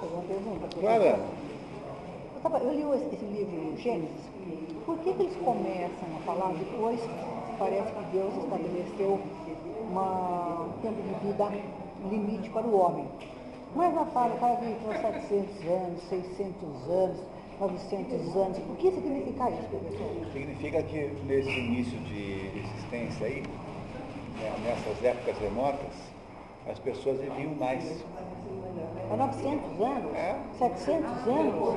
fazer uma pergunta? Claro. Eu, tava, eu li esse, livro, Gênesis, por que, que eles começam a falar depois, parece que Deus estabeleceu uma, um tempo de vida limite para o homem? Mas na fala, fala por 700 anos, 600 anos, 900 anos. O que significa isso, professor? Significa que nesse início de existência aí, né, nessas épocas remotas, as pessoas viviam mais. Há 900 anos? É. 700 anos?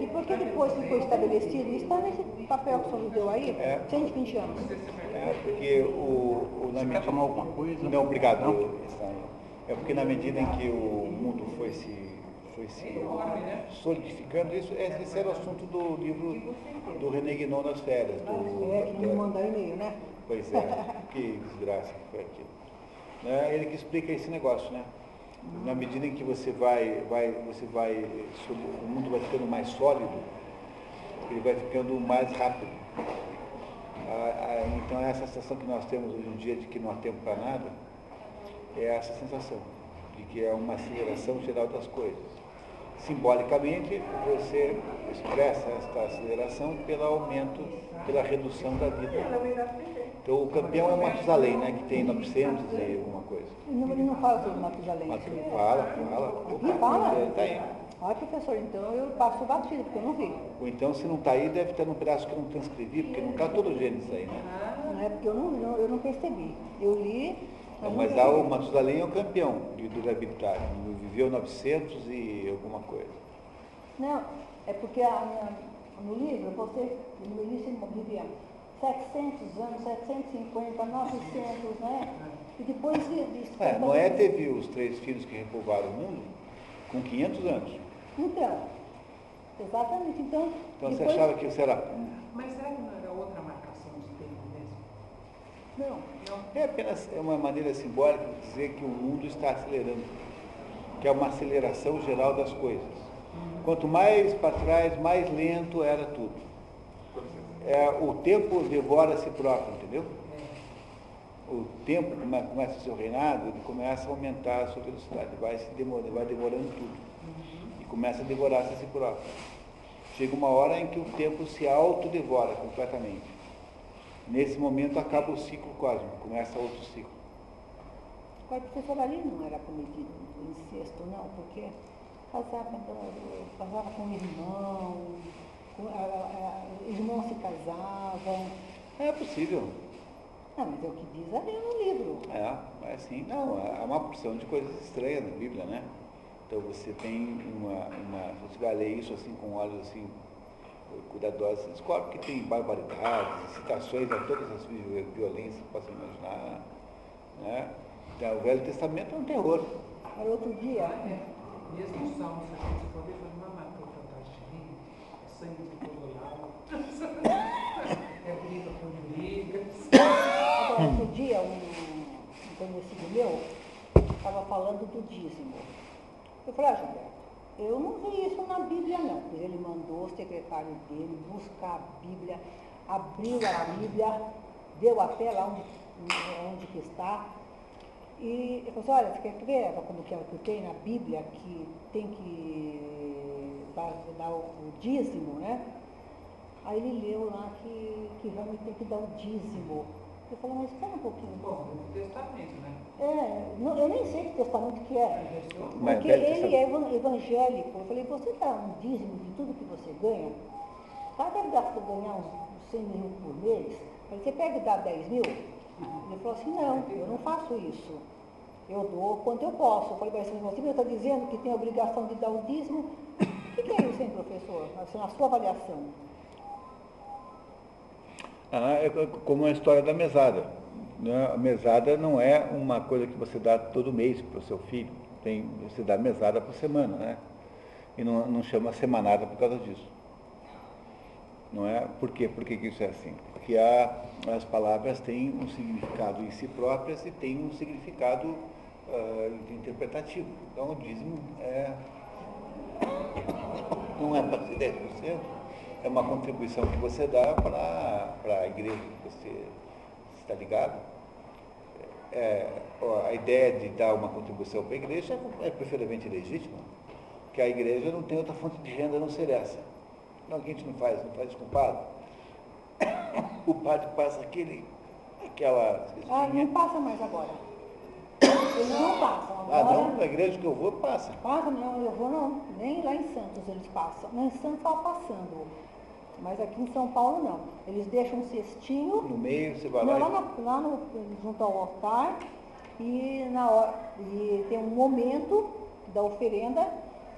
E por que depois que foi estabelecido, isso está nesse papel que o senhor deu aí, É. 120 anos? É, porque o, o na Você quer medida- tomar alguma coisa? Não, obrigado. Não? É porque na medida em que o mundo foi se, foi se solidificando, isso, esse era o assunto do livro do René Guinon nas férias. Do, É, que não da- mandar e-mail, né? Pois é, que desgraça que foi aquilo. Né, Ele que explica esse negócio, né? Na medida em que você vai, vai, você vai, o mundo vai ficando mais sólido, ele vai ficando mais rápido. Então essa sensação que nós temos hoje em dia de que não há tempo para nada, é essa sensação, de que é uma aceleração geral das coisas. Simbolicamente, você expressa esta aceleração pelo aumento, pela redução da vida. Então o campeão é o Matusalém, né, que tem 900 e alguma coisa. Ele não, ele não fala sobre Matusalém. Mas fala, fala. Aqui fala? É, tá aí. Ah, professor, então eu passo batido, porque eu não vi. Ou então, se não está aí, deve estar num pedaço que eu não transcrevi, porque não está todo o Gênesis aí, né? Não é porque eu não, não- eu não percebi. Eu li, Não, não mas lá o Matusalém é o campeão de durabilidade. Ele viveu 900 e alguma coisa. Não, é porque a minha- no livro, você, no início, vivia 700 anos, 750, 900, né? E depois de... de É, Noé teve os três filhos que repovoaram o mundo com 500 anos. Então, exatamente. Então, Então você depois- achava que isso era... Mas será que não era outra marcação de tempo mesmo? Não, Não. É apenas uma maneira simbólica de dizer que o mundo está acelerando, que é uma aceleração geral das coisas. Quanto mais para trás, mais lento era tudo. É, o tempo devora a si próprio, entendeu? O tempo come- começa o seu reinado, ele começa a aumentar a sua velocidade, vai, se demorando, vai devorando tudo. E começa a devorar-se a si próprio. Chega uma hora em que o tempo se autodevora completamente. Nesse momento acaba o ciclo cósmico, começa outro ciclo. Agora, professor, ali não era cometido o incesto, não, porque casava, casava com irmão, irmãos se casavam. É possível. Não, mas é o que diz ali no livro. É, é assim. Não, há uma porção de coisas estranhas na Bíblia, né? Então você tem uma, uma você vai ler isso assim com olhos assim cuidadosos, você descobre que tem barbaridades, citações a todas as vi- violências que possam imaginar, né? Então, o Velho Testamento é um terror. Aí outro dia, É, mesmo o Salmo 60, você pode ver, foi uma matou fantástico, é sangue de todo lado, é briga com brigas. agora, outro dia, um, conhecido meu estava falando do dízimo. Eu falei, ah, Gilberto, eu não vi isso na Bíblia, não. Ele mandou o secretário dele buscar a Bíblia, abriu a Bíblia, deu até lá onde, onde que está. E ele falou assim, olha, você quer ver como que é o que tem na Bíblia, que tem que dar, dar o, o dízimo, né? Aí ele leu lá que, que realmente tem que dar o dízimo. Eu falei, mas espera um pouquinho. Bom, no Testamento, né? É, não- eu nem sei que testamento que é. Mas Porque ele é evangélico. Eu falei, você dá um dízimo de tudo que você ganha? Cada deve dar para ganhar uns 100 mil por mês. Aí você pega e dá 10 mil? Ele falou assim, não, eu não faço isso. Eu dou quanto eu posso. Eu falei, mas você está dizendo que tem a obrigação de dar o dízimo? O que, é isso, hein, professor? Assim, a sua avaliação. Ah, é co- como a história da mesada. né? A mesada não é uma coisa que você dá todo mês para o seu filho. Tem, você dá mesada por semana, né? E não, não chama semanada por causa disso. Não é? Por quê? Por que, que isso é assim? Porque a, as palavras têm um significado em si próprias e têm um significado ah, interpretativo. Então o dízimo é, não é para ser 10%, é uma contribuição que você dá para a igreja que você está ligado. É, a ideia de dar uma contribuição para a igreja é preferivelmente legítima, que porque a igreja não tem outra fonte de renda a não ser essa. Não, a gente não faz, não faz com o padre. O padre passa aquele, aquela. Ah, não passa mais agora. Eles não passam. Ah, Agora, não, na igreja que eu vou, passa. Passa, não, eu vou não. Nem lá em Santos eles passam. Não, em Santos estava passando. Mas aqui em São Paulo não. Eles deixam um cestinho No meio, você vai Não, lá, lá. lá no, junto ao altar e, na hora, e tem um momento da oferenda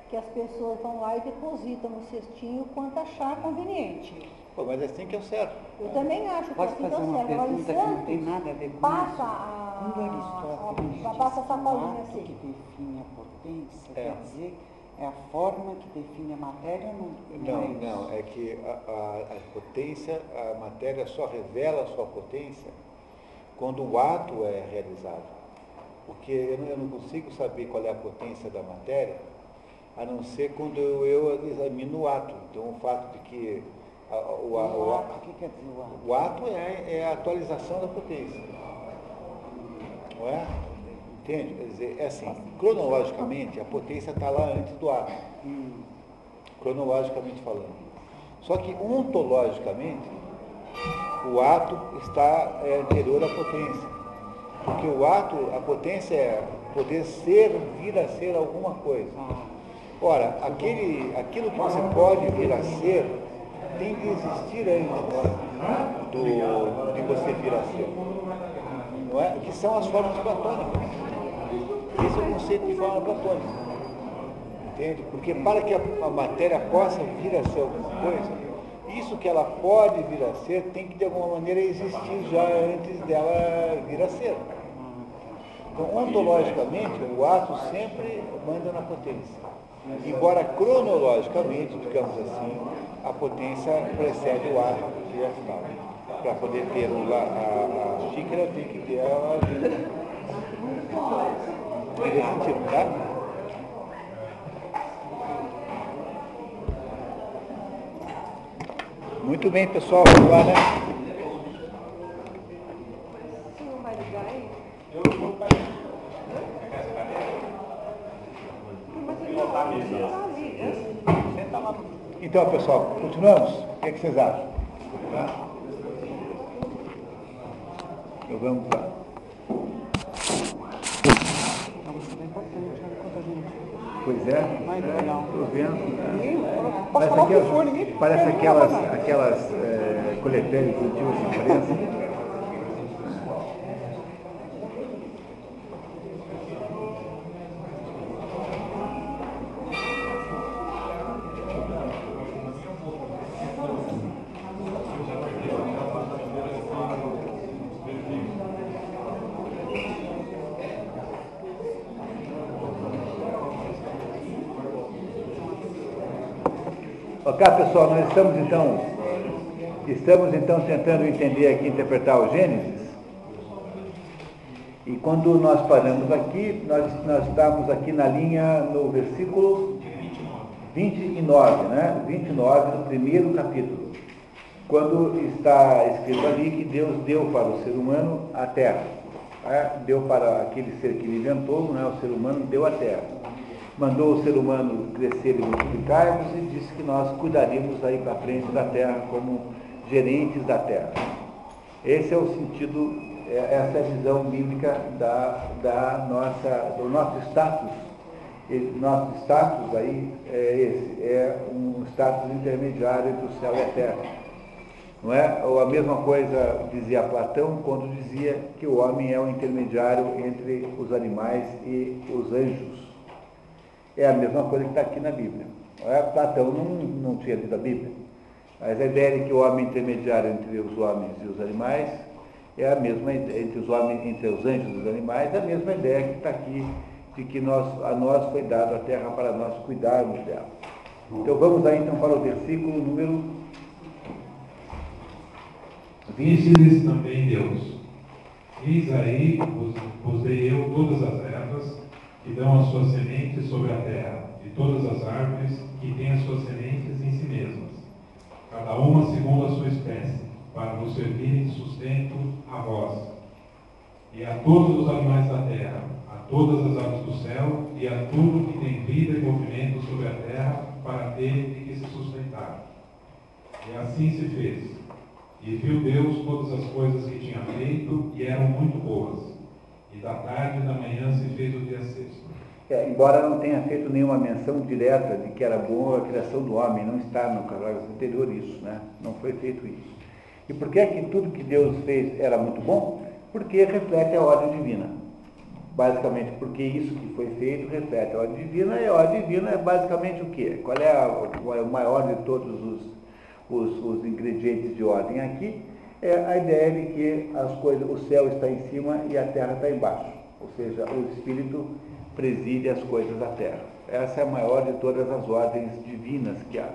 que as pessoas vão lá e depositam no cestinho quanto achar conveniente. Pô, mas é assim que é o certo. Eu também acho que Posso assim fazer deu uma certo. Agora pergunta que não tem nada a ver com passa isso? a, Quando Aristóteles a, passa a que sacolinha o ato assim. que define a potência, É. quer dizer, é a forma que define a matéria ou não, Não, é não, é que a, a- a potência, a matéria só revela a sua potência quando o ato é realizado. Porque eu não, eu não consigo saber qual é a potência da matéria, a não ser quando eu, eu examino o ato. Então, o fato de que a- o, a- O o a- ato, o é, é a atualização da potência. Não é? Entende? Quer dizer, é assim, cronologicamente, a potência está lá antes do ato cronologicamente falando. Só que ontologicamente, o ato está é, anterior à potência. Porque o ato, a potência é poder ser, vir a ser alguma coisa. ah, Ora, aquele, aquilo que você pode vir a ser tem que existir antes do, de você vir a ser. Não é? Que são as formas platônicas. Esse é o conceito de forma platônica. Entende? Porque para que a, a matéria possa vir a ser alguma coisa, isso que ela pode vir a ser tem que de alguma maneira existir já antes dela vir a ser. Então, ontologicamente, o ato sempre manda na potência. Embora cronologicamente, digamos assim, a potência precede o é final. Para poder ter o la- a, a xícara, tem que ter a Nesse sentido, tá? Muito bem, pessoal, vamos lá, né? Você não vai ligar aí? Então, pessoal, continuamos? O que, é que vocês acham? Tá? Então vamos lá. Pois é, estou vendo. Parece aquelas, parece aquelas, aquelas é, coletâneas cultivos de imprensa. Pessoal, nós estamos então, estamos então tentando entender aqui, interpretar o Gênesis. E quando nós paramos aqui, nós, nós estamos aqui na linha, no versículo 29, né? 29 no primeiro capítulo. Quando está escrito ali que Deus deu para o ser humano a terra. né? Deu para aquele ser que inventou, não é? o ser humano deu a terra mandou o ser humano crescer e multiplicarmos e disse que nós cuidaríamos aí para frente da terra como gerentes da terra. Esse é o sentido, é- essa é a visão bíblica da, da nossa, do nosso status. Nosso status aí é esse, é um status intermediário entre o céu e a terra. Não é? Ou a mesma coisa dizia Platão quando dizia que o homem é o intermediário entre os animais e os anjos. É a mesma coisa que está aqui na Bíblia. É? Platão não, não tinha lido a Bíblia. Mas a ideia de que o homem intermediário entre os homens e os animais é a mesma entre os homens, entre os anjos e os animais, é a mesma ideia que está aqui, de que nós, a nós foi dada a terra para nós cuidarmos dela. Então vamos aí então para o versículo número 20. Disse-lhes também Deus: Eis aí vos, vos dei eu todas as que dão as suas sementes sobre a terra, e todas as árvores que têm as suas sementes em si mesmas, cada uma segundo a sua espécie, para vos servirem de sustento a vós. E a todos os animais da terra, a todas as aves do céu, e a tudo que tem vida e movimento sobre a terra para ter de que se sustentar. E assim se fez. E viu Deus todas as coisas que tinha feito, e eram muito boas. Da tarde e da manhã se fez o dia sexto. É, embora não tenha feito nenhuma menção direta de que era boa a criação do homem, não está no parágrafo anterior isso, né? Não foi feito isso. E por que é que tudo que Deus fez era muito bom? Porque reflete a ordem divina. Basicamente, porque isso que foi feito reflete a ordem divina, e a ordem divina é basicamente o quê? Qual é, a, qual é o maior de todos os, os, os ingredientes de ordem aqui? É a ideia de que as coisas, o céu está em cima e a terra está embaixo. Ou seja, o Espírito preside as coisas da terra. Essa é a maior de todas as ordens divinas que há.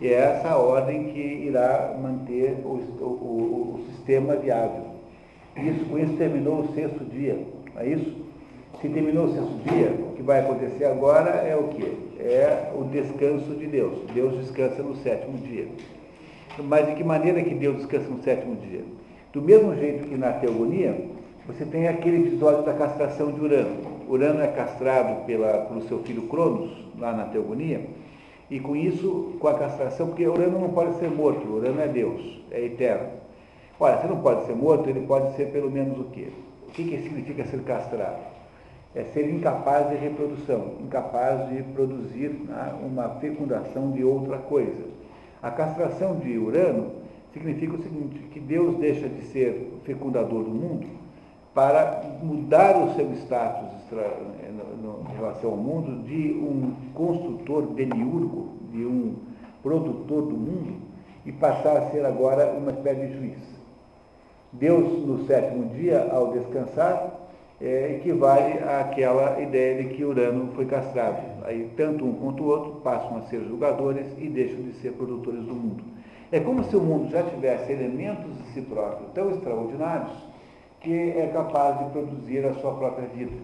E é essa ordem que irá manter o, o, o sistema viável. Isso, com isso terminou o sexto dia. É isso? Se terminou o sexto dia, o que vai acontecer agora é o quê? É o descanso de Deus. Deus descansa no sétimo dia. Mas de que maneira que Deus descansa no sétimo dia? Do mesmo jeito que na teogonia, você tem aquele episódio da castração de Urano. Urano é castrado pela, pelo seu filho Cronos, lá na teogonia, e com isso, com a castração, porque Urano não pode ser morto, Urano é Deus, é eterno. Olha, você não pode ser morto, ele pode ser pelo menos o quê? O que, que significa ser castrado? É ser incapaz de reprodução, incapaz de produzir né, uma fecundação de outra coisa. A castração de Urano significa o seguinte, que Deus deixa de ser fecundador do mundo para mudar o seu status em relação ao mundo de um construtor demiurgo, de um produtor do mundo, e passar a ser agora uma espécie de juiz. Deus, no sétimo dia, ao descansar, é, equivale àquela ideia de que Urano foi castrado. Aí, tanto um quanto o outro passam a ser julgadores e deixam de ser produtores do mundo. É como se o mundo já tivesse elementos de si próprio tão extraordinários que é capaz de produzir a sua própria vida.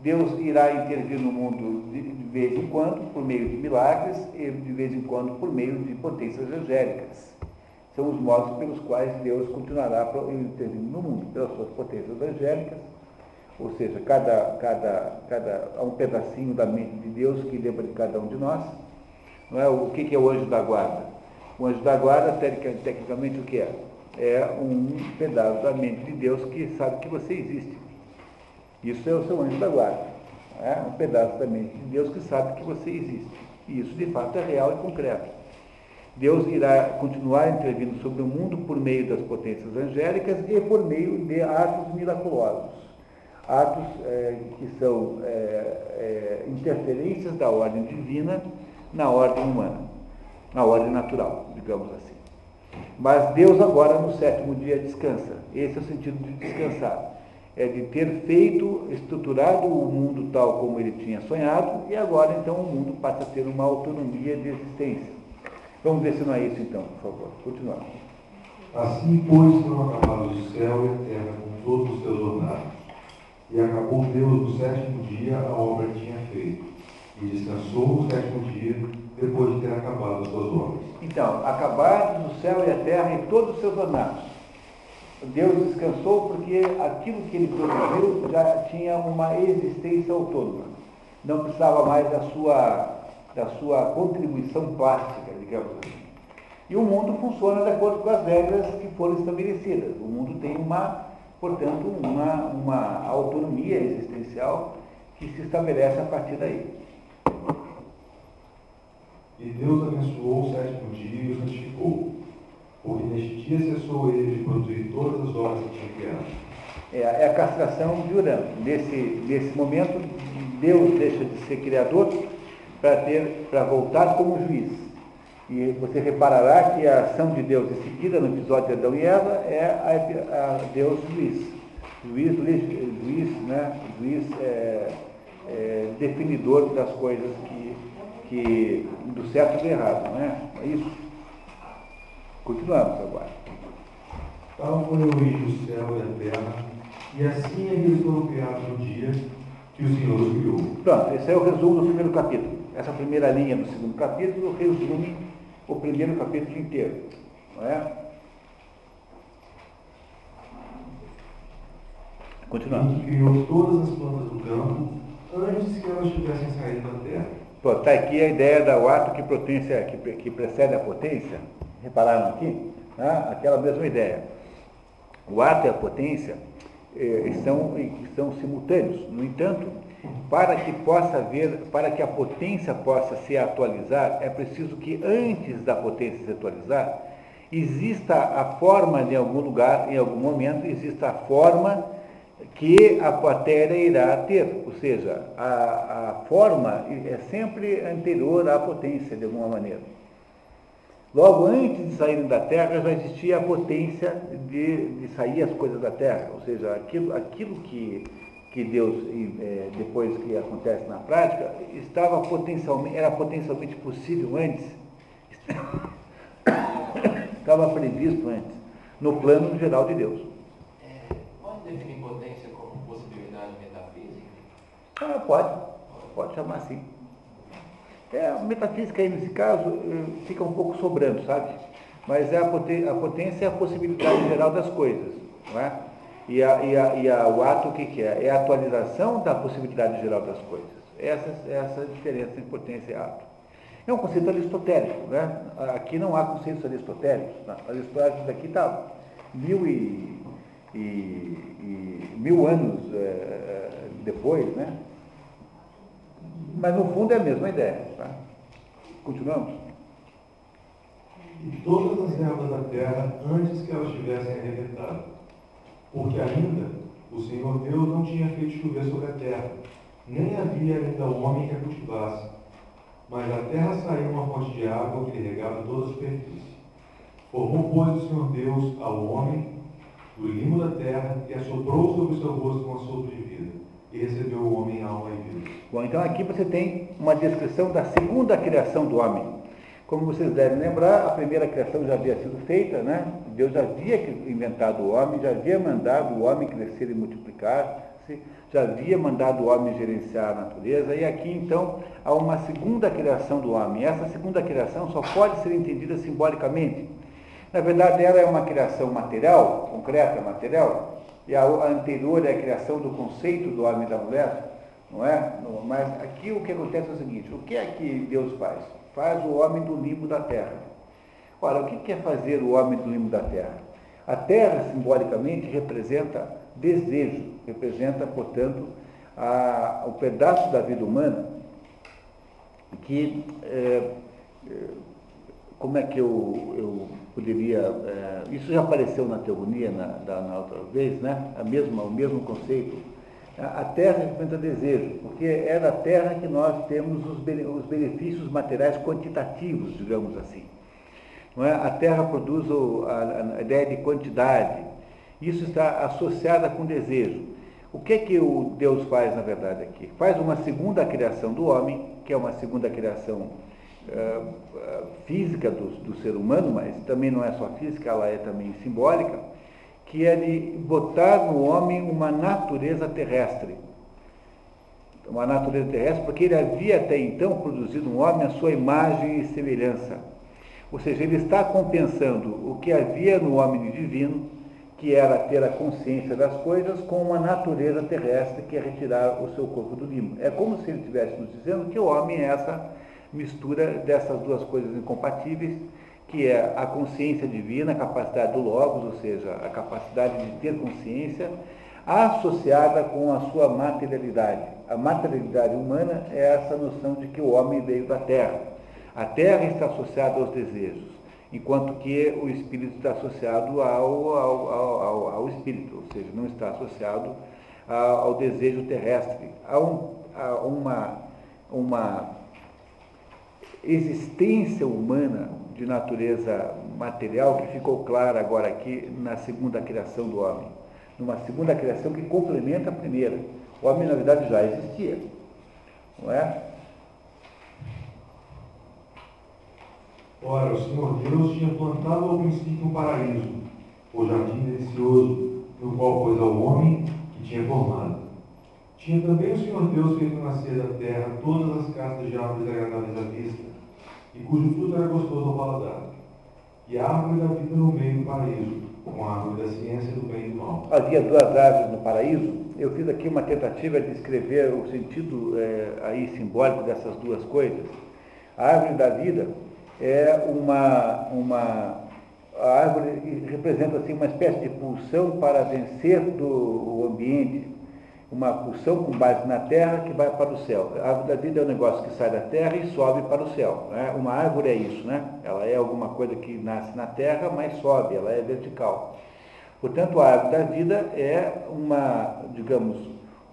Deus irá intervir no mundo de, de vez em quando por meio de milagres e de vez em quando por meio de potências angélicas. São os modos pelos quais Deus continuará intervindo no mundo, pelas suas potências angélicas, ou seja, cada, cada, cada, há um pedacinho da mente de Deus que lembra de cada um de nós. Não é? O que é o anjo da guarda? O anjo da guarda, tecnicamente, o que é? É um pedaço da mente de Deus que sabe que você existe. Isso é o seu anjo da guarda. É um pedaço da mente de Deus que sabe que você existe. E isso, de fato, é real e concreto. Deus irá continuar intervindo sobre o mundo por meio das potências angélicas e por meio de atos miraculosos. Atos é, que são é, é, interferências da ordem divina na ordem humana, na ordem natural, digamos assim. Mas Deus agora no sétimo dia descansa. Esse é o sentido de descansar. É de ter feito, estruturado o mundo tal como ele tinha sonhado, e agora então o mundo passa a ter uma autonomia de existência. Vamos ver se não é isso então, por favor. Continuamos. Assim, pois, foram acabados o céu e a terra com todos os seus ornados. E acabou Deus no sétimo dia a obra que tinha feito. E descansou no sétimo dia, depois de ter acabado as suas obras. Então, acabados o céu e a terra e todos os seus ornados. Deus descansou porque aquilo que ele produziu já tinha uma existência autônoma. Não precisava mais da sua, da sua contribuição plástica, digamos assim. E o mundo funciona de acordo com as regras que foram estabelecidas. O mundo tem uma, portanto, uma, uma autonomia existencial que se estabelece a partir daí. E Deus abençoou o sétimo dia e o santificou, porque neste dia cessou ele de produzir todas as obras que tinha criado. É, é a castração de Urano. Nesse, nesse momento, Deus deixa de ser criador para voltar como juiz. E você reparará que a ação de Deus em seguida, no episódio de Adão e Eva, é a, a Deus juiz. Juiz, juiz, né? juiz é, é, definidor das coisas que, que do certo e do errado, não é? É isso? Continuamos agora. Tal foi origem do céu e a terra, e assim eles foram criados no dia que o Senhor criou. Pronto, esse é o resumo do primeiro capítulo. Essa primeira linha do segundo capítulo resume o primeiro capítulo inteiro. Não é? Continuamos. E criou todas as plantas do campo antes que elas tivessem saído da terra. Pronto, está aqui a ideia do ato que, potência, que, que precede a potência. Repararam aqui? Ah, aquela mesma ideia. O ato e a potência eh, estão, estão simultâneos. No entanto, para que possa haver, para que a potência possa se atualizar, é preciso que antes da potência se atualizar, exista a forma em algum lugar, em algum momento, exista a forma que a matéria irá ter, ou seja, a, a forma é sempre anterior à potência, de alguma maneira. Logo antes de saírem da Terra já existia a potência de, de sair as coisas da Terra, ou seja, aquilo, aquilo que, que Deus, é, depois que acontece na prática, estava potencialmente, era potencialmente possível antes, estava previsto antes, no plano geral de Deus. É, pode definir potência como possibilidade metafísica? Ah, pode, pode chamar assim. É, a metafísica aí nesse caso eh, fica um pouco sobrando, sabe? Mas é a, potência, a potência é a possibilidade geral das coisas, não é? E, a, e, a, e a, o ato o que, que é? É a atualização da possibilidade geral das coisas. Essa, essa é diferença entre potência e ato. É um conceito aristotélico, né? Aqui não há conceitos aristotélicos. Né? Aristóteles aqui está mil e, e, mil anos é, depois, né? Mas no fundo é a mesma ideia. Tá? Continuamos? E todas as ervas da terra antes que elas tivessem arrebentado. Porque ainda o Senhor Deus não tinha feito chover sobre a terra, nem havia ainda homem que a cultivasse. Mas da terra saiu uma fonte de água que regava toda a superfície. Formou, pois, o Senhor Deus ao homem do limo da terra e assoprou sobre o seu rosto um assopro de vida. E recebeu o homem alma e vida. Bom, então aqui você tem uma descrição da segunda criação do homem. Como vocês devem lembrar, a primeira criação já havia sido feita, né? Deus já havia inventado o homem, já havia mandado o homem crescer e multiplicar-se, já havia mandado o homem gerenciar a natureza, e aqui então há uma segunda criação do homem. Essa segunda criação só pode ser entendida simbolicamente. Na verdade, ela é uma criação material, concreta, material, e a anterior é a criação do conceito do homem e da mulher, não é? Mas aqui o que acontece é o seguinte, o que é que Deus faz? Faz o homem do limbo da terra. Ora, o que quer fazer o homem do limbo da terra? A terra, simbolicamente, representa desejo, representa, portanto, a, o pedaço da vida humana que, é, como é que eu, eu poderia, é, isso já apareceu na teogonia na, da, na outra vez, né? A mesma, o mesmo conceito a terra representa desejo, porque é da terra que nós temos os benefícios materiais quantitativos, digamos assim. É? A terra produz a, ideia de quantidade. Isso está associado com desejo. O que é que o Deus faz, na verdade, aqui? Faz uma segunda criação do homem, que é uma segunda criação uh, física do, do ser humano, mas também não é só física, ela é também simbólica que é de botar no homem uma natureza terrestre. Uma natureza terrestre, porque ele havia até então produzido um homem à sua imagem e semelhança. Ou seja, ele está compensando o que havia no homem divino, que era ter a consciência das coisas, com uma natureza terrestre, que é retirar o seu corpo do limbo. É como se ele estivesse nos dizendo que o homem é essa mistura dessas duas coisas incompatíveis, que é a consciência divina, a capacidade do Logos, ou seja, a capacidade de ter consciência, associada com a sua materialidade. A materialidade humana é essa noção de que o homem veio da terra. A terra está associada aos desejos, enquanto que o espírito está associado ao, ao, ao, ao espírito, ou seja, não está associado ao, desejo terrestre. Há, um, há uma, uma existência humana de natureza material que ficou clara agora aqui na segunda criação do homem. Numa segunda criação que complementa a primeira. O homem, na verdade, já existia. Não é? Ora, o Senhor Deus tinha plantado ao princípio um paraíso, o jardim delicioso, no qual pôs ao homem que tinha formado. Tinha também o Senhor Deus feito nascer da terra todas as castas de árvores agradáveis à vista, e cujo fruto era gostoso ao paladar. E a árvore da vida no meio do paraíso, com a árvore da ciência do bem e do mal. Havia duas árvores no paraíso, eu fiz aqui uma tentativa de escrever o sentido é, aí simbólico dessas duas coisas. A árvore da vida é uma, uma a árvore representa assim uma espécie de pulsão para vencer do o ambiente, uma pulsão com base na terra que vai para o céu. A árvore da vida é um negócio que sai da terra e sobe para o céu. Né? Uma árvore é isso, né? Ela é alguma coisa que nasce na terra, mas sobe, ela é vertical. Portanto, a árvore da vida é uma, digamos,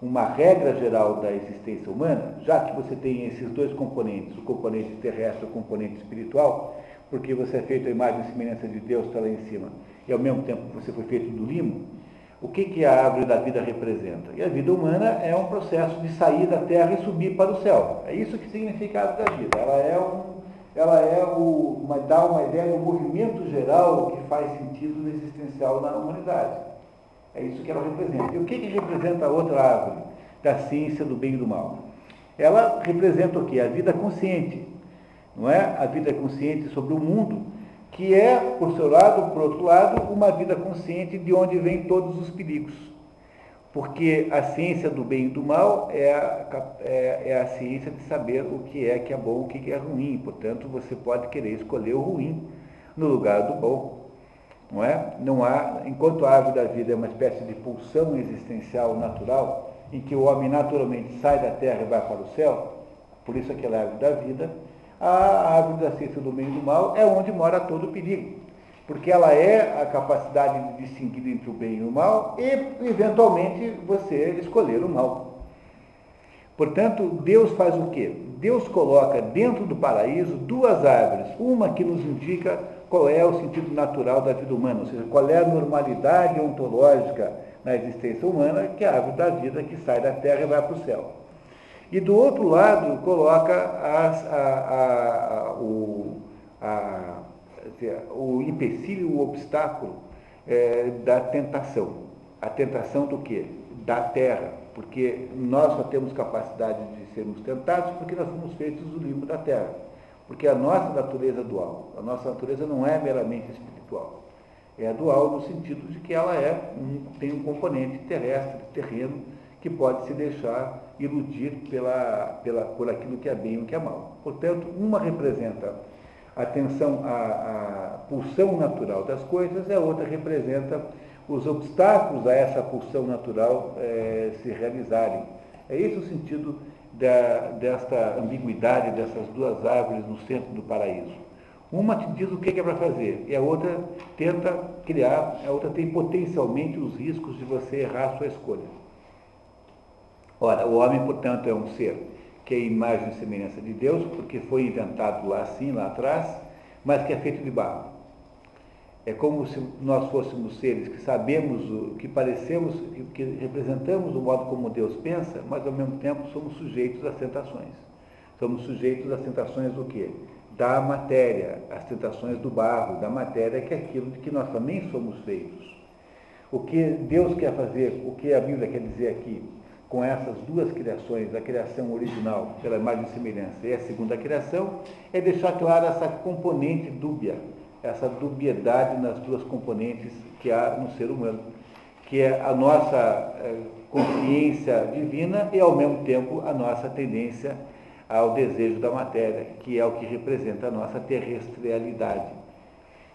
uma regra geral da existência humana, já que você tem esses dois componentes, o componente terrestre e o componente espiritual, porque você é feito a imagem e semelhança de Deus, está lá em cima, e ao mesmo tempo você foi feito do limo, o que, que a árvore da vida representa? E a vida humana é um processo de sair da terra e subir para o céu. É isso que significa a árvore da vida. Ela é um, ela é o, uma, dá uma ideia do movimento geral que faz sentido existencial na humanidade. É isso que ela representa. E o que, que representa a outra árvore da ciência do bem e do mal? Ela representa o quê? A vida consciente. Não é? A vida consciente sobre o mundo, que é, por seu lado, por outro lado, uma vida consciente de onde vêm todos os perigos. Porque a ciência do bem e do mal é a, é, é a ciência de saber o que é que é bom, o que é ruim. Portanto, você pode querer escolher o ruim no lugar do bom. Não é? Não há, enquanto a árvore da vida é uma espécie de pulsão existencial natural, em que o homem naturalmente sai da terra e vai para o céu, por isso aquela árvore da vida, a árvore da ciência do bem e do mal é onde mora todo o perigo. Porque ela é a capacidade de distinguir entre o bem e o mal e, eventualmente, você escolher o mal. Portanto, Deus faz o quê? Deus coloca dentro do paraíso duas árvores, uma que nos indica qual é o sentido natural da vida humana, ou seja, qual é a normalidade ontológica na existência humana, que é a árvore da vida que sai da terra e vai para o céu. E do outro lado, coloca as, a, a, a, o, o empecilho, o obstáculo é, da tentação. A tentação do quê? Da terra. Porque nós só temos capacidade de sermos tentados porque nós fomos feitos do limbo da terra. Porque a nossa natureza é dual. A nossa natureza não é meramente espiritual. É dual no sentido de que ela é um, tem um componente terrestre, terreno, que pode se deixar iludir pela, pela, por aquilo que é bem e o que é mal. Portanto, uma representa a tensão, a, pulsão natural das coisas, e a outra representa os obstáculos a essa pulsão natural é, se realizarem. É esse o sentido da, desta ambiguidade dessas duas árvores no centro do paraíso. Uma te diz o que é para fazer, e a outra tenta criar, a outra tem potencialmente os riscos de você errar a sua escolha. Ora, o homem, portanto, é um ser que é imagem e semelhança de Deus, porque foi inventado lá assim, lá atrás, mas que é feito de barro. É como se nós fôssemos seres que sabemos, que parecemos, que representamos o modo como Deus pensa, mas ao mesmo tempo somos sujeitos às tentações. Somos sujeitos às tentações do quê? Da matéria, às tentações do barro, da matéria, que é aquilo de que nós também somos feitos. O que Deus quer fazer, o que a Bíblia quer dizer aqui, com essas duas criações, a criação original pela imagem e semelhança e a segunda criação, é deixar clara essa componente dúbia, essa dubiedade nas duas componentes que há no ser humano, que é a nossa é, consciência divina e, ao mesmo tempo, a nossa tendência ao desejo da matéria, que é o que representa a nossa terrestrialidade.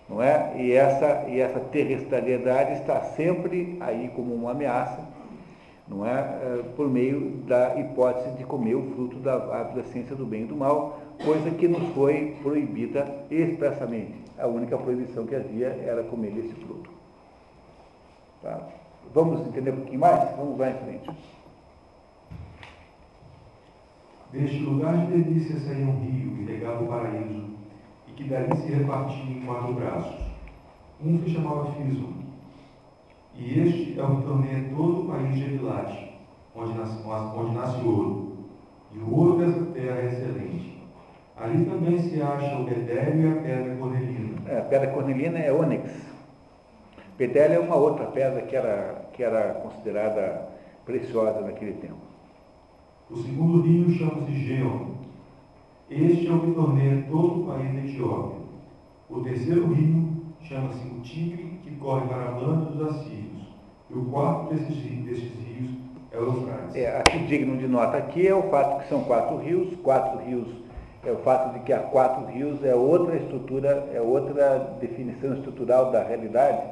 Não é? E essa, e essa terrestrialidade está sempre aí como uma ameaça, não é? é? por meio da hipótese de comer o fruto da árvore da ciência do bem e do mal, coisa que nos foi proibida expressamente. A única proibição que havia era comer esse fruto. Tá? Vamos entender um pouquinho mais? Vamos lá em frente. Deste lugar de delícia saía um rio e regava o paraíso, e que dali se repartia em quatro braços. Um se chamava Fismo, e este é o que torneia todo o país de Evilate, onde nasce, onde nasce ouro. E o ouro dessa terra é excelente. Ali também se acha o bedélio e a pedra cornelina. É, a pedra cornelina é ônix. Bedélio é uma outra pedra que era, que era considerada preciosa naquele tempo. O segundo rio chama-se Geon. Este é o que torneia todo o país da Etiópia. O terceiro rio chama-se o Tigre, que corre para a banda dos Assírios. E o quarto desses, desses rios É Eufrates. É, aqui digno de nota aqui é o fato que são quatro rios, quatro rios é o fato de que há quatro rios é outra estrutura, é outra definição estrutural da realidade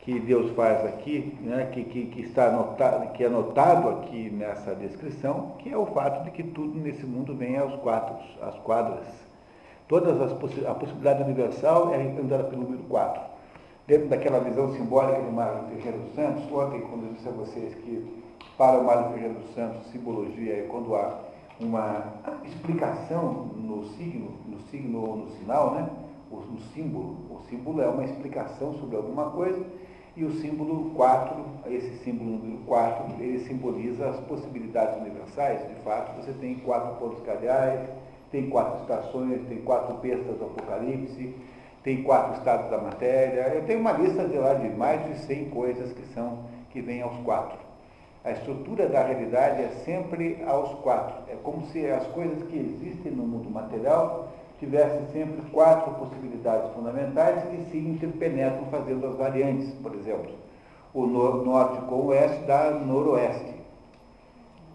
que Deus faz aqui, né, que, que, que está anotado, que é anotado aqui nessa descrição, que é o fato de que tudo nesse mundo vem aos quatro, às quadras. Todas as possi a possibilidade universal é representada pelo número 4. Dentro daquela visão simbólica do Mário Ferreira dos Santos, ontem, quando eu disse a vocês que para o Mário Ferreira dos Santos, simbologia é quando há uma explicação no signo, no signo ou no sinal, né? O, no símbolo. O símbolo é uma explicação sobre alguma coisa e o símbolo 4, esse símbolo número 4, ele simboliza as possibilidades universais. De fato, você tem quatro pontos cardeais, tem quatro estações, tem quatro bestas do Apocalipse, tem quatro estados da matéria. Eu tenho uma lista de lá de mais de 100 coisas que são que vêm aos quatro. A estrutura da realidade é sempre aos quatro. É como se as coisas que existem no mundo material tivessem sempre quatro possibilidades fundamentais que se interpenetram fazendo as variantes. Por exemplo, o norte com o oeste dá noroeste.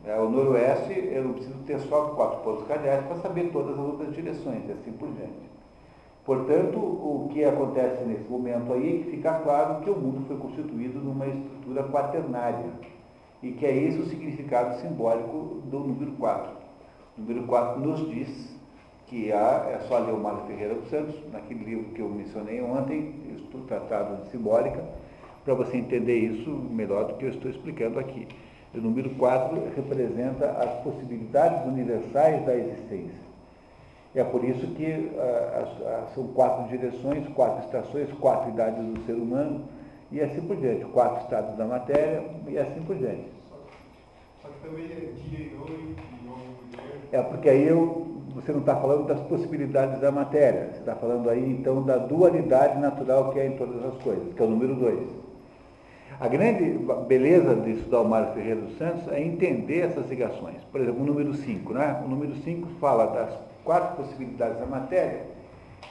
É, o noroeste, eu não preciso ter só quatro pontos cardeais para saber todas as outras direções, e assim por diante. Portanto, o que acontece nesse momento aí é que fica claro que o mundo foi constituído numa estrutura quaternária e que é esse o significado simbólico do número 4. O número 4 nos diz que há, é só ler o Mário Ferreira dos Santos, naquele livro que eu mencionei ontem, Estudo Tratado de Simbólica, para você entender isso melhor do que eu estou explicando aqui. O número 4 representa as possibilidades universais da existência. É por isso que ah, são quatro direções, quatro estações, quatro idades do ser humano, e assim por diante. Quatro estados da matéria e assim por diante. Só que também é dia e noite, e mulher. É porque aí eu, você não está falando das possibilidades da matéria, você está falando aí então da dualidade natural que é em todas as coisas, que é o número dois. A grande beleza de estudar o Mário Ferreira dos Santos é entender essas ligações. Por exemplo, o número 5, né? O número 5 fala das quatro possibilidades da matéria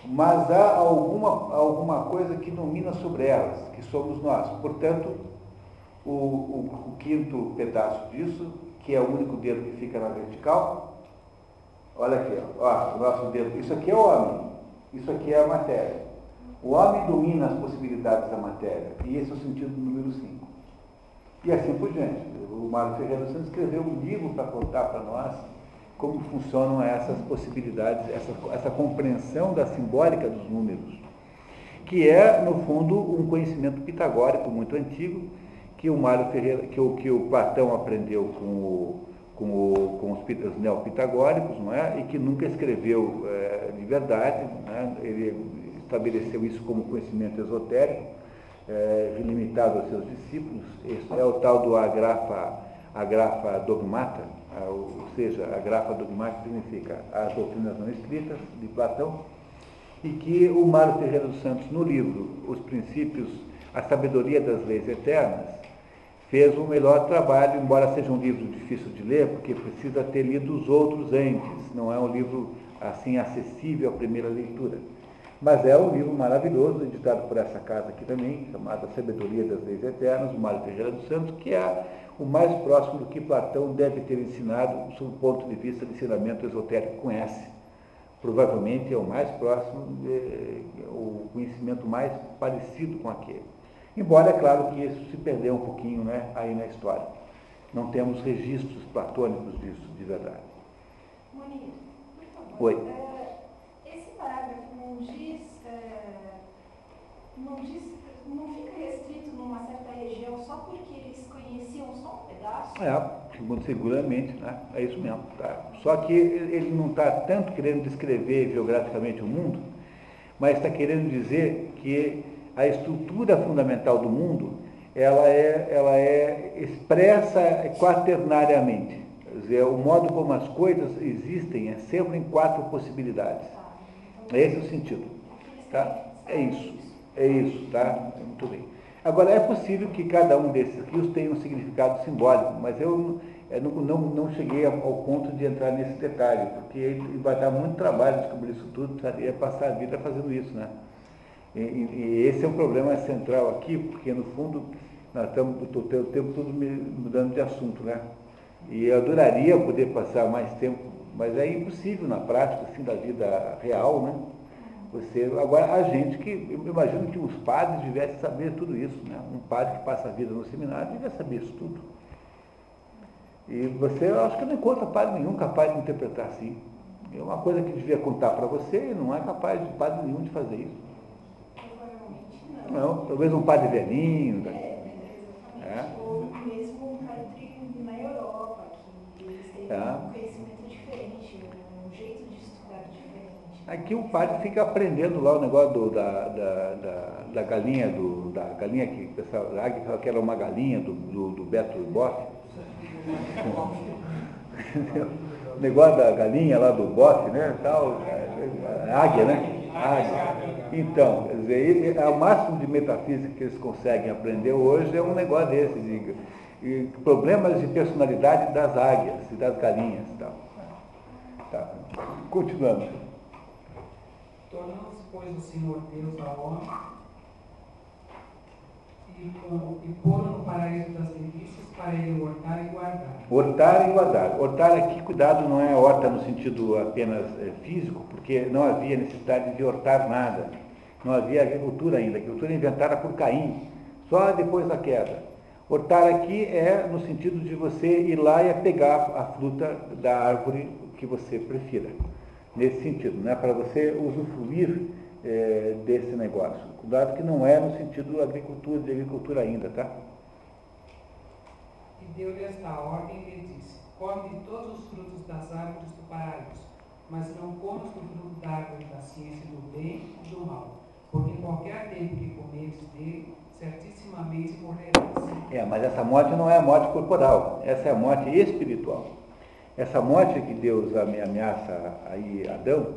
mas há alguma, alguma coisa que domina sobre elas, que somos nós. Portanto, o, o, o, quinto pedaço disso, que é o único dedo que fica na vertical, olha aqui, ó, o nosso dedo, isso aqui é o homem, isso aqui é a matéria. O homem domina as possibilidades da matéria, e esse é o sentido do número 5. E assim por diante. O Mário Ferreira Santos escreveu um livro para contar para nós como funcionam essas possibilidades, essa, essa compreensão da simbólica dos números, que é, no fundo, um conhecimento pitagórico muito antigo, que o Mário Ferreira, que o, que o Platão aprendeu com, o, com, o, com os, os neopitagóricos, não é? E que nunca escreveu é, de verdade, né? ele estabeleceu isso como conhecimento esotérico, é, limitado aos seus discípulos, esse é o tal do agrafa, agrafa dogmata, ou seja, a grafa dogmática significa as doutrinas não escritas de Platão, e que o Mário Ferreira dos Santos, no livro Os Princípios, a Sabedoria das Leis Eternas, fez o um melhor trabalho, embora seja um livro difícil de ler, porque precisa ter lido os outros antes, não é um livro assim acessível à primeira leitura. Mas é um livro maravilhoso, editado por essa casa aqui também, chamado Sabedoria das Leis Eternas, o Mário Ferreira dos Santos, que é o mais próximo do que Platão deve ter ensinado, sob o ponto de vista de ensinamento esotérico S. Provavelmente é o mais próximo, de, o conhecimento mais parecido com aquele. Embora, é claro, que isso se perdeu um pouquinho né, aí na história. Não temos registros platônicos disso, de verdade. Moniz, por Oi. favor. É, esse parágrafo não diz, é, não diz, não fica restrito numa certa região só porque conheciam só um pedaço? É, muito seguramente, né? É isso mesmo. Tá? Só que ele não está tanto querendo descrever geograficamente o mundo, mas está querendo dizer que a estrutura fundamental do mundo ela é, ela é expressa quaternariamente. Quer dizer, o modo como as coisas existem é sempre em quatro possibilidades. É esse o sentido. Tá? É isso. É isso, tá? Muito bem. Agora, é possível que cada um desses rios tenha um significado simbólico, mas eu, não, não, não, cheguei ao ponto de entrar nesse detalhe, porque vai dar muito trabalho descobrir isso tudo, precisaria passar a vida fazendo isso, né? E, e, esse é um problema central aqui, porque no fundo Nós estamos o tempo todo mudando de assunto, né? E eu adoraria poder passar mais tempo, mas é impossível na prática, assim, da vida real, né? Você, agora, a gente que, eu imagino que os padres devessem saber tudo isso, né? Um padre que passa a vida no seminário devia saber isso tudo. E você, eu acho que não encontra padre nenhum capaz de interpretar assim. É uma coisa que devia contar para você e não é capaz de padre nenhum de fazer isso. Provavelmente não. Talvez um padre velhinho. É, né? exatamente. Ou mesmo um padre na Europa, que eles têm É. um conhecimento diferente, um jeito de estudar diferente. Aqui o padre fica aprendendo lá o negócio do- da, da, da, da galinha, do, da galinha que o pessoal, águia que era uma galinha do, do, do Beto Boff. O negócio da galinha lá do bofe, né? Tal, a águia, né? Águia. Então, quer dizer, é o máximo de metafísica que eles conseguem aprender hoje é um negócio desse, de, problemas de personalidade das águias e das galinhas tal. Tá. Continuando. Tornando-se, pois, o Senhor Deus ao homem e, e pô-lo no paraíso das delícias para ele hortar e guardar. Hortar e guardar. Hortar aqui, cuidado, não é horta no sentido apenas eh, físico, porque não havia necessidade de hortar nada. Não havia agricultura ainda. A agricultura inventada por Caim, só depois da queda. Hortar aqui é no sentido de você ir lá e pegar a fruta da árvore que você prefira. Nesse sentido, não é para você usufruir eh, desse negócio. Cuidado que não é no sentido agricultura, de agricultura ainda, tá? E deu-lhe esta ordem e lhe disse: Come de todos os frutos das árvores do paraíso, mas não comas do fruto da árvore da ciência do bem e do mal, porque em qualquer tempo que comeres dele, certissimamente morrerás. É, mas essa morte não é a morte corporal, essa é a morte espiritual. Essa morte que Deus ame- ameaça aí Adão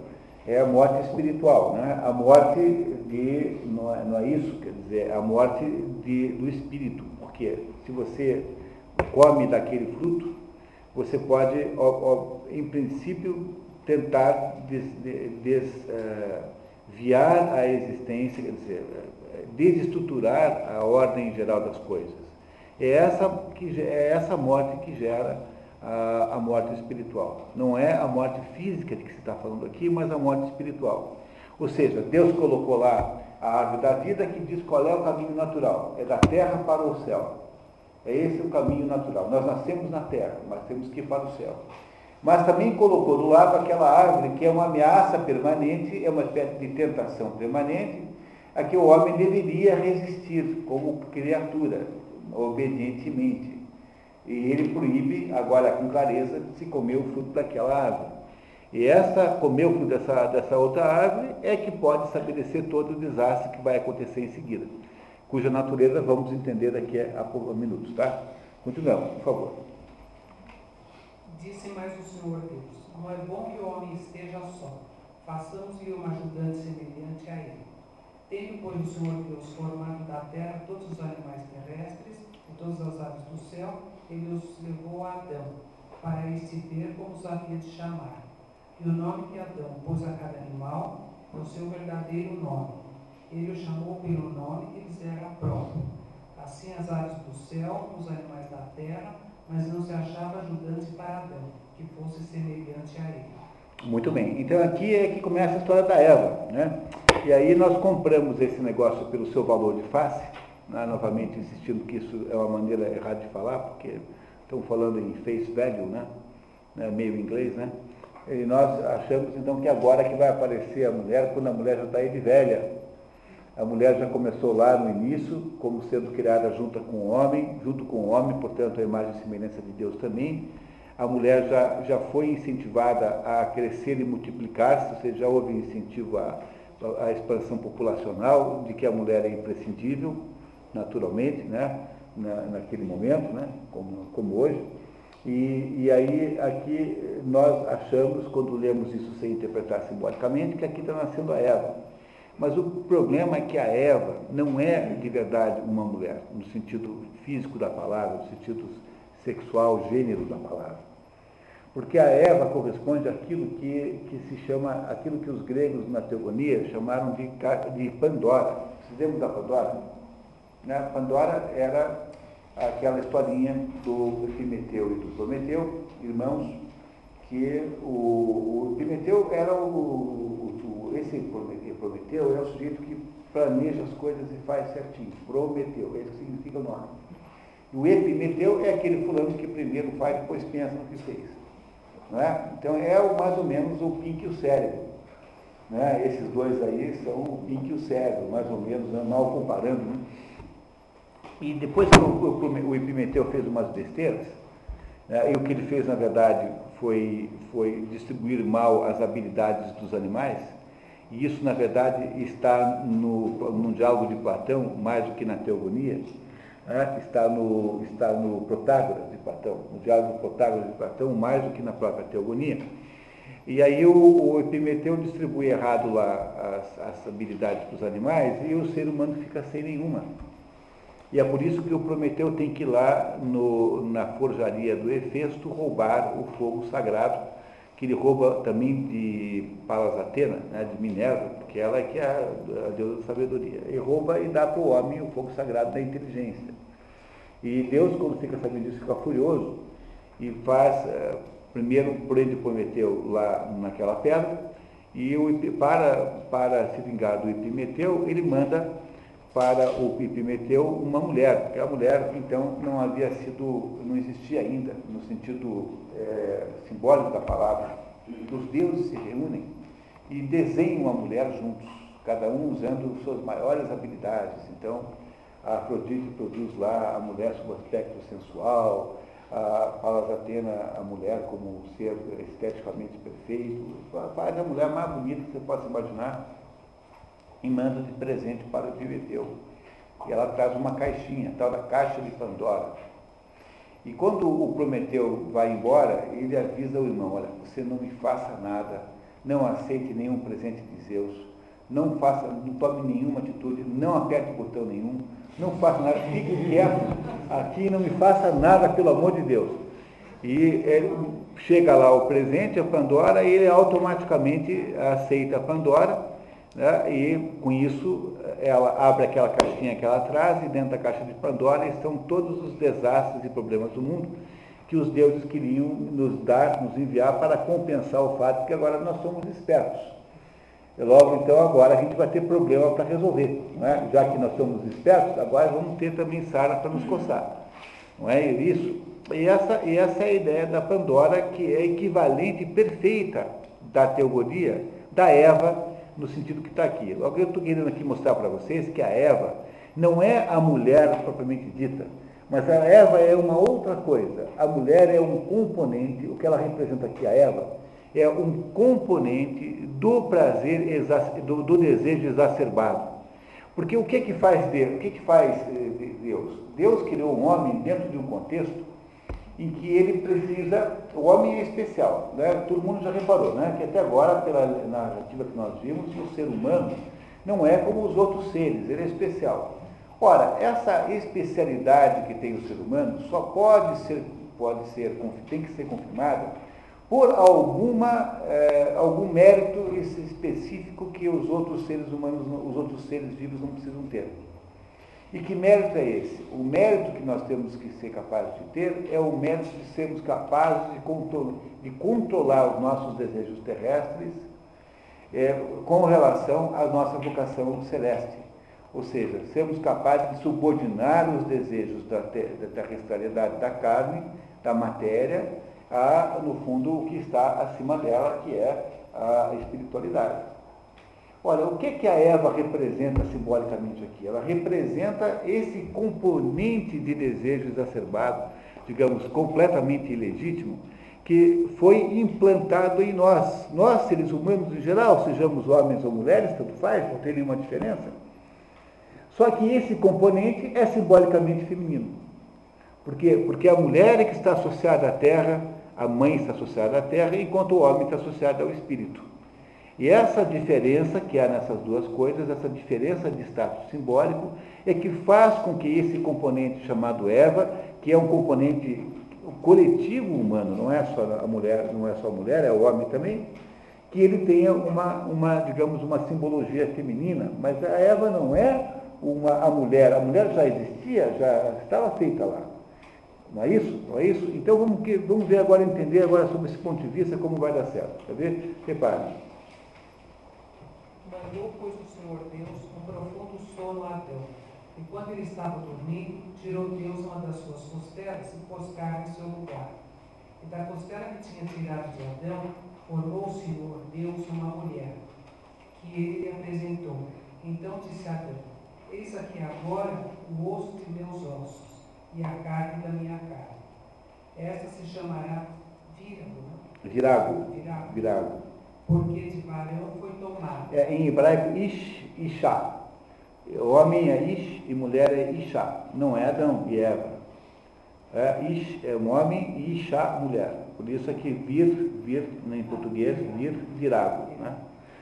é a morte espiritual, né? a morte de, não é, não é isso, quer dizer, é a morte de, do espírito, porque se você come daquele fruto, você pode, ó, ó, em princípio, tentar des- de- desviar a existência, quer dizer, eh, desestruturar a ordem geral das coisas. É essa, que, é essa morte que gera a, a morte espiritual. Não é a morte física de que se está falando aqui, mas a morte espiritual. Ou seja, Deus colocou lá a árvore da vida que diz qual é o caminho natural. É da terra para o céu. É esse o caminho natural. Nós nascemos na terra, mas temos que ir para o céu. Mas também colocou do lado aquela árvore que é uma ameaça permanente, é uma espécie de tentação permanente, a que o homem deveria resistir como criatura, obedientemente. E ele proíbe, agora com clareza, de se comer o fruto daquela árvore. E essa, comer o fruto dessa, dessa outra árvore é que pode estabelecer todo o desastre que vai acontecer em seguida, cuja natureza vamos entender daqui a, poucos minutos, tá? Continuamos, por favor. Disse mais o Senhor Deus: Não é bom que o homem esteja só. Façamos-lhe um ajudante semelhante a ele. Tendo, pois, o Senhor Deus formado da terra todos os animais terrestres e todas as aves do céu, ele os levou a Adão, para este como os havia de chamar. E o nome que Adão pôs a cada animal, o seu verdadeiro nome. Ele o chamou pelo nome que lhes era próprio. Assim as aves do céu, os animais da terra, mas não se achava ajudante para Adão, que fosse semelhante a ele. Muito bem. Então aqui é que começa a história da Eva, né? E aí nós compramos esse negócio pelo seu valor de face, né? novamente insistindo que isso é uma maneira errada de falar, porque estamos falando em face value, né? né? Meio inglês, né? E nós achamos então que agora que vai aparecer a mulher, quando a mulher já está aí de velha. A mulher já começou lá no início, como sendo criada junto com o homem, junto com o homem, portanto a imagem e semelhança de Deus também a mulher já, já foi incentivada a crescer e multiplicar-se, ou seja, já houve incentivo à, à expansão populacional, de que a mulher é imprescindível, naturalmente, né? Na, naquele momento, né? como, como hoje. E, e aí, aqui, nós achamos, quando lemos isso sem interpretar simbolicamente, que aqui está nascendo a Eva. Mas o problema é que a Eva não é de verdade uma mulher, no sentido físico da palavra, no sentido sexual, gênero da palavra. Porque a Eva corresponde àquilo que, que se chama, aquilo que os gregos na teogonia chamaram de, de Pandora. Lembram da Pandora? Né? Pandora era aquela historinha do Epimeteu e do Prometeu, irmãos, que o, o Epimeteu era o, o, o esse Prometeu é o sujeito que planeja as coisas e faz certinho. Prometeu, esse significa o nome. O Epimeteu é aquele fulano que primeiro faz, depois pensa no que fez. Não é? Então é o, mais ou menos o pink e o cérebro. Né? Esses dois aí são o pink e o cérebro, mais ou menos, né? mal comparando. Né? E depois que o, o Epimeteu fez umas besteiras, né? e o que ele fez, na verdade, foi, foi distribuir mal as habilidades dos animais, e isso, na verdade, está no, no diálogo de Platão, mais do que na teogonia, né? está, no, está no Protágoras de Platão, no diálogo Protágoras de Platão, mais do que na própria teogonia. E aí o, o Epimeteu distribui errado lá as, as habilidades para os animais e o ser humano fica sem nenhuma. E é por isso que o Prometeu tem que ir lá no, na forjaria do Hefesto roubar o fogo sagrado, que ele rouba também de Palas Atena, né, de Minerva, porque ela é que é a, a deusa da sabedoria. E rouba e dá para o homem o fogo sagrado da inteligência. E Deus, quando fica sabendo disso, fica furioso e faz, eh, primeiro prende Prometeu lá naquela pedra, e o, para, para se vingar do Epimeteu, ele manda para o Epimeteu uma mulher, porque a mulher, então, não havia sido, não existia ainda, no sentido é, simbólico da palavra. Os deuses se reúnem e desenham a mulher juntos, cada um usando suas maiores habilidades. Então, a Afrodite produz lá a mulher sob aspecto sensual, a Palas Atena, a mulher como um ser esteticamente perfeito, faz a mulher mais bonita que você possa imaginar e manda de presente para o Epimeteu. E ela traz uma caixinha, tal da caixa de Pandora. E quando o Prometeu vai embora, ele avisa o irmão, olha, você não me faça nada, não aceite nenhum presente de Zeus, não faça, não tome nenhuma atitude, não aperte botão nenhum, não faça nada, fique quieto aqui, não me faça nada, pelo amor de Deus. E ele, chega lá o presente, a Pandora, e ele automaticamente aceita a Pandora né? E com isso ela abre aquela caixinha que ela traz e dentro da caixa de Pandora estão todos os desastres e problemas do mundo que os deuses queriam nos dar, nos enviar para compensar o fato de que agora nós somos espertos. E logo então agora a gente vai ter problema para resolver. É? Já que nós somos espertos, agora vamos ter também Sara para nos coçar. Não é isso? E essa, e essa é a ideia da Pandora, que é equivalente perfeita da teogonia da Eva no sentido que está aqui. Logo, eu estou querendo aqui mostrar para vocês que a Eva não é a mulher propriamente dita, mas a Eva é uma outra coisa. A mulher é um componente, o que ela representa aqui, a Eva, é um componente do prazer, do, do desejo exacerbado. Porque o que que faz Deus? O que que faz eh, Deus? Deus criou um homem dentro de um contexto em que ele precisa, o homem é especial, né? todo mundo já reparou, né? que até agora, pela narrativa que nós vimos, o ser humano não é como os outros seres, ele é especial. Ora, essa especialidade que tem o ser humano só pode ser, pode ser, tem que ser confirmada por alguma, eh, algum mérito específico que os outros seres humanos, os outros seres vivos não precisam ter. E que mérito é esse? O mérito que nós temos que ser capazes de ter é o mérito de sermos capazes de, controlar, de controlar os nossos desejos terrestres é, com relação à nossa vocação celeste. Ou seja, sermos capazes de subordinar os desejos da, da terrestrialidade da carne, da matéria, a, no fundo, o que está acima dela, que é a espiritualidade. Olha, o que, que a Eva representa simbolicamente aqui? Ela representa esse componente de desejo exacerbado, digamos, completamente ilegítimo, que foi implantado em nós. Nós, seres humanos em geral, sejamos homens ou mulheres, tanto faz, não tem nenhuma diferença. Só que esse componente é simbolicamente feminino. Por quê? Porque a mulher é que está associada à terra, a mãe está associada à terra, enquanto o homem está associado ao espírito. E essa diferença que há nessas duas coisas, essa diferença de status simbólico, é que faz com que esse componente chamado Eva, que é um componente coletivo humano, não é só a mulher, não é só a mulher, é o homem também, que ele tenha uma, uma, digamos, uma simbologia feminina, mas a Eva não é uma, a mulher, a mulher já existia, já estava feita lá. Não é isso? Não é isso? Então vamos, vamos ver agora, entender agora sobre esse ponto de vista como vai dar certo. Quer ver? Repare. Mandou, pois, o Senhor Deus um profundo sono a Adão. Enquanto ele estava dormindo, tirou Deus uma das suas costelas e pôs carne em seu lugar. E da costela que tinha tirado de Adão, formou o Senhor Deus uma mulher, que ele lhe apresentou. Então disse Adão: Eis aqui agora o osso de meus ossos e a carne da minha carne. Esta se chamará Vírago, né? Virago. Virago. Virago. Porque de varão foi tomada. É, em hebraico, Ish, Isha. Homem é Ish e mulher é Isha. Não é Adão e Eva. É, ish é um homem e Isha, mulher. Por isso aqui, vir, vir, em português, vir, virago. Né?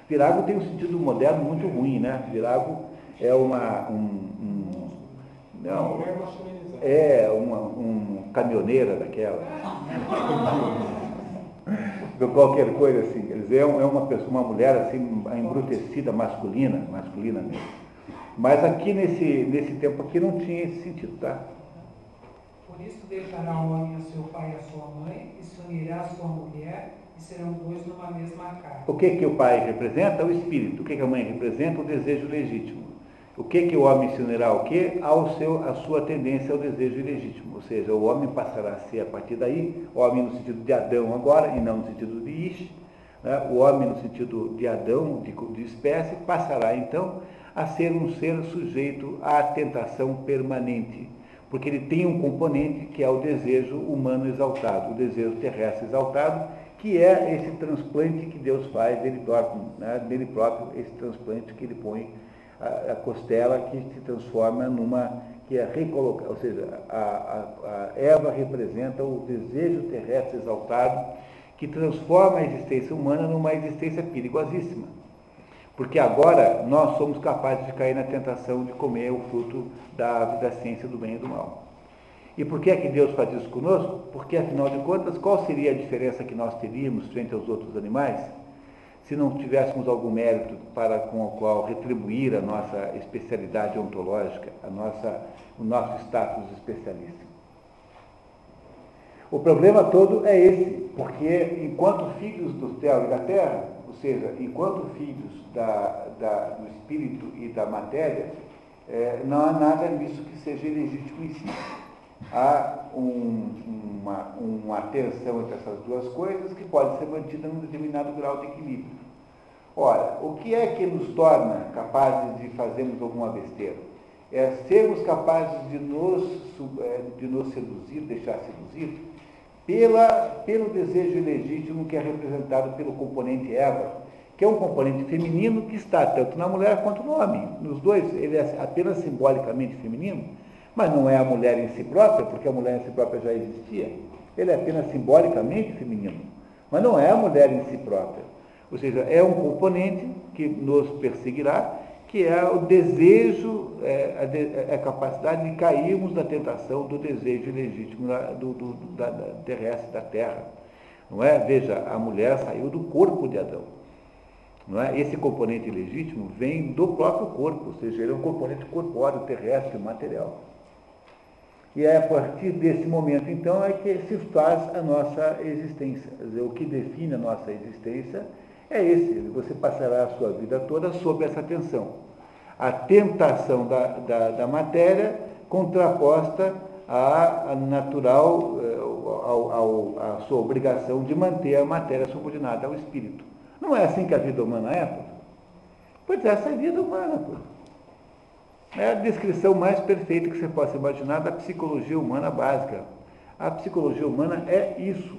Virago tem um sentido moderno muito ruim, né? Virago é uma, um, um não, é uma um caminhoneira daquela. Qualquer coisa assim. Quer dizer, é é uma pessoa, uma mulher assim, embrutecida, masculina, masculina mesmo. Mas aqui nesse, nesse tempo aqui não tinha esse sentido, tá? Por isso deixará o homem a seu pai e a sua mãe, e se unirá à sua mulher, e serão dois numa mesma carne. O que, que o pai representa? O espírito. O que, que a mãe representa? O desejo legítimo. O que, que o homem se unirá ao quê? Ao seu, a sua tendência ao desejo ilegítimo. Ou seja, o homem passará a ser, a partir daí, o homem no sentido de Adão agora, e não no sentido de Ish, né? o homem no sentido de Adão, de, de espécie, passará então a ser um ser sujeito à tentação permanente. Porque ele tem um componente que é o desejo humano exaltado, o desejo terrestre exaltado, que é esse transplante que Deus faz dele próprio, né, dele próprio esse transplante que ele põe a, a costela que se transforma numa que é recolocar, ou seja, a, a, a Eva representa o desejo terrestre exaltado que transforma a existência humana numa existência perigosíssima. Porque agora nós somos capazes de cair na tentação de comer o fruto da da ciência do bem e do mal. E por que é que Deus faz isso conosco? Porque, afinal de contas, qual seria a diferença que nós teríamos frente aos outros animais se não tivéssemos algum mérito para com o qual retribuir a nossa especialidade ontológica, a nossa, o nosso status especialista? O problema todo é esse, porque enquanto filhos do céu e da terra, ou seja, enquanto filhos da, da, do espírito e da matéria, é, não há nada nisso que seja ilegítimo em si. Há um, uma, uma tensão entre essas duas coisas que pode ser mantida num determinado grau de equilíbrio. Ora, o que é que nos torna capazes de fazermos alguma besteira? É sermos capazes de nos, é, de nos seduzir, deixar seduzir, pela, pelo desejo ilegítimo que é representado pelo componente Eva, que é um componente feminino que está tanto na mulher quanto no homem. Nos dois, ele é apenas simbolicamente feminino, mas não é a mulher em si própria, porque a mulher em si própria já existia. Ele é apenas simbolicamente feminino, mas não é a mulher em si própria. Ou seja, é um componente que nos perseguirá, que é o desejo, é, a, de, é a, capacidade de cairmos na tentação do desejo ilegítimo da, do, do, da, da terrestre, da terra. Não é? Veja, a mulher saiu do corpo de Adão. Não é? Esse componente ilegítimo vem do próprio corpo, ou seja, ele é um componente corpóreo, terrestre, material. E é a partir desse momento, então, é que se faz a nossa existência. Dizer, o que define a nossa existência é esse. Você passará a sua vida toda sob essa tensão. A tentação da, da, da matéria contraposta à, natural, ao, ao, à sua obrigação de manter a matéria subordinada ao espírito. Não é assim que a vida humana é, pô? Pois essa é a vida humana, pô. É a descrição mais perfeita que você possa imaginar da psicologia humana básica. A psicologia humana é isso.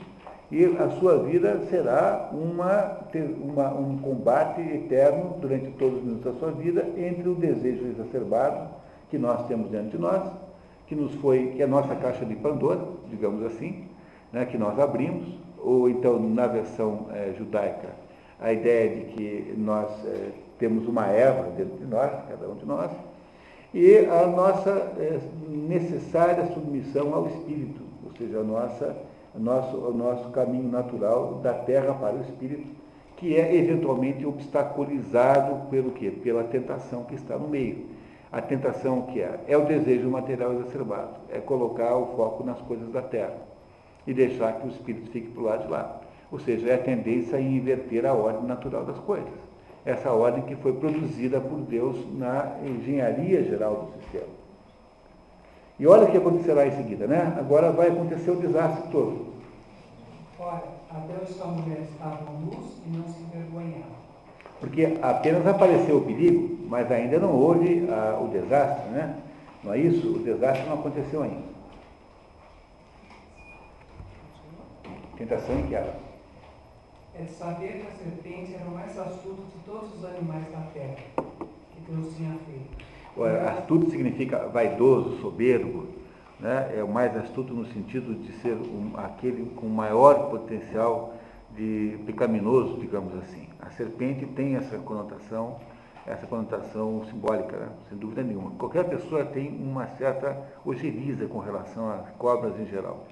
E a sua vida será uma, uma, um combate eterno durante todos os minutos da sua vida entre o desejo exacerbado que nós temos dentro de nós, que nos foi, que é a nossa caixa de Pandora, digamos assim, né, que nós abrimos, ou então na versão é, judaica, a ideia de que nós é, temos uma Eva dentro de nós, cada um de nós, e a nossa é, necessária submissão ao Espírito, ou seja, a nossa, a nosso, o nosso caminho natural da terra para o Espírito, que é eventualmente obstaculizado pelo quê? Pela tentação que está no meio. A tentação que é? É o desejo material exacerbado, é colocar o foco nas coisas da terra e deixar que o espírito fique para o lado de lá. Ou seja, é a tendência a inverter a ordem natural das coisas. Essa ordem que foi produzida por Deus na engenharia geral do sistema. E olha o que acontecerá em seguida, né? Agora vai acontecer o desastre todo. Ora, até os que a mulher estavam nus e não se envergonhavam. Porque apenas apareceu o perigo, mas ainda não houve ah, o desastre, né? Não é isso? O desastre não aconteceu ainda. Tentação em que ela? É saber que a serpente era o mais astuto de todos os animais da terra que Deus tinha feito. Ora, astuto significa vaidoso, soberbo, né? é o mais astuto no sentido de ser um, aquele com maior potencial de pecaminoso, digamos assim. A serpente tem essa conotação, essa conotação simbólica, né? sem dúvida nenhuma. Qualquer pessoa tem uma certa ojeriza com relação às cobras em geral.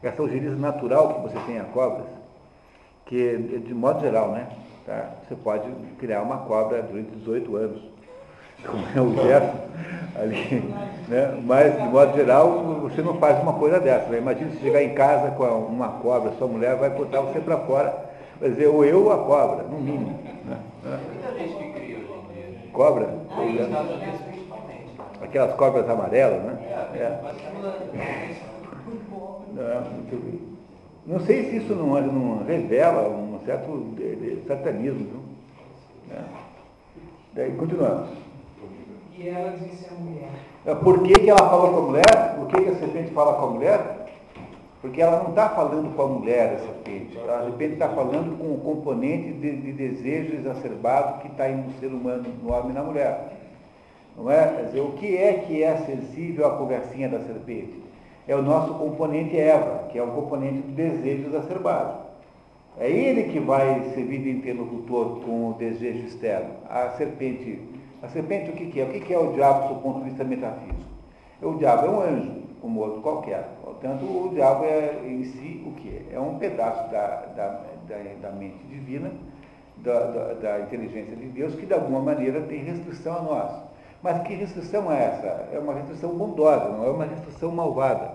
Essa ojeriza natural que você tem a cobras, que de modo geral, né? Tá? Você pode criar uma cobra durante 18 anos, como é o Gerson ali, né? Mas de modo geral você não faz uma coisa dessa. Né? Imagina se chegar em casa com uma cobra, sua mulher vai botar você para fora, vai dizer, ou eu ou a cobra, no mínimo. Né? Muita gente que cria hoje em dia. Cobra? Aí, nos Estados Unidos principalmente. né? Aquelas cobras amarelas, né? É, É. Não, muito bem. Não sei se isso não, não revela um certo satanismo. É. Daí, continuamos. E ela disse à mulher: É, Por que, que ela falou com a mulher? Por que, que a serpente fala com a mulher? Porque ela não está falando com a mulher, a serpente. A serpente está falando com o componente de, de desejo exacerbado que está aí no ser humano, no homem e na mulher. Não é? Quer dizer, o que é que é sensível à conversinha da serpente? É o nosso componente Eva, que é um componente do desejo exacerbado. É ele que vai servir de interlocutor com o desejo externo. A serpente, a serpente o que, que é? O que, que é o diabo do ponto de vista metafísico? O diabo é um anjo, como outro qualquer. Portanto, o diabo é em si o que? É um pedaço da, da, da, da mente divina, da, da, da inteligência de Deus, que de alguma maneira tem restrição a nós. Mas que restrição é essa? É uma restrição bondosa, não é uma restrição malvada.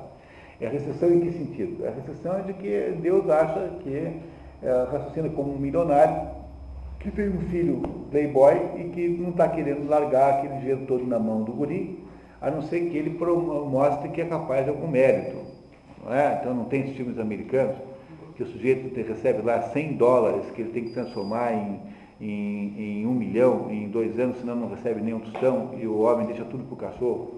É restrição em que sentido? É restrição de que Deus acha que é, raciocina como um milionário que tem um filho playboy e que não está querendo largar aquele dinheiro todo na mão do guri, a não ser que ele mostre que é capaz de algum mérito. Não é? Então não tem esses filmes americanos que o sujeito recebe lá 100 dólares que ele tem que transformar em, em, em um milhão em dois anos, senão não recebe nenhum tostão e o homem deixa tudo para o cachorro.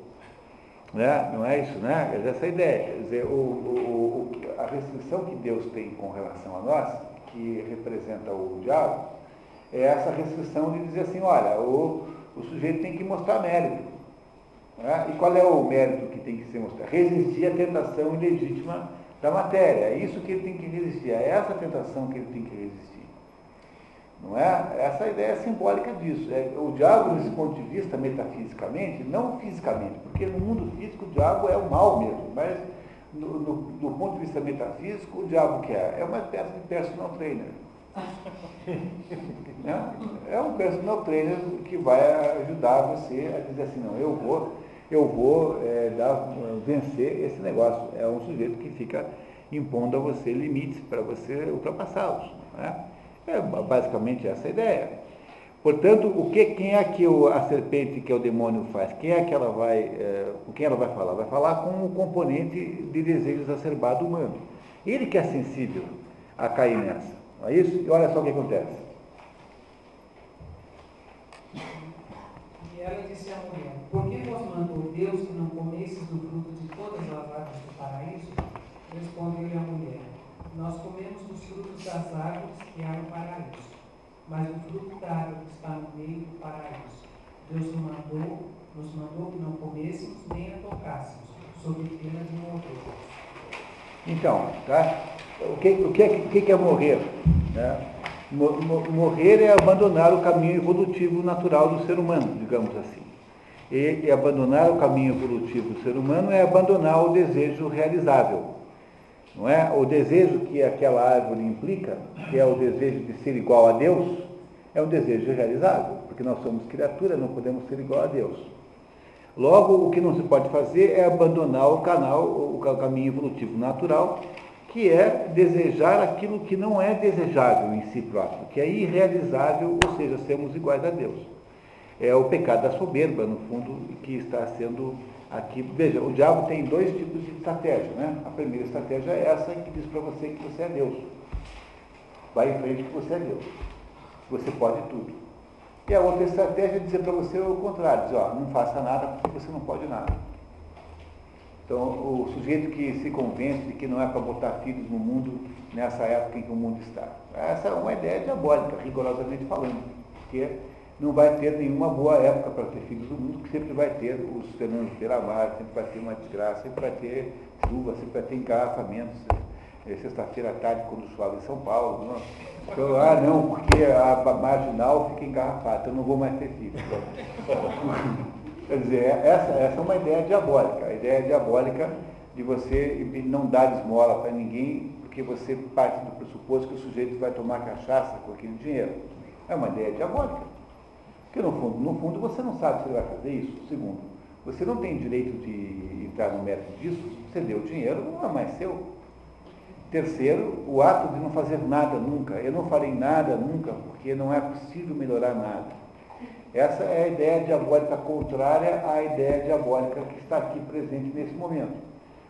Né? Não é isso, né? Dizer, Essa é a ideia. Quer dizer, o, o- o- a restrição que Deus tem com relação a nós, que representa o diabo, é essa restrição de dizer assim, olha, o, o sujeito tem que mostrar mérito. né? E qual é o mérito que tem que ser mostrado? Resistir à tentação ilegítima da matéria. É isso que ele tem que resistir, é essa tentação que ele tem que resistir. Não é? Essa é a ideia simbólica disso. É, o diabo, nesse ponto de vista, metafisicamente, não fisicamente, porque no mundo físico o diabo é o mal mesmo, mas no, no- do ponto de vista metafísico, o diabo que é? É uma espécie de personal trainer. Né? É um personal trainer que vai ajudar você a dizer assim, não, eu vou, eu vou é, dar, vencer esse negócio. É um sujeito que fica impondo a você limites para você ultrapassá-los. Né? É basicamente essa a ideia. Portanto, o que, quem é que o- a serpente, que é o demônio, faz? Quem é que ela vai, é, com quem ela vai falar? Vai falar com o componente de desejo exacerbado humano. Ele que é sensível a cair nessa. Não é isso? E olha só o que acontece. E ela disse à mulher: Por que vos mandou Deus que não comesses do fruto de todas as árvores do paraíso? Respondeu-lhe a mulher: Nós comemos dos frutos das árvores que há no paraíso, mas o fruto da árvore que está no meio do paraíso. Deus nos mandou, nos mandou que não comêssemos nem a tocássemos, sob pena de morrer. Então, tá? O, que, o, que, é- o que é morrer? né? Mo- mo- Morrer é abandonar o caminho evolutivo natural do ser humano, digamos assim. E, e abandonar o caminho evolutivo do ser humano é abandonar o desejo realizável. Não é? O desejo que aquela árvore implica, que é o desejo de ser igual a Deus, é um desejo realizável, porque nós somos criaturas, não podemos ser igual a Deus. Logo, o que não se pode fazer é abandonar o canal, o caminho evolutivo natural, que é desejar aquilo que não é desejável em si próprio, que é irrealizável, ou seja, sermos iguais a Deus. É o pecado da soberba, no fundo, que está sendo aqui. Veja, o diabo tem dois tipos de estratégia. Né? A primeira estratégia é essa que diz para você que você é Deus. Vai em frente que você é Deus. Você pode tudo. E a outra estratégia é dizer para você o contrário, dizer, ó, não faça nada porque você não pode nada. Então, o sujeito que se convence de que não é para botar filhos no mundo nessa época em que o mundo está. Essa é uma ideia diabólica, rigorosamente falando, porque não vai ter nenhuma boa época para ter filhos no mundo, que sempre vai ter os fenômenos de mar, sempre vai ter uma desgraça, sempre vai ter chuva, sempre vai ter engarrafamentos. É, sexta-feira à tarde, quando chove em São Paulo. Não. Então, ah, não, porque a marginal fica engarrafada, então não vou mais ter filhos. Quer dizer, essa, essa é uma ideia diabólica. A ideia diabólica de você não dar esmola para ninguém, porque você parte do pressuposto que o sujeito vai tomar cachaça com aquele dinheiro. É uma ideia diabólica. Porque no fundo, no fundo você não sabe se ele vai fazer isso. Segundo, você não tem direito de entrar no mérito disso, você deu o dinheiro, não é mais seu. Terceiro, o ato de não fazer nada nunca. Eu não farei nada nunca, porque não é possível melhorar nada. Essa é a ideia diabólica contrária à ideia diabólica que está aqui presente nesse momento.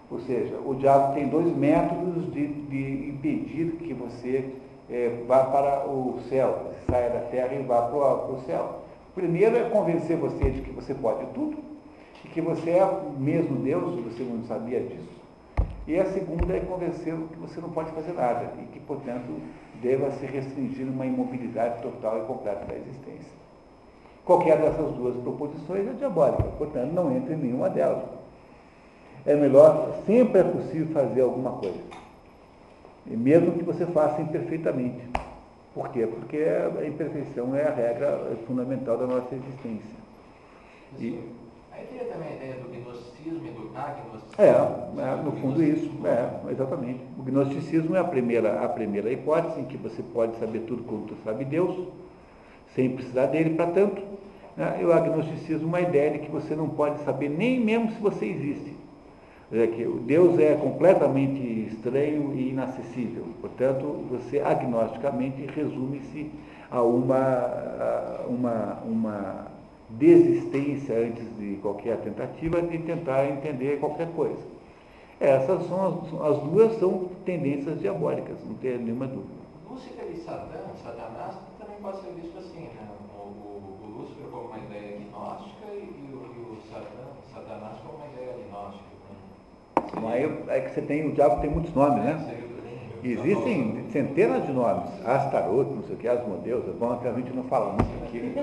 Ou seja, o diabo tem dois métodos de, de impedir que você é, vá para o céu, saia da terra e vá para o céu. O primeiro é convencer você de que você pode tudo e que você é mesmo Deus, você não sabia disso. E a segunda é convencê-lo que você não pode fazer nada e que, portanto, deva se restringir uma imobilidade total e completa da existência. Qualquer dessas duas proposições é diabólica, portanto, não entre em nenhuma delas. É melhor, sempre é possível fazer alguma coisa. E mesmo que você faça imperfeitamente. Por quê? Porque a imperfeição é a regra fundamental da nossa existência. E, Aí teria também a ideia do gnosticismo e do agnosticismo. É, é no fundo isso, é, exatamente. O gnosticismo é a primeira, a primeira hipótese em que você pode saber tudo como tu sabe Deus, sem precisar dele para tanto. Né? E o agnosticismo uma ideia de que você não pode saber nem mesmo se você existe. É que Deus é completamente estranho e inacessível. Portanto, você agnosticamente resume-se a uma, a uma, uma desistência antes de qualquer tentativa de tentar entender qualquer coisa. Essas são as, as duas são tendências diabólicas, não tem nenhuma dúvida. Lúcifer e Satã, pode ser visto assim, né? O, o, o Lúcifer como uma ideia agnóstica e, e, o, e o Satã, Satanás como uma ideia agnóstica. Né? Aí é que você tem, o diabo tem muitos nomes, né? Existem centenas de nomes, Astaroth, não sei o que, Asmodeus, é bom até a gente não fala muito aqui.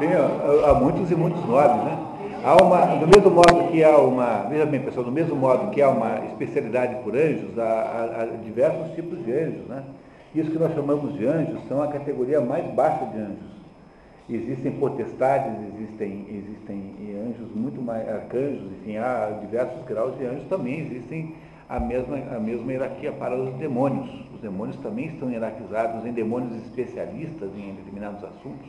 Tem, há muitos e muitos nomes, né? Há uma, do mesmo modo que há uma, veja bem pessoal, do mesmo modo que há uma especialidade por anjos, há, há, há diversos tipos de anjos, né? Isso que nós chamamos de anjos são a categoria mais baixa de anjos. Existem potestades, existem, existem anjos muito mais, arcanjos, enfim, há diversos graus de anjos, também existem a mesma, a mesma hierarquia para os demônios. Os demônios também estão hierarquizados em demônios especialistas em determinados assuntos.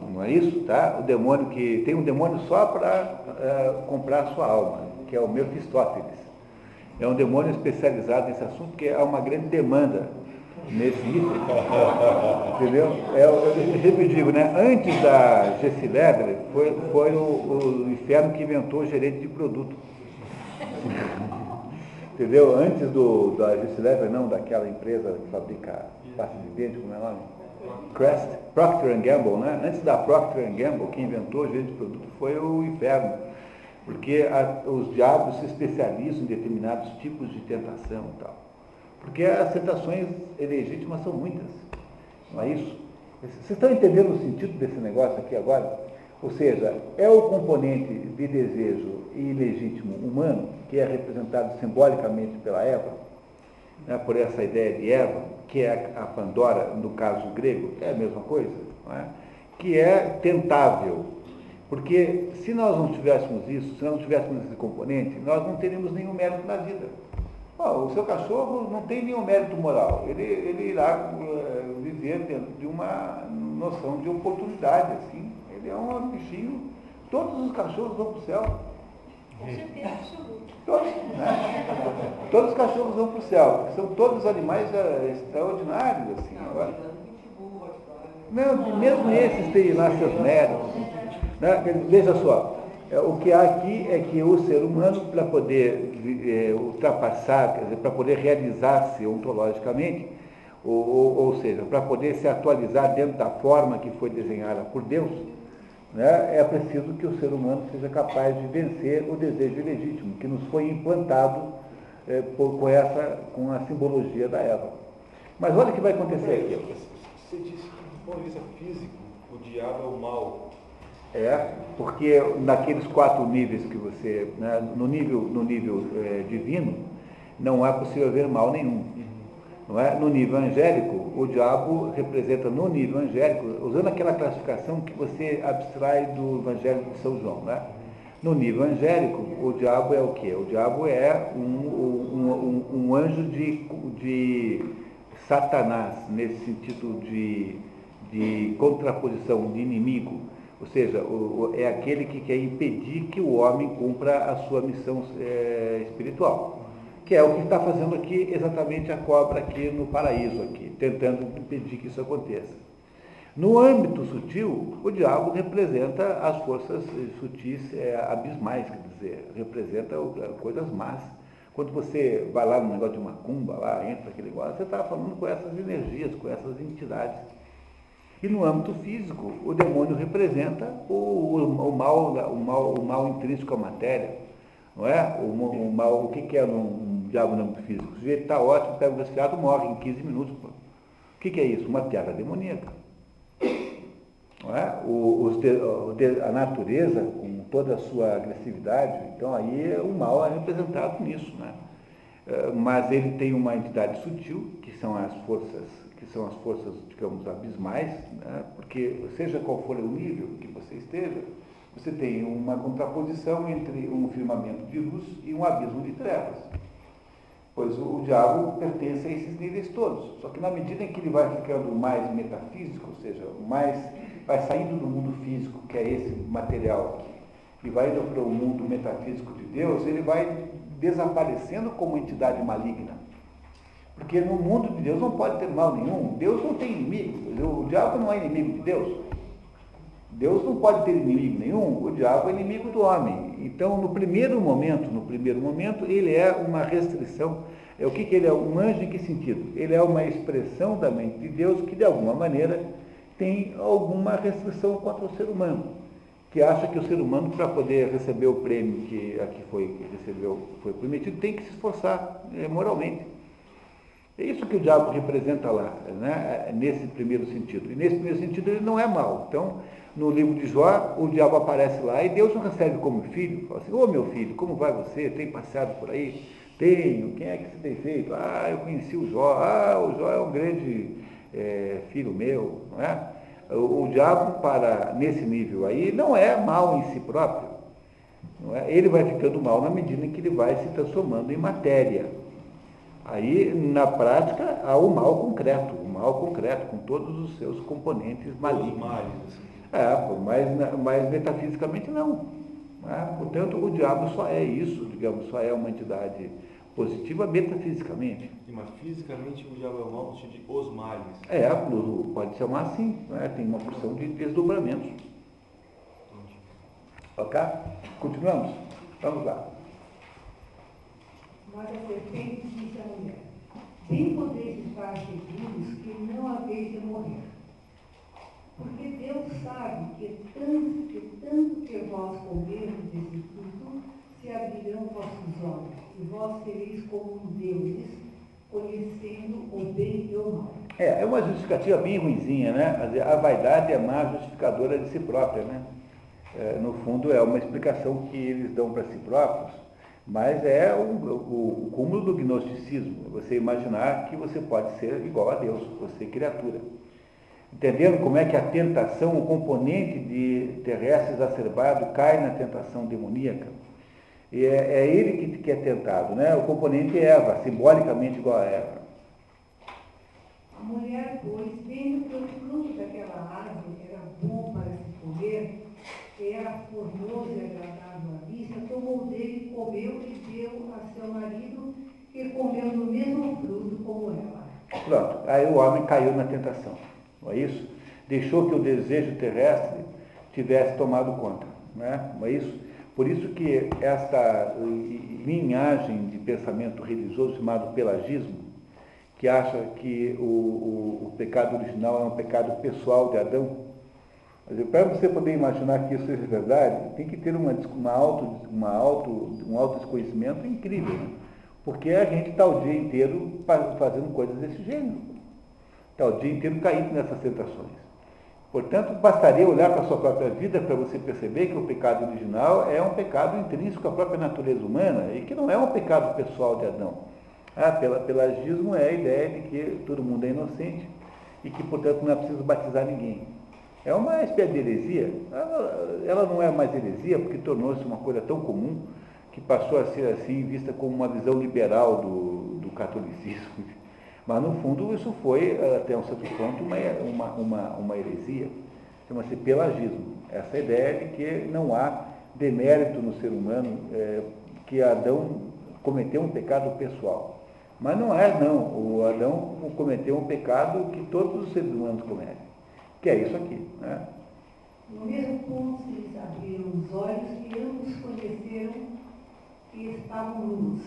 Não é isso? Tá? O demônio que tem um demônio só para uh, comprar a sua alma, que é o Mephistófeles. É um demônio especializado nesse assunto, porque há uma grande demanda nesse. Entendeu? É, eu, eu sempre digo, né? Antes da Gessi foi, foi o, o inferno que inventou o gerente de produto. Entendeu? Antes do, da Gessilever, não, daquela empresa que fabrica pasta de dente, como é o nome? Crest, Procter Gamble, né? Antes da Procter Gamble, quem inventou o gerente de produto foi o inferno. Porque a, os diabos se especializam em determinados tipos de tentação e tal. Porque as tentações legítimas são muitas. Não é isso? Vocês estão entendendo o sentido desse negócio aqui agora? Ou seja, é o componente de desejo ilegítimo humano, que é representado simbolicamente pela Eva, né, por essa ideia de Eva, que é a Pandora, no caso grego, é a mesma coisa, é? que é tentável. Porque se nós não tivéssemos isso, se nós não tivéssemos esse componente, nós não teríamos nenhum mérito na vida. O seu cachorro não tem nenhum mérito moral. Ele, ele irá uh, viver dentro de uma noção de oportunidade, assim, Ele é um bichinho. Todos os cachorros vão para o céu. Com certeza absoluta. Todos, né? todos os cachorros vão para o céu. São todos animais é, extraordinários, assim. Agora. Não, mesmo esses têm lá seus méritos. Né? Veja só, o que há aqui é que o ser humano, para poder é, ultrapassar, para poder realizar-se ontologicamente, ou, ou, ou seja, para poder se atualizar dentro da forma que foi desenhada por Deus, né, é preciso que o ser humano seja capaz de vencer o desejo ilegítimo que nos foi implantado é, por, com, essa, com a simbologia da Eva. Mas olha o que vai acontecer aqui. Você disse que, do ponto de vista físico, o diabo é o mal. É, porque naqueles quatro níveis que você, né, no nível, no nível é, divino, não é possível haver mal nenhum. Não é? No nível angélico, o diabo representa no nível angélico, usando aquela classificação que você abstrai do Evangelho de São João. Né? No nível angélico, o diabo é o quê? O diabo é um, um, um, um anjo de, de Satanás, nesse sentido de, de contraposição, de inimigo. Ou seja, o, é aquele que quer impedir que o homem cumpra a sua missão é, espiritual que é o que está fazendo aqui exatamente a cobra aqui no paraíso, aqui, tentando impedir que isso aconteça. No âmbito sutil, o diabo representa as forças sutis é, abismais, quer dizer, representa coisas más. Quando você vai lá no negócio de uma cumba, lá entra aquele negócio, você está falando com essas energias, com essas entidades. E no âmbito físico, o demônio representa o, o, o, mal, o, mal, o mal intrínseco à matéria. Não é? O, o, mal, o que, que é um, diabo no âmbito físico? O sujeito está ótimo, pega um resfriado, morre em 15 minutos. Pô. O que, que é isso? Uma piada demoníaca. Não é? O, o, a natureza, com toda a sua agressividade, então aí o mal é representado nisso. Né? É, mas ele tem uma entidade sutil, que são as forças, são as forças, digamos, abismais, né? porque seja qual for o nível que você esteja, você tem uma contraposição entre um firmamento de luz e um abismo de trevas. Pois o, o, diabo pertence a esses níveis todos. Só que na medida em que ele vai ficando mais metafísico, ou seja, mais vai saindo do mundo físico, que é esse material aqui, e vai indo para o mundo metafísico de Deus, ele vai desaparecendo como entidade maligna. Porque no mundo de Deus não pode ter mal nenhum. Deus não tem inimigo. O diabo não é inimigo de Deus. Deus não pode ter inimigo nenhum, o diabo é inimigo do homem. Então, no primeiro momento, no primeiro momento, ele é uma restrição. É o que, que ele é? Um anjo em que sentido? Ele é uma expressão da mente de Deus que, de alguma maneira, tem alguma restrição contra o ser humano, que acha que o ser humano, para poder receber o prêmio que aqui foi, recebeu, foi prometido, tem que se esforçar é, moralmente. É isso que o diabo representa lá, né? nesse primeiro sentido. E nesse primeiro sentido ele não é mau. Então, no livro de Jó, o diabo aparece lá e Deus o recebe como filho. Fala assim, ô oh, meu filho, como vai você? Tem passeado por aí? Tenho. Quem é que você tem feito? Ah, eu conheci o Jó. Ah, o Jó é um grande é, filho meu. Não é? o, o, diabo, para nesse nível aí, não é mal em si próprio. É? Ele vai ficando mal na medida em que ele vai se transformando em matéria. Aí, na prática, há o mal concreto, o mal concreto, com todos os seus componentes malignos. Assim. É, mas, mas metafisicamente não. Né? Portanto, o diabo só é isso, digamos, só é uma entidade positiva metafisicamente. Mas fisicamente o diabo é o mal de os males. É, pode chamar assim, né? tem uma porção de desdobramentos. Ok? Continuamos? Vamos lá. Mas a serpente disse à mulher, bem podeis estar seguros que não haveis de morrer. Porque Deus sabe que tanto que, tanto que vós comerdes desse fruto, se abrirão vossos olhos, e vós sereis como deuses, conhecendo o bem e o mal. É, é uma justificativa bem ruimzinha, né? A vaidade é má justificadora de si própria, né? É, no fundo, é uma explicação que eles dão para si próprios, mas é o, o, o cúmulo do gnosticismo. Você imaginar que você pode ser igual a Deus, você criatura. Entendendo como é que a tentação, o componente de terrestre exacerbado cai na tentação demoníaca. E é, é ele que, que, é tentado, né? O componente é Eva, simbolicamente igual a Eva. A mulher, pois, vendo que o fruto daquela árvore era bom para se comer era formoso e agradável à vista, tomou dele, comeu e deu a seu marido, que comeu no mesmo fruto como ela. Pronto, aí o homem caiu na tentação, não é isso? Deixou que o desejo terrestre tivesse tomado conta, não é? Não é isso? Por isso que esta linhagem de pensamento religioso chamado pelagismo, que acha que o, o, o pecado original é um pecado pessoal de Adão, para você poder imaginar que isso seja verdade, tem que ter uma, uma auto, uma auto, um autodesconhecimento incrível. Né? Porque a gente está o dia inteiro fazendo coisas desse gênero. Está o dia inteiro caindo nessas tentações. Portanto, bastaria olhar para a sua própria vida para você perceber que o pecado original é um pecado intrínseco à própria natureza humana e que não é um pecado pessoal de Adão. Ah, pela, pelagismo é a ideia de que todo mundo é inocente e que, portanto, não é preciso batizar ninguém. É uma espécie de heresia. Ela, ela não é mais heresia porque tornou-se uma coisa tão comum que passou a ser assim vista como uma visão liberal do, do catolicismo. Mas no fundo isso foi, até um certo ponto, uma, uma, uma, uma heresia. Chama-se pelagismo. Essa ideia de que não há demérito no ser humano, é, que Adão cometeu um pecado pessoal. Mas não é, não. O Adão cometeu um pecado que todos os seres humanos cometem que é isso aqui. Né? No mesmo ponto, eles abriram os olhos e ambos conheceram que estavam nus,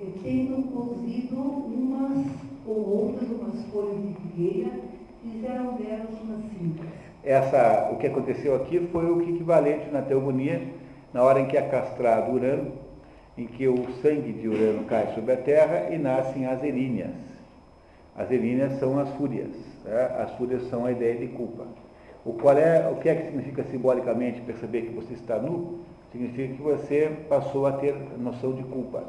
e tendo cozido umas com outras umas folhas de figueira, fizeram delas umas cintas. Essa, o que aconteceu aqui foi o equivalente na teogonia, na hora em que é castrado Urano, em que o sangue de Urano cai sobre a Terra e nascem as eríneas. As eríneas são as fúrias. As fúrias são a ideia de culpa. O, qual é, o que é que significa simbolicamente perceber que você está nu? Significa que você passou a ter noção de culpa.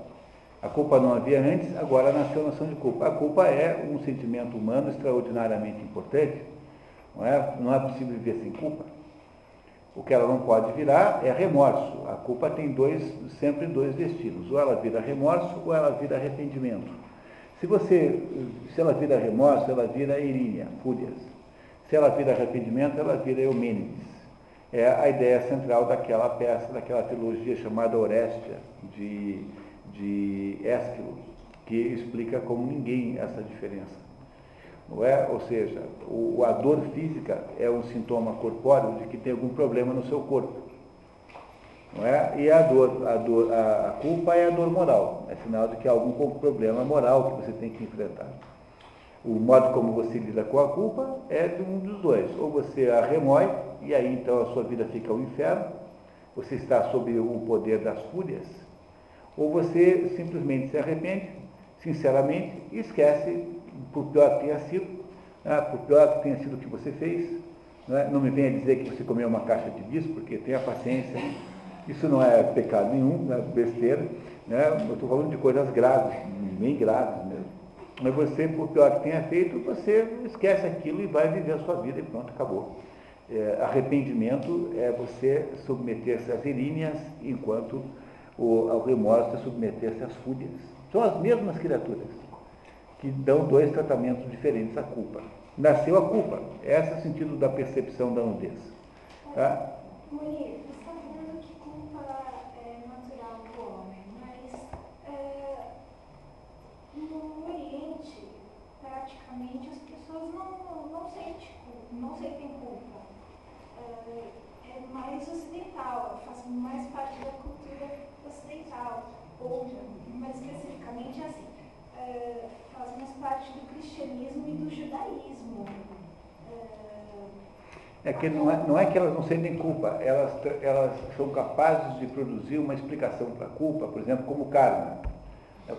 A culpa não havia antes, agora nasceu a noção de culpa. A culpa é um sentimento humano extraordinariamente importante. Não é, não é possível viver sem culpa. O que ela não pode virar é remorso. A culpa tem dois, sempre dois destinos. Ou ela vira remorso ou ela vira arrependimento. Se você, se ela vira remorso, ela vira irínia, fúrias. Se ela vira arrependimento, ela vira eumênides. É a ideia central daquela peça, daquela trilogia chamada Orestia, de, de Ésquilo, que explica como ninguém essa diferença. Não é? Ou seja, o, a dor física é um sintoma corpóreo de que tem algum problema no seu corpo. Não é? E a dor, a dor, a culpa é a dor moral, é sinal de que há algum problema moral que você tem que enfrentar. O modo como você lida com a culpa é de um dos dois. Ou você a remói, e aí então a sua vida fica um inferno, você está sob o poder das fúrias, ou você simplesmente se arrepende, sinceramente, e esquece, por pior que tenha sido, né, por pior que tenha sido o que você fez. Não, é? não me venha dizer que você comeu uma caixa de bis, porque tenha paciência isso não é pecado nenhum, é besteira. Né? Eu estou falando de coisas graves, bem graves mesmo. Mas você, por pior que tenha feito, você esquece aquilo e vai viver a sua vida e pronto, acabou. É, arrependimento é você submeter-se às iríneas, enquanto o, remorso é submeter-se às fúrias. São as mesmas criaturas que dão dois tratamentos diferentes à culpa. Nasceu a culpa. Esse é o sentido da percepção da nudez. Tá? Praticamente as pessoas não, não, sentem, não sentem culpa. É, é mais ocidental, faz mais parte da cultura ocidental, ou mais especificamente assim, é, faz mais parte do cristianismo e do judaísmo. É, é que não é, não é que elas não sentem culpa, elas, elas são capazes de produzir uma explicação para a culpa, por exemplo, como karma.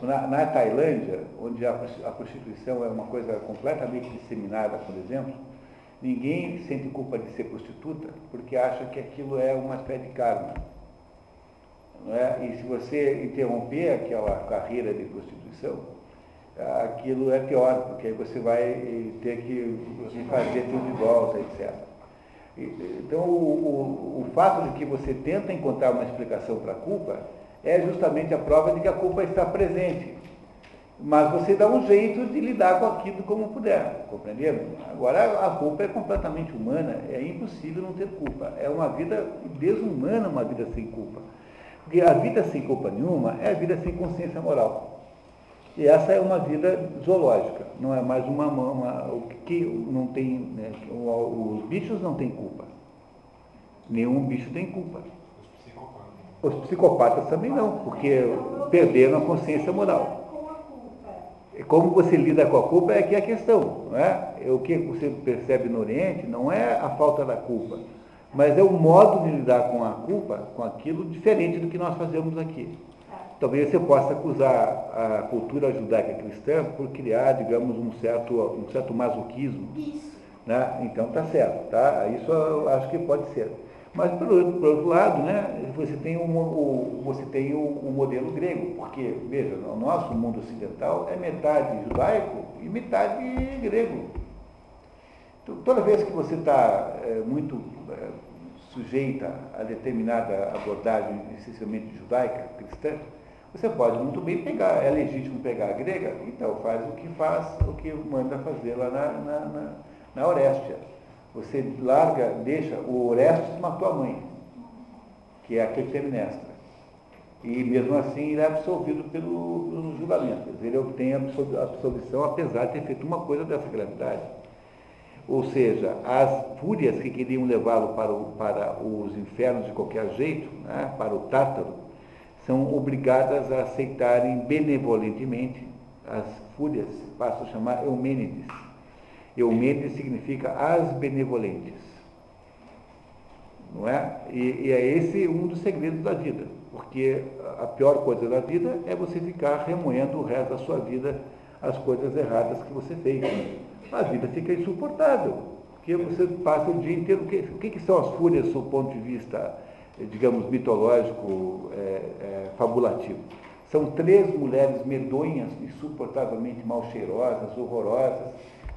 Na, na Tailândia, onde a, prostituição é uma coisa completamente disseminada, por exemplo, ninguém sente culpa de ser prostituta porque acha que aquilo é uma espécie de karma. É? E se você interromper aquela carreira de prostituição, aquilo é pior, porque aí você vai ter que fazer tudo de volta, etc. Então, o, o, o fato de que você tenta encontrar uma explicação para a culpa é justamente a prova de que a culpa está presente. Mas você dá um jeito de lidar com aquilo como puder, compreendendo? Agora, a culpa é completamente humana, é impossível não ter culpa. É uma vida desumana, uma vida sem culpa. Porque a vida sem culpa nenhuma é a vida sem consciência moral. E essa é uma vida zoológica, não é mais uma, uma o que não tem, né, os bichos não têm culpa. Nenhum bicho tem culpa. Os psicopatas também não, porque perderam a consciência moral. Como você lida com a culpa é que é a questão, não é? O que você percebe no Oriente não é a falta da culpa, mas é o modo de lidar com a culpa, com aquilo diferente do que nós fazemos aqui. Talvez você possa acusar a cultura judaica cristã por criar, digamos, um certo, um certo masoquismo. Isso. Né? Então tá certo, tá? Isso eu acho que pode ser. Mas, por, por outro lado, né, você tem, um, o, você tem o, o, modelo grego, porque, veja, o nosso mundo ocidental é metade judaico e metade grego. Então, toda vez que você está é, muito é, sujeita a determinada abordagem essencialmente judaica, cristã, você pode muito bem pegar, é legítimo pegar a grega, então faz o que faz, o que manda fazer lá na, na, na, na Orestia você larga, deixa, o Orestes matou a mãe, que é a Clitemnestra. E mesmo assim ele é absolvido pelo, pelo julgamento. Ele obtém a absolvição apesar de ter feito uma coisa dessa gravidade. Ou seja, as fúrias que queriam levá-lo para, para, os infernos de qualquer jeito, né, para o Tártaro, são obrigadas a aceitarem benevolentemente as fúrias, passo a chamar Eumênides Eumênides significa as benevolentes. Não é? E, e, é esse um dos segredos da vida, porque a pior coisa da vida é você ficar remoendo o resto da sua vida as coisas erradas que você fez. A vida fica insuportável, porque você passa o dia inteiro. O que, o que são as fúrias do ponto de vista, digamos, mitológico, é, é, fabulativo? São três mulheres medonhas, insuportavelmente mal cheirosas, horrorosas,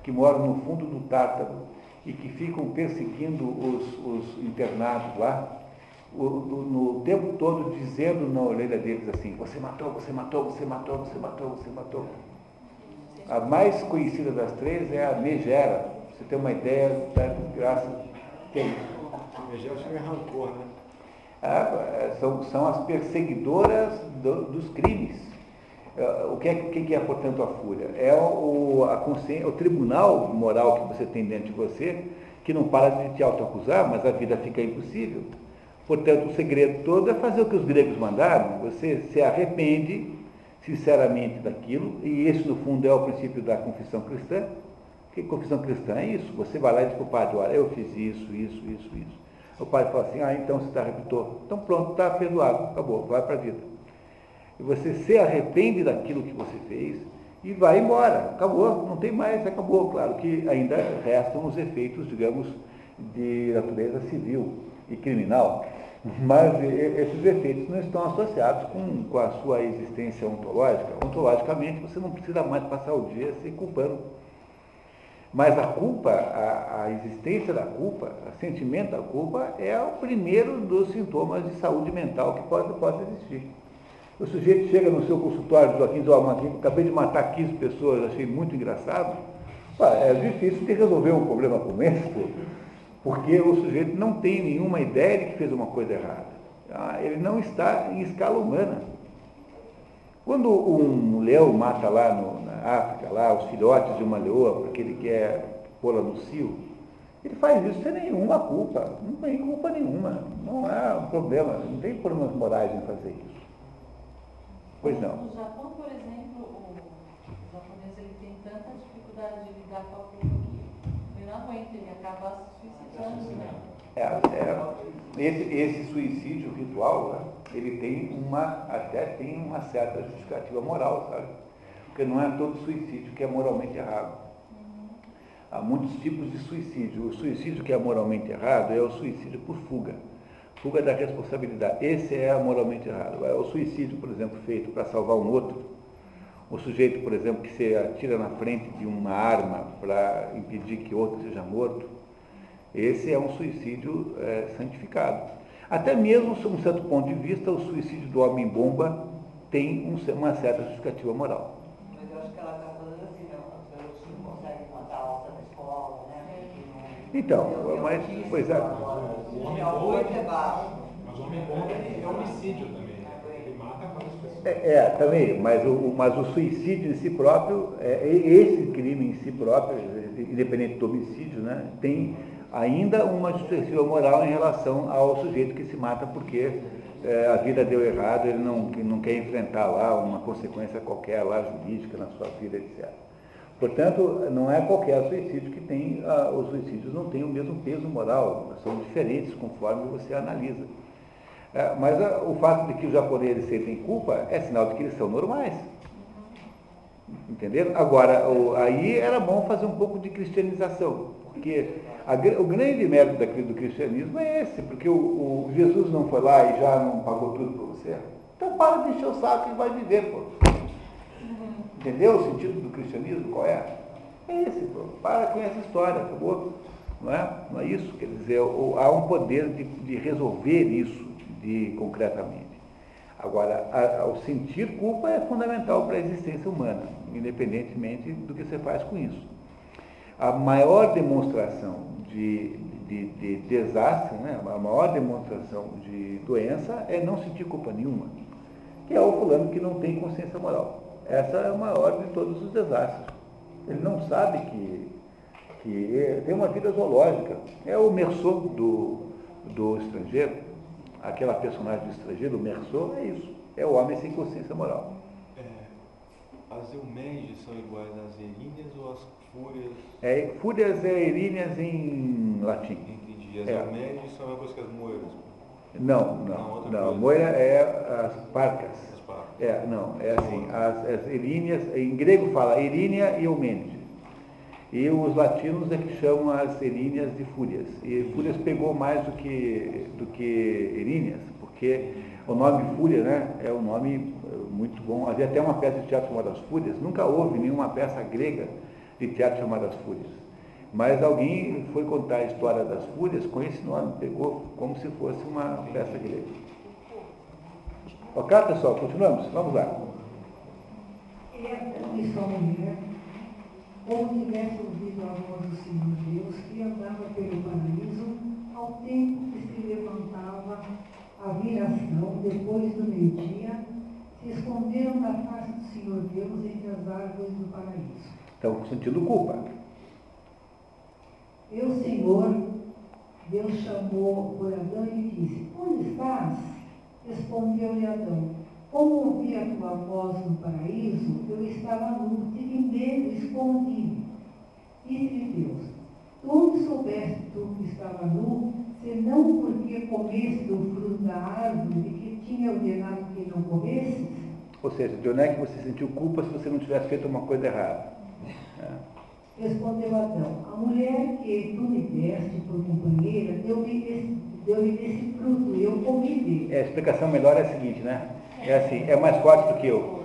que moram no fundo do Tártaro e que ficam perseguindo os, os internados lá, o, no tempo todo dizendo na orelha deles assim, você matou, você matou, você matou, você matou, você matou. A mais conhecida das três é a Megera. Você tem uma ideia da graça que é isso. Megera chama rancor, né? Ah, são, são as perseguidoras do, dos crimes. É, o que é, que é, portanto, a fúria? É o, a consciência, o tribunal moral que você tem dentro de você, que não para de te autoacusar, mas a vida fica impossível. Portanto, o segredo todo é fazer o que os gregos mandaram, você se arrepende sinceramente daquilo, e esse, no fundo, é o princípio da confissão cristã. Que confissão cristã é isso? Você vai lá e diz para o padre, olha, eu fiz isso, isso, isso, isso. O padre fala assim, ah, então você está repetor. Então pronto, está perdoado, acabou, vai para a vida. Você se arrepende daquilo que você fez e vai embora. Acabou, não tem mais, acabou. Claro que ainda restam os efeitos, digamos, de natureza civil e criminal, mas esses efeitos não estão associados com, com a sua existência ontológica. Ontologicamente, você não precisa mais passar o dia se culpando. Mas a culpa, a, a existência da culpa, o sentimento da culpa, é o primeiro dos sintomas de saúde mental que pode, pode existir. O sujeito chega no seu consultório, Joaquim diz, oh, acabei de matar 15 pessoas, achei muito engraçado. é difícil de resolver um problema como esse, porque o sujeito não tem nenhuma ideia de que fez uma coisa errada. Ah, ele não está em escala humana. Quando um leão mata lá no, na África, lá, os filhotes de uma leoa, porque ele quer pô-la no cio, ele faz isso sem nenhuma culpa, não tem culpa nenhuma, não há problema, não tem problemas morais em fazer isso. Pois não. No Japão, por exemplo, o, o japonês ele tem tanta dificuldade de lidar com a que ele não aguenta, ele acaba se suicidando. Né? É, é, esse, esse suicídio ritual, né, ele tem uma, até tem uma certa justificativa moral, sabe? Porque não é todo suicídio que é moralmente errado. Uhum. Há muitos tipos de suicídio. O suicídio que é moralmente errado é o suicídio por fuga fuga da responsabilidade. Esse é moralmente errado. É o suicídio, por exemplo, feito para salvar um outro. O sujeito, por exemplo, que se atira na frente de uma arma para impedir que outro seja morto. Esse é um suicídio é, santificado. Até mesmo, sob um certo ponto de vista, o suicídio do homem-bomba tem um, uma certa justificativa moral. Mas eu Então, mas, pois é. O homem bom é Mas o homem bom é, é homicídio também. né? Ele mata várias pessoas. É, é, também, mas o, mas o suicídio em si próprio, é, esse crime em si próprio, independente do homicídio, né, tem ainda uma justiça moral em relação ao sujeito que se mata porque é, a vida deu errado, ele não, não quer enfrentar lá uma consequência qualquer lá jurídica na sua vida, etc. Portanto, não é qualquer suicídio que tem, ah, os suicídios não têm o mesmo peso moral, são diferentes conforme você analisa. É, mas ah, o fato de que os japoneses sentem culpa é sinal de que eles são normais. Entenderam? Agora, o- aí era bom fazer um pouco de cristianização, porque a o grande mérito daqui do cristianismo é esse, porque o, o Jesus não foi lá e já não pagou tudo para você. Então para de encher o saco e vai viver, pô. Entendeu o sentido do cristianismo? Qual é? É esse, pô. Para com essa história, acabou. Não é? Não é isso? Quer dizer, há um poder de, de resolver isso de, concretamente. Agora, a- a- o sentir culpa é fundamental para a existência humana, independentemente do que você faz com isso. A maior demonstração de, de, de desastre, né? a maior demonstração de doença é não sentir culpa nenhuma, que é o fulano que não tem consciência moral. Essa é a maior de todos os desastres. Ele não sabe que, que tem uma vida zoológica. É o Merceau do, do estrangeiro, aquela personagem do estrangeiro, o Merceau, é isso. É o homem sem consciência moral. É, as euménides são iguais às eríneas ou às fúrias? É, fúrias é eríneas em latim. Entendi. As É. são a mesma coisa que as moedas. Não, Não, não. Não, moira é as parcas. É, não, é assim, as, as eríneas, em grego fala erínia e eumênide. E os latinos é que chamam as eríneas de fúrias. E fúrias pegou mais do que, do que eríneas, porque o nome fúria né, é um nome eh, muito bom. Havia até uma peça de teatro chamada As Fúrias. Nunca houve nenhuma peça grega de teatro chamada As Fúrias. Mas alguém foi contar a história das fúrias com esse nome, pegou como se fosse uma peça grega. Ok, pessoal, continuamos? Vamos lá. Esta e sua mulher, como tivesse ouvido a voz do Senhor Deus, que andava pelo paraíso, ao tempo que se levantava a viração, depois do meio-dia, se esconderam da face do Senhor Deus entre as árvores do paraíso. Estão sentindo culpa. Eu, Senhor, Deus chamou por Adão e disse, onde estás? Respondeu-lhe Adão, como ouvi a tua voz no paraíso, eu estava nu, tive medo, escondi-me. Disse-lhe Deus, tu onde soubeste tu que estava nu, senão porque comeste do fruto da árvore de que tinha ordenado que não comesses? Ou seja, de onde é que você sentiu culpa se você não tivesse feito uma coisa errada? É. Respondeu Adão, a mulher que tu me deste por companheira deu-me esse, deu desse fruto, e eu comi dele. É, a explicação melhor é a seguinte, né? É assim, é mais forte do que eu.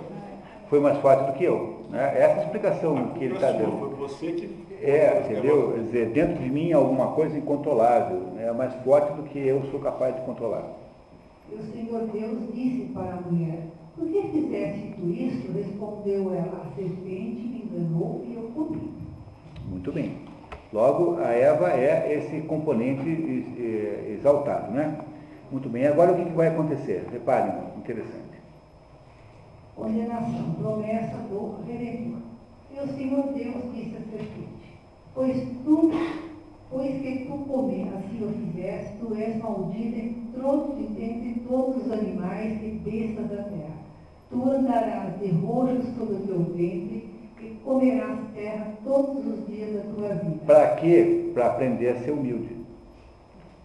Foi mais forte do que eu. Né? Essa é a explicação que ele está dando. Foi você que. É, entendeu? Quer dizer, dentro de mim há alguma coisa incontrolável, né? é mais forte do que eu sou capaz de controlar. E o Senhor Deus disse para a mulher, por que fizeste tu isso? Respondeu ela, a serpente me enganou e eu comi. Muito bem. Logo, a Eva é esse componente exaltado, né? Muito bem. Agora o que vai acontecer? Reparem, interessante. Condenação, promessa do Redentor. E o Senhor Deus disse à serpente, pois tu, pois que tu comer, assim o fizeste, tu és maldita entre, todos os animais e bestas da terra. Tu andarás de roxo sobre o teu ventre comerás terra todos os dias da tua vida. Para quê? Para aprender a ser humilde.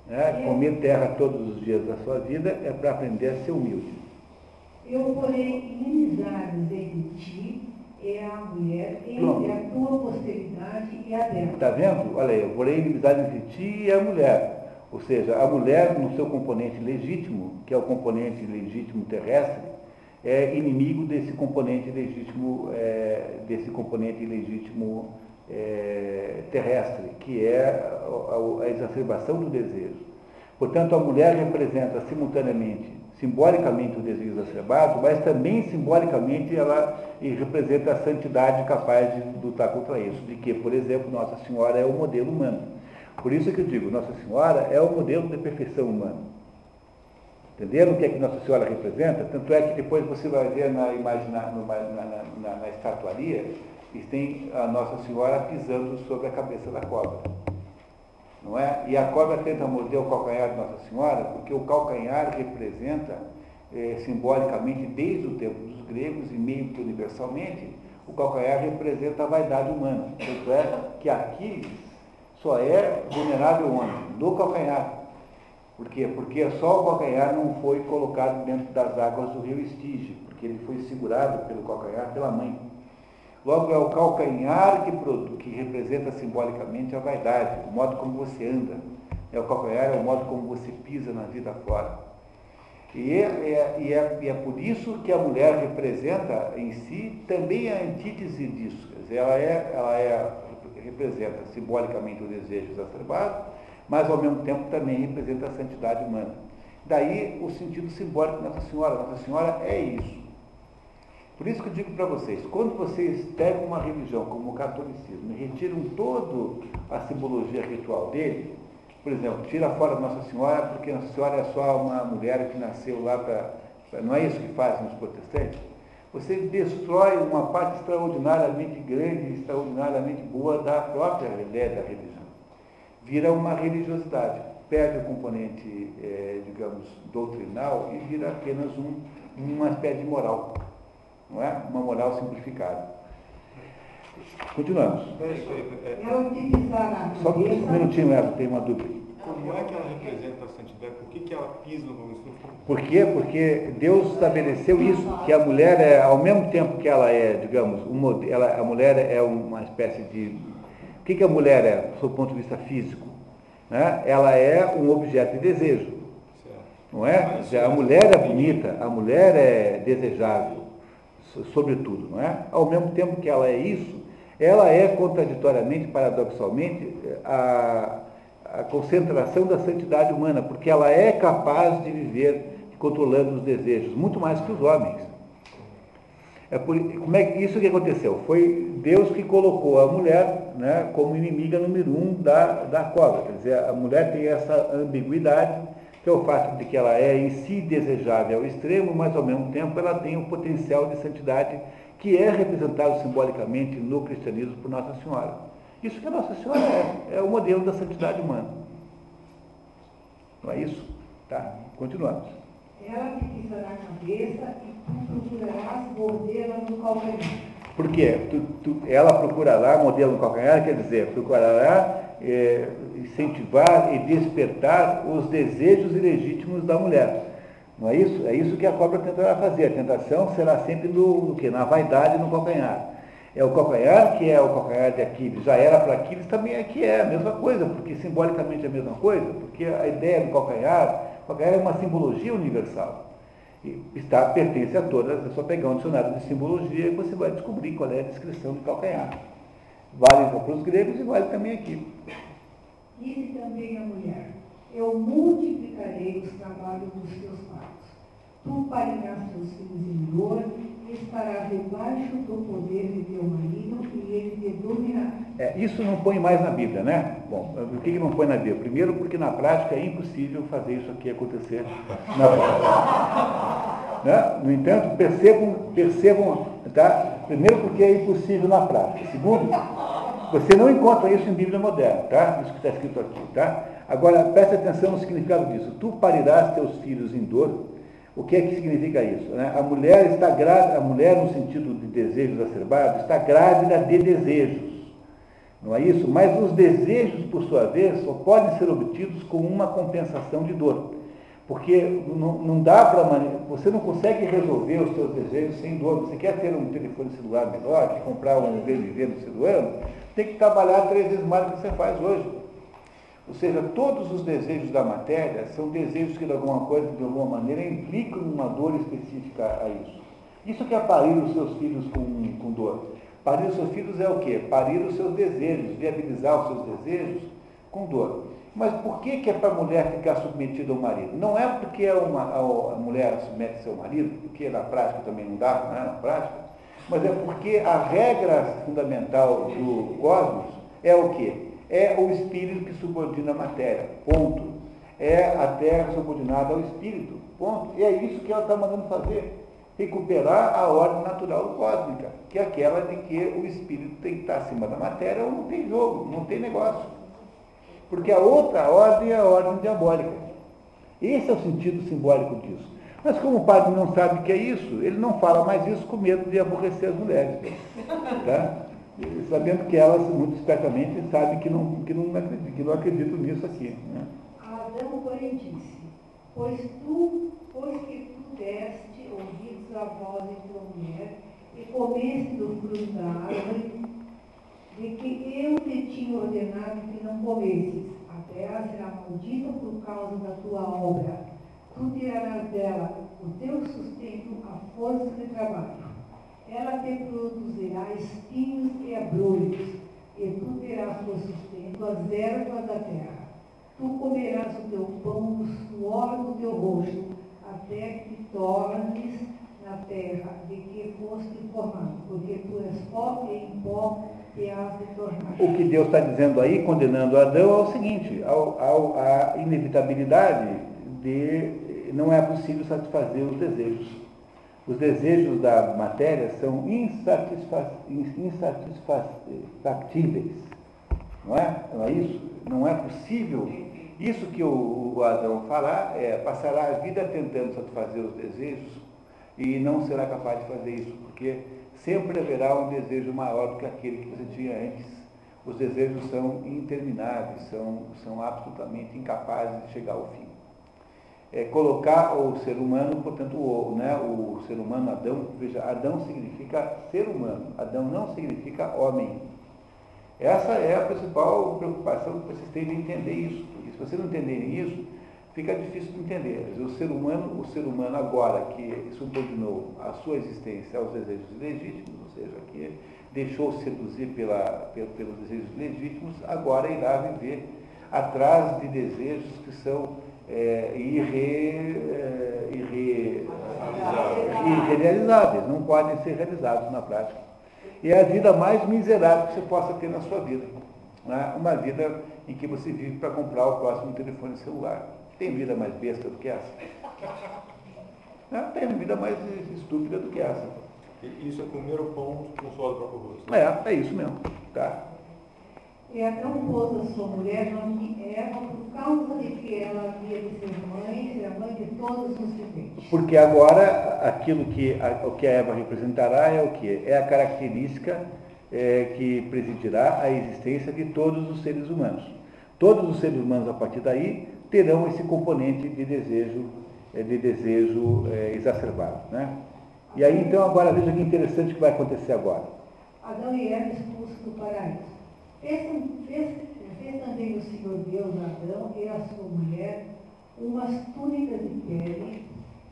Né? Comer terra todos os dias da sua vida é para aprender a ser humilde. Eu porei inimizades entre ti e a mulher, entre a tua posteridade e a dela. Está vendo? Olha aí, eu porém inimizade entre ti e a mulher. Ou seja, a mulher, no seu componente legítimo, que é o componente legítimo terrestre, é inimigo desse componente legítimo, é, desse componente legítimo é, terrestre, que é a, a- exacerbação do desejo. Portanto, a mulher representa simultaneamente, simbolicamente o desejo exacerbado, mas também simbolicamente ela representa a santidade capaz de lutar contra isso. De que, por exemplo, Nossa Senhora é o modelo humano. Por isso que eu digo, Nossa Senhora é o modelo de perfeição humana. Entenderam o que é que Nossa Senhora representa? Tanto é que depois você vai ver na, imagem, na, na, na, na estatuaria, e tem a Nossa Senhora pisando sobre a cabeça da cobra. Não é? E a cobra tenta morder o calcanhar de Nossa Senhora, porque o calcanhar representa, é, simbolicamente, desde o tempo dos gregos e meio que universalmente, o calcanhar representa a vaidade humana. Tanto é que Aquiles só é vulnerável onde? No calcanhar. Por quê? Porque só o calcanhar não foi colocado dentro das águas do rio Estige, porque ele foi segurado pelo calcanhar pela mãe. Logo, é o calcanhar que, que representa simbolicamente a vaidade, o modo como você anda. É o calcanhar, é o modo como você pisa na vida fora. E é, é, e, é, e é, por isso que a mulher representa em si também a antítese disso. Quer dizer, ela, é, ela é, representa simbolicamente o desejo exacerbado, mas ao mesmo tempo também representa a santidade humana. Daí o sentido simbólico Nossa Senhora. Nossa Senhora é isso. Por isso que eu digo para vocês, quando vocês pegam uma religião como o catolicismo e retiram toda a simbologia ritual dele, por exemplo, tira fora Nossa Senhora porque Nossa Senhora é só uma mulher que nasceu lá para. Não é isso que fazem os protestantes? Você destrói uma parte extraordinariamente grande, extraordinariamente boa da própria ideia da religião. Vira uma religiosidade, perde o componente, é, digamos, doutrinal e vira apenas um, uma espécie de moral não é? Uma moral simplificada. Continuamos. Só um minutinho, Eva, tem uma dúvida. Como é que ela representa a santidade? Por que, que ela pisa no Por quê? Porque Deus estabeleceu isso, que a mulher é, ao mesmo tempo que ela é, digamos, um, ela, a mulher é uma espécie de. O que, que a mulher é, do seu ponto de vista físico? Né? Ela é um objeto de desejo. Não é? A mulher é bonita, a mulher é desejável sobretudo, não é? Ao mesmo tempo que ela é isso, ela é contraditoriamente, paradoxalmente, a, a concentração da santidade humana, porque ela é capaz de viver controlando os desejos, muito mais que os homens. É por, como é isso que aconteceu? Foi Deus que colocou a mulher né, como inimiga número um da, da cobra. Quer dizer, a mulher tem essa ambiguidade que é o fato de que ela é em si desejável ao extremo, mas ao mesmo tempo ela tem um potencial de santidade que é representado simbolicamente no cristianismo por Nossa Senhora. Isso que a Nossa Senhora é, é o modelo da santidade humana. Não é isso? Tá, continuamos. Ela te pisará a cabeça procurarás no calcanhar. Por quê? Tu, tu, ela procurará modelo no calcanhar, quer dizer, procurará é, incentivar e despertar os desejos ilegítimos da mulher. Não é isso? É isso que a cobra tentará fazer. A tentação será sempre no, no que? Na vaidade no calcanhar. É o calcanhar que é o calcanhar de Aquiles. Já era para Aquiles, também aqui é a mesma coisa, porque simbolicamente é a mesma coisa, porque a ideia do calcanhar, o calcanhar é uma simbologia universal. Está, pertence a todas, é só pegar um dicionário de simbologia e você vai descobrir qual é a descrição do calcanhar. Vale para os gregos e vale também aqui. Disse também a mulher, eu multiplicarei os trabalhos dos teus partos. Tu parirás teus filhos em dor debaixo do poder de teu marido e ele te dominará. É, isso não põe mais na Bíblia, né? Bom, por que, que não põe na Bíblia? Primeiro porque na prática é impossível fazer isso aqui acontecer na prática. né? No entanto, percebam, percebam, tá? Primeiro porque é impossível na prática. Segundo, você não encontra isso em Bíblia moderna, tá? Isso que está escrito aqui, tá? Agora, preste atenção no significado disso. Tu parirás teus filhos em dor. O que é que significa isso? Né? A mulher está grávida, a mulher no sentido de desejos acerbados, está grávida de desejos. Não é isso? Mas os desejos, por sua vez, só podem ser obtidos com uma compensação de dor. Porque não, não dá para. Você não consegue resolver os seus desejos sem dor. Você quer ter um telefone celular melhor, comprar um VMV no ano, tem que trabalhar três vezes mais do que você faz hoje. Ou seja, todos os desejos da matéria são desejos que de alguma coisa, de alguma maneira, implicam uma dor específica a isso. Isso que é parir os seus filhos com, com dor. Parir os seus filhos é o quê? Parir os seus desejos, viabilizar os seus desejos com dor. Mas por que, que é para a mulher ficar submetida ao marido? Não é porque é uma, a, mulher submete seu marido, porque na prática também não dá, é na prática, mas é porque a regra fundamental do cosmos é o quê? É o espírito que subordina a matéria. Ponto. É a terra subordinada ao espírito. Ponto. E é isso que ela está mandando fazer. Recuperar a ordem natural cósmica, que é aquela de que o espírito tem que estar acima da matéria ou não tem jogo, não tem negócio. Porque a outra ordem é a ordem diabólica. Esse é o sentido simbólico disso. Mas como o padre não sabe o que é isso, ele não fala mais isso com medo de aborrecer as mulheres. Tá? Sabendo que elas, muito espertamente, sabem que não, que não, acreditam, que não acreditam nisso aqui. Né? Adão, porém, disse, pois tu, pois que tu deste ouvidos à voz de tua mulher, e comeste do fruto da árvore, de que eu te tinha ordenado que não comesses. A terra será maldita por causa da tua obra. Tu tirarás dela o teu sustento, a força de trabalho. Ela te produzirá espinhos e abrolhos, e tu terás por sustento as ervas da terra. Tu comerás o teu pão do suor do teu rosto, até que tornes na terra de que foste formado, porque tu és pó e em pó te has de tornar. O que Deus está dizendo aí, condenando Adão, é o seguinte, ao, ao, a inevitabilidade de não é possível satisfazer os desejos. Os desejos da matéria são insatisfa, insatisfactíveis. Não é? Não é isso? Não é possível. Isso que o, Adão fará é passará a vida tentando satisfazer os desejos e não será capaz de fazer isso, porque sempre haverá um desejo maior do que aquele que você tinha antes. Os desejos são intermináveis, são, são absolutamente incapazes de chegar ao fim. É, colocar o ser humano, portanto, o, né, o ser humano, Adão, veja, Adão significa ser humano, Adão não significa homem. Essa é a principal preocupação que vocês têm de entender isso, porque se vocês não entenderem isso, fica difícil de entender. O ser humano, o ser humano agora que subordinou a sua existência aos desejos legítimos, ou seja, que deixou se seduzir pela, pelos desejos legítimos, agora irá viver atrás de desejos que são é, irre, é, irre, irrealizáveis, não podem ser realizados na prática. E é a vida mais miserável que você possa ter na sua vida. Né? Uma vida em que você vive para comprar o próximo telefone celular. Tem vida mais besta do que essa? Não, tem vida mais estúpida do que essa. Isso é comer o pão com o suor do próprio rosto. É, é isso mesmo. Tá? E Adão pôs a sua mulher nome Eva por causa de que ela havia de ser mãe, ser a mãe de todos os viventes. Porque agora aquilo que a, o que a Eva representará é o que? É a característica é, que presidirá a existência de todos os seres humanos. Todos os seres humanos, a partir daí, terão esse componente de desejo, é, de desejo é, exacerbado. Né? E aí, então, agora veja que interessante que vai acontecer agora. Adão e Eva expulsos do paraíso. Fez, fez, fez também o Senhor Deus Adão e a sua mulher umas túnicas de pele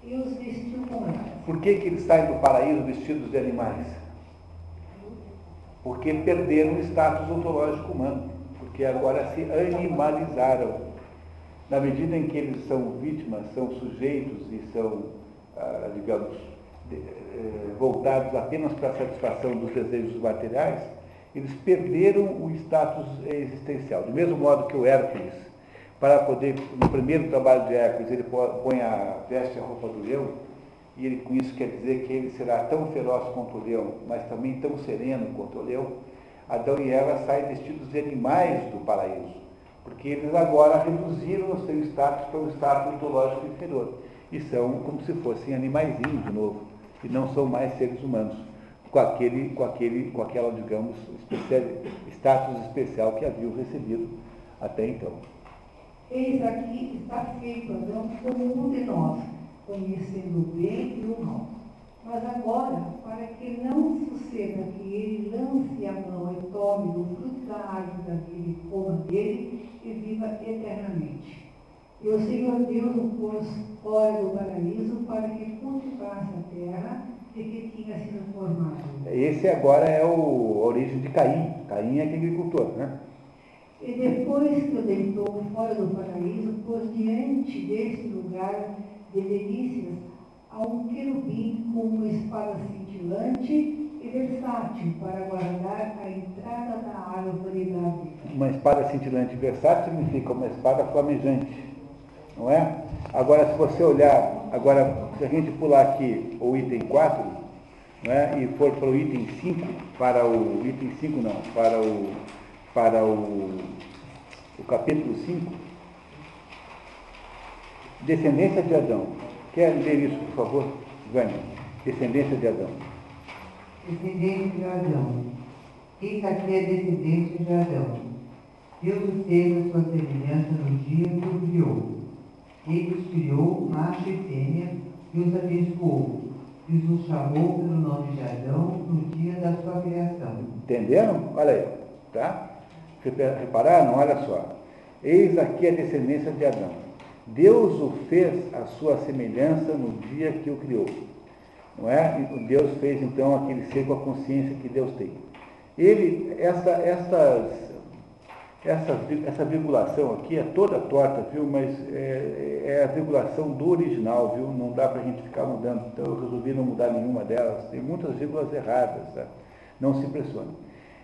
e os vestiu com elas. Por que, que eles saem do paraíso vestidos de animais? Porque perderam o status ontológico humano, porque agora se animalizaram. Na medida em que eles são vítimas, são sujeitos e são, ah, digamos, eh, voltados apenas para a satisfação dos desejos materiais, eles perderam o status existencial. Do mesmo modo que o Hércules, para poder, no primeiro trabalho de Hércules, ele põe a veste a roupa do leão, e ele com isso quer dizer que ele será tão feroz quanto o leão, mas também tão sereno quanto o leão. Adão e Eva saem vestidos de animais do paraíso, porque eles agora reduziram o seu status para o status ontológico inferior, e são como se fossem animaizinhos de novo, e não são mais seres humanos com aquele, com aquele, com aquela, digamos, status especial que haviam recebido até então. Eis aqui está feito Adão como um de nós, conhecendo o bem e o mal. Mas agora, para que não suceda que ele lance a mão e tome do fruto da árvore da vida coma dele e viva eternamente. E o Senhor Deus o pôs fora do paraíso para que cultivasse a terra Esse agora é o, a origem de Caim. Caim é agricultor, né? E depois que o deitou fora do paraíso, pôs diante deste lugar de delícias a um querubim com uma espada cintilante e versátil para guardar a entrada da árvore da vida. Uma espada cintilante versátil significa uma espada flamejante, não é? Agora, se você olhar, agora, se a gente pular aqui o item 4, não é? e for para o item 5, para o item 5 não, para o, para o, o capítulo 5, descendência de Adão. Quer ler isso, por favor? Vânia, descendência de Adão. Descendente de Adão. Eis aqui a descendência de Adão. Deus os teve a sua semelhança no dia que o criou. Ele criou, macho e fêmea, e os abençoou. E os chamou pelo nome de Adão no dia da sua criação. Entenderam? Olha aí, tá? Repararam? Olha só. Eis aqui a descendência de Adão. Deus o fez a sua semelhança no dia que o criou. Não é? Deus fez então aquele ser com a consciência que Deus tem. Ele, essa, essas, essa, essa virgulação aqui é toda torta, viu? Mas é, é a virgulação do original, viu? Não dá para a gente ficar mudando. Então eu resolvi não mudar nenhuma delas. Tem muitas vírgulas erradas, tá? Não se impressione.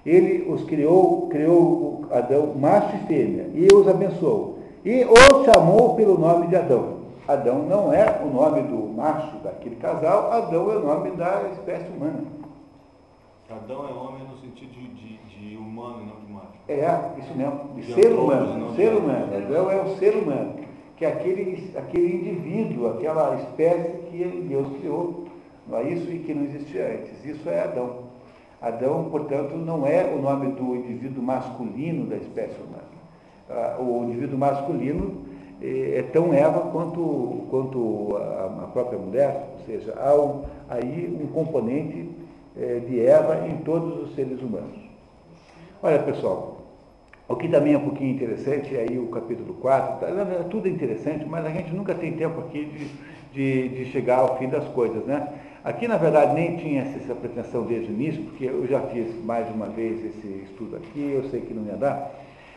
Ele os criou, criou Adão, macho e fêmea, e os abençoou. E os chamou pelo nome de Adão. Adão não é o nome do macho daquele casal, Adão é o nome da espécie humana. Adão é homem no sentido de, de, de humano não. É, isso mesmo, de, ser humano, ser humano. Adão é o ser humano, que é aquele, aquele indivíduo, aquela espécie que Deus criou, não é isso? E que não existia antes. Isso é Adão. Adão, portanto, não é o nome do indivíduo masculino da espécie humana. Ah, O indivíduo masculino eh, é tão Eva quanto, quanto a, a própria mulher, ou seja, há um- aí um componente eh, de Eva em todos os seres humanos. Olha, pessoal, o que também é um pouquinho interessante, aí o capítulo 4, tá, tudo é interessante, mas a gente nunca tem tempo aqui de, de, de chegar ao fim das coisas, né? Aqui, na verdade, nem tinha essa pretensão desde o início, porque eu já fiz mais de uma vez esse estudo aqui, eu sei que não ia dar.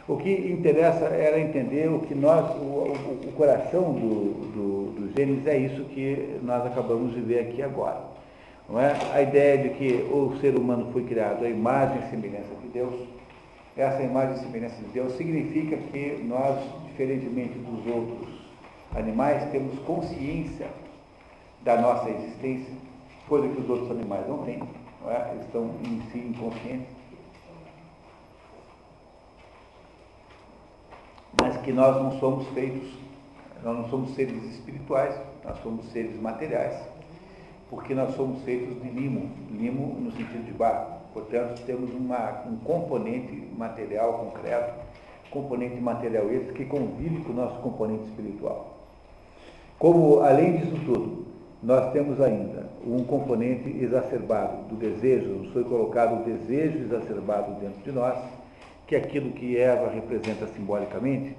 O que interessa era entender o que nós, o, o- o coração do, do, do Gênesis é isso que nós acabamos de ver aqui agora. Não é? A ideia de que o ser humano foi criado à imagem e semelhança de Deus, essa imagem e semelhança de Deus significa que nós, diferentemente dos outros animais, temos consciência da nossa existência, coisa que os outros animais não têm, não é? eles estão em si inconscientes. Mas que nós não somos feitos, nós não somos seres espirituais, nós somos seres materiais, porque nós somos feitos de limo, limo no sentido de barro. Portanto, temos uma, um componente material concreto, componente material esse que convive com o nosso componente espiritual. Como, além disso tudo, nós temos ainda um componente exacerbado do desejo, foi colocado o desejo exacerbado dentro de nós, que é aquilo que Eva representa simbolicamente,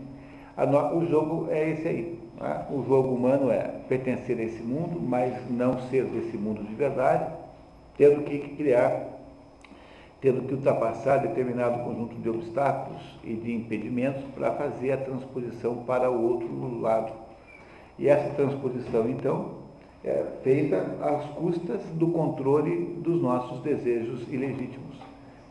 no- o jogo é esse aí. né? O jogo humano é pertencer a esse mundo, mas não ser desse mundo de verdade, tendo que criar, tendo que ultrapassar determinado conjunto de obstáculos e de impedimentos para fazer a transposição para o outro lado. E essa transposição, então, é feita às custas do controle dos nossos desejos ilegítimos,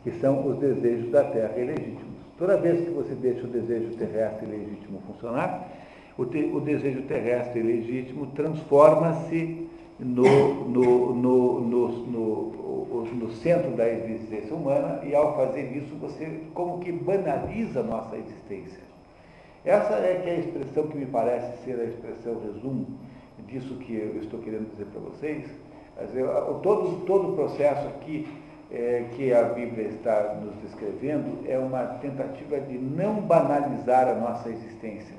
que são os desejos da terra ilegítimos. Toda vez que você deixa o desejo terrestre ilegítimo funcionar, o, te- o desejo terrestre ilegítimo transforma-se no, no, no, no, no, centro da existência humana e, ao fazer isso, você como que banaliza nossa existência. Essa é que é a expressão que me parece ser a expressão resumo disso que eu estou querendo dizer para vocês. Dizer, todo, todo o processo aqui eh, que a Bíblia está nos descrevendo é uma tentativa de não banalizar a nossa existência.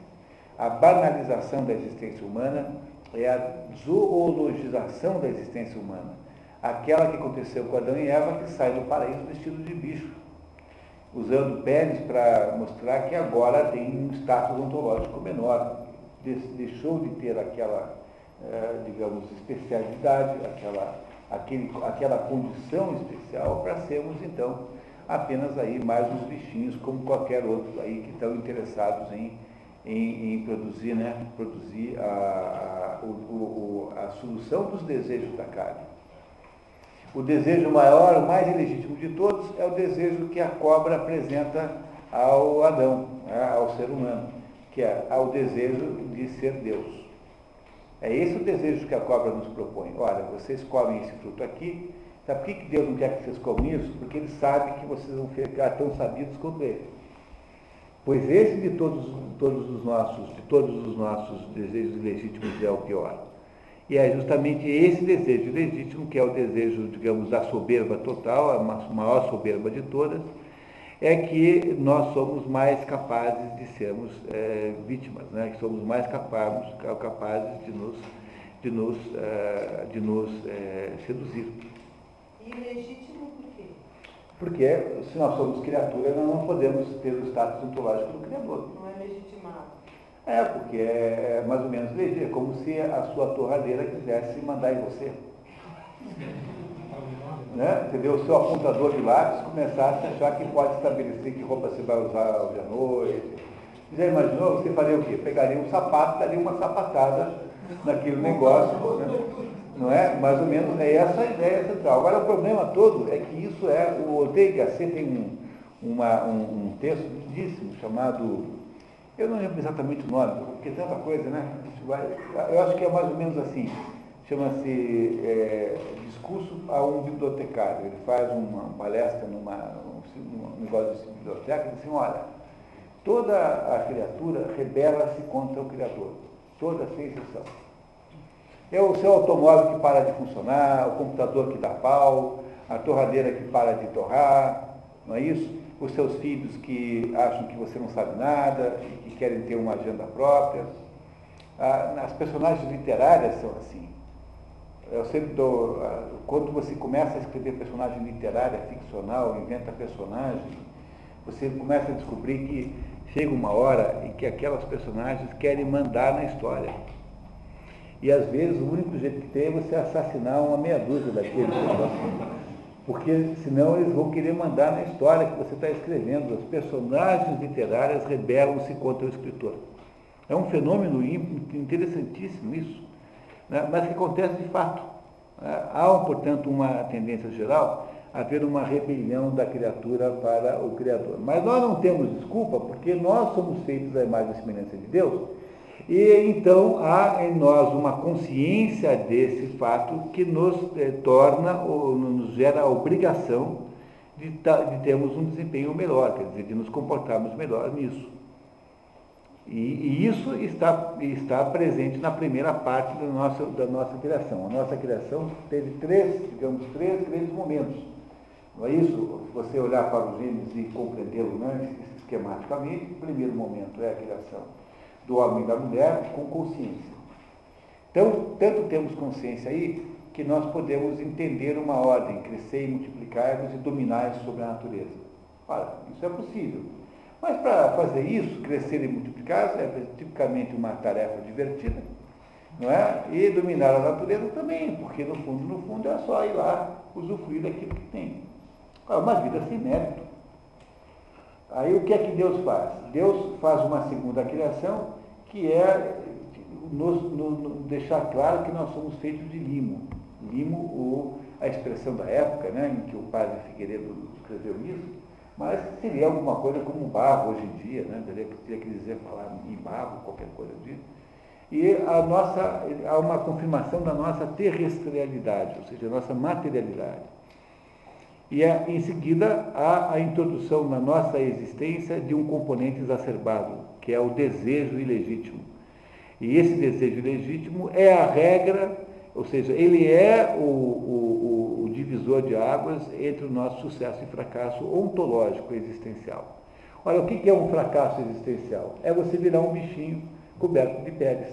A banalização da existência humana é a zoologização da existência humana. Aquela que aconteceu com Adão e Eva, que sai do paraíso vestido de bicho usando peles para mostrar que agora tem um status ontológico menor. Deixou de ter aquela, eh, digamos, especialidade, aquela, aquele, aquela condição especial para sermos, então, apenas aí mais uns bichinhos como qualquer outro aí que estão interessados em, em, em produzir, né, produzir a, a, o- a solução dos desejos da carne. O desejo maior, o mais ilegítimo de todos, é o desejo que a cobra apresenta ao Adão, né, ao ser humano, que é o desejo de ser Deus. É esse o desejo que a cobra nos propõe. Olha, vocês comem esse fruto aqui, sabe por que Deus não quer que vocês comam isso? Porque Ele sabe que vocês vão ficar tão sabidos quanto Ele. Pois esse de todos, todos os nossos, de todos os nossos desejos legítimos é o pior. E é justamente esse desejo legítimo, que é o desejo, digamos, da soberba total, a maior soberba de todas, é que nós somos mais capazes de sermos é, vítimas, né? que somos mais capazes, capazes de nos, de nos, é, de nos é, seduzir. E legítimo por quê? Porque se nós somos criaturas, nós não podemos ter o status ontológico do Criador. Não é legitimado. É, porque é mais ou menos legítimo, é como se a sua torradeira quisesse mandar em você. Né? Entendeu? O seu apontador de lápis começasse a achar que pode estabelecer que roupa você vai usar hoje à noite. Já imaginou? Você faria o quê? Pegaria um sapato, daria uma sapatada naquele negócio. Né? Não é? Mais ou menos é essa a ideia central. Agora o problema todo é que isso é. O Ortega tem um, uma, um, um texto lindíssimo chamado eu não lembro exatamente o nome, porque tanta coisa, né? Eu acho que é mais ou menos assim. Chama-se é, Discurso a um Bibliotecário. Ele faz uma palestra numa, num negócio de biblioteca e diz assim, olha, toda a criatura rebela-se contra o Criador. Toda sem exceção. É o seu automóvel que para de funcionar, o computador que dá pau, a torradeira que para de torrar, não é isso? Os seus filhos que acham que você não sabe nada e que querem ter uma agenda própria. Ah, as personagens literárias são assim. Eu sempre dou, ah, quando você começa a escrever personagem literária, ficcional, inventa personagem, você começa a descobrir que chega uma hora em que aquelas personagens querem mandar na história. E às vezes o único jeito que tem é você assassinar uma meia dúzia daqueles porque senão eles vão querer mandar na história que você está escrevendo. As personagens literárias rebelam-se contra o escritor. É um fenômeno interessantíssimo isso, né? mas que acontece de fato. Né? Há, portanto, uma tendência geral a haver uma rebelião da criatura para o Criador. Mas nós não temos desculpa, porque nós somos feitos à imagem e semelhança de Deus, e então há em nós uma consciência desse fato que nos eh, torna, ou nos gera a obrigação de, de, termos um desempenho melhor, quer dizer, de nos comportarmos melhor nisso. E, e, isso está, está presente na primeira parte da nossa, da nossa criação. A nossa criação teve três, digamos, três grandes momentos. Não é isso? Você olhar para os Gênesis e compreendê-lo né, esquematicamente, o primeiro momento é a criação do homem e da mulher com consciência. Então, tanto temos consciência aí que nós podemos entender uma ordem, crescer e multiplicar-nos e dominar sobre a natureza. Ora, isso é possível. Mas para fazer isso, crescer e multiplicar, é tipicamente uma tarefa divertida, não é? E dominar a natureza também, porque no fundo, no fundo é só ir lá usufruir daquilo que tem. É uma vida sem mérito. Aí o que é que Deus faz? Deus faz uma segunda criação, que é nos, nos, deixar claro que nós somos feitos de limo. Limo, ou a expressão da época, né, em que o padre Figueiredo escreveu isso, mas seria alguma coisa como barro hoje em dia, né? teria, teria que dizer falar em barro, qualquer coisa disso. E a nossa, há uma confirmação da nossa terrestrialidade, ou seja, a nossa materialidade. E em seguida há a introdução na nossa existência de um componente exacerbado, que é o desejo ilegítimo. E esse desejo ilegítimo é a regra, ou seja, ele é o, o, o divisor de águas entre o nosso sucesso e fracasso ontológico existencial. Olha, o que é um fracasso existencial? É você virar um bichinho coberto de peles.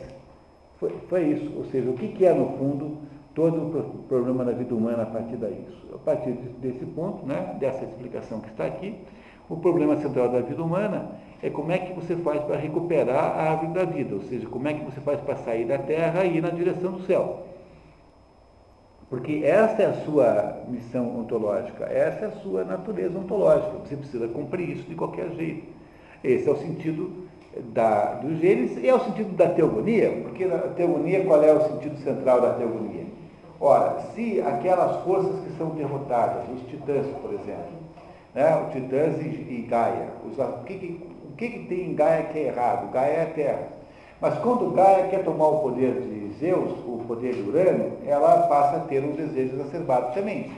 Foi, foi isso. Ou seja, o que é, no fundo, todo o problema da vida humana a partir daí. A partir desse ponto, né, dessa explicação que está aqui, o problema central da vida humana é como é que você faz para recuperar a árvore da vida, ou seja, como é que você faz para sair da terra e ir na direção do céu. Porque essa é a sua missão ontológica, essa é a sua natureza ontológica. Você precisa cumprir isso de qualquer jeito. Esse é o sentido da, do Gênesis e é o sentido da teogonia, porque a teogonia, qual é o sentido central da teogonia? Ora, se aquelas forças que são derrotadas, os titãs, por exemplo, né, os titãs e, e Gaia, os, o, que, que, o que, que tem em Gaia que é errado? Gaia é a Terra. Mas quando Gaia quer tomar o poder de Zeus, o poder de Urano, ela passa a ter um desejo exacerbado também.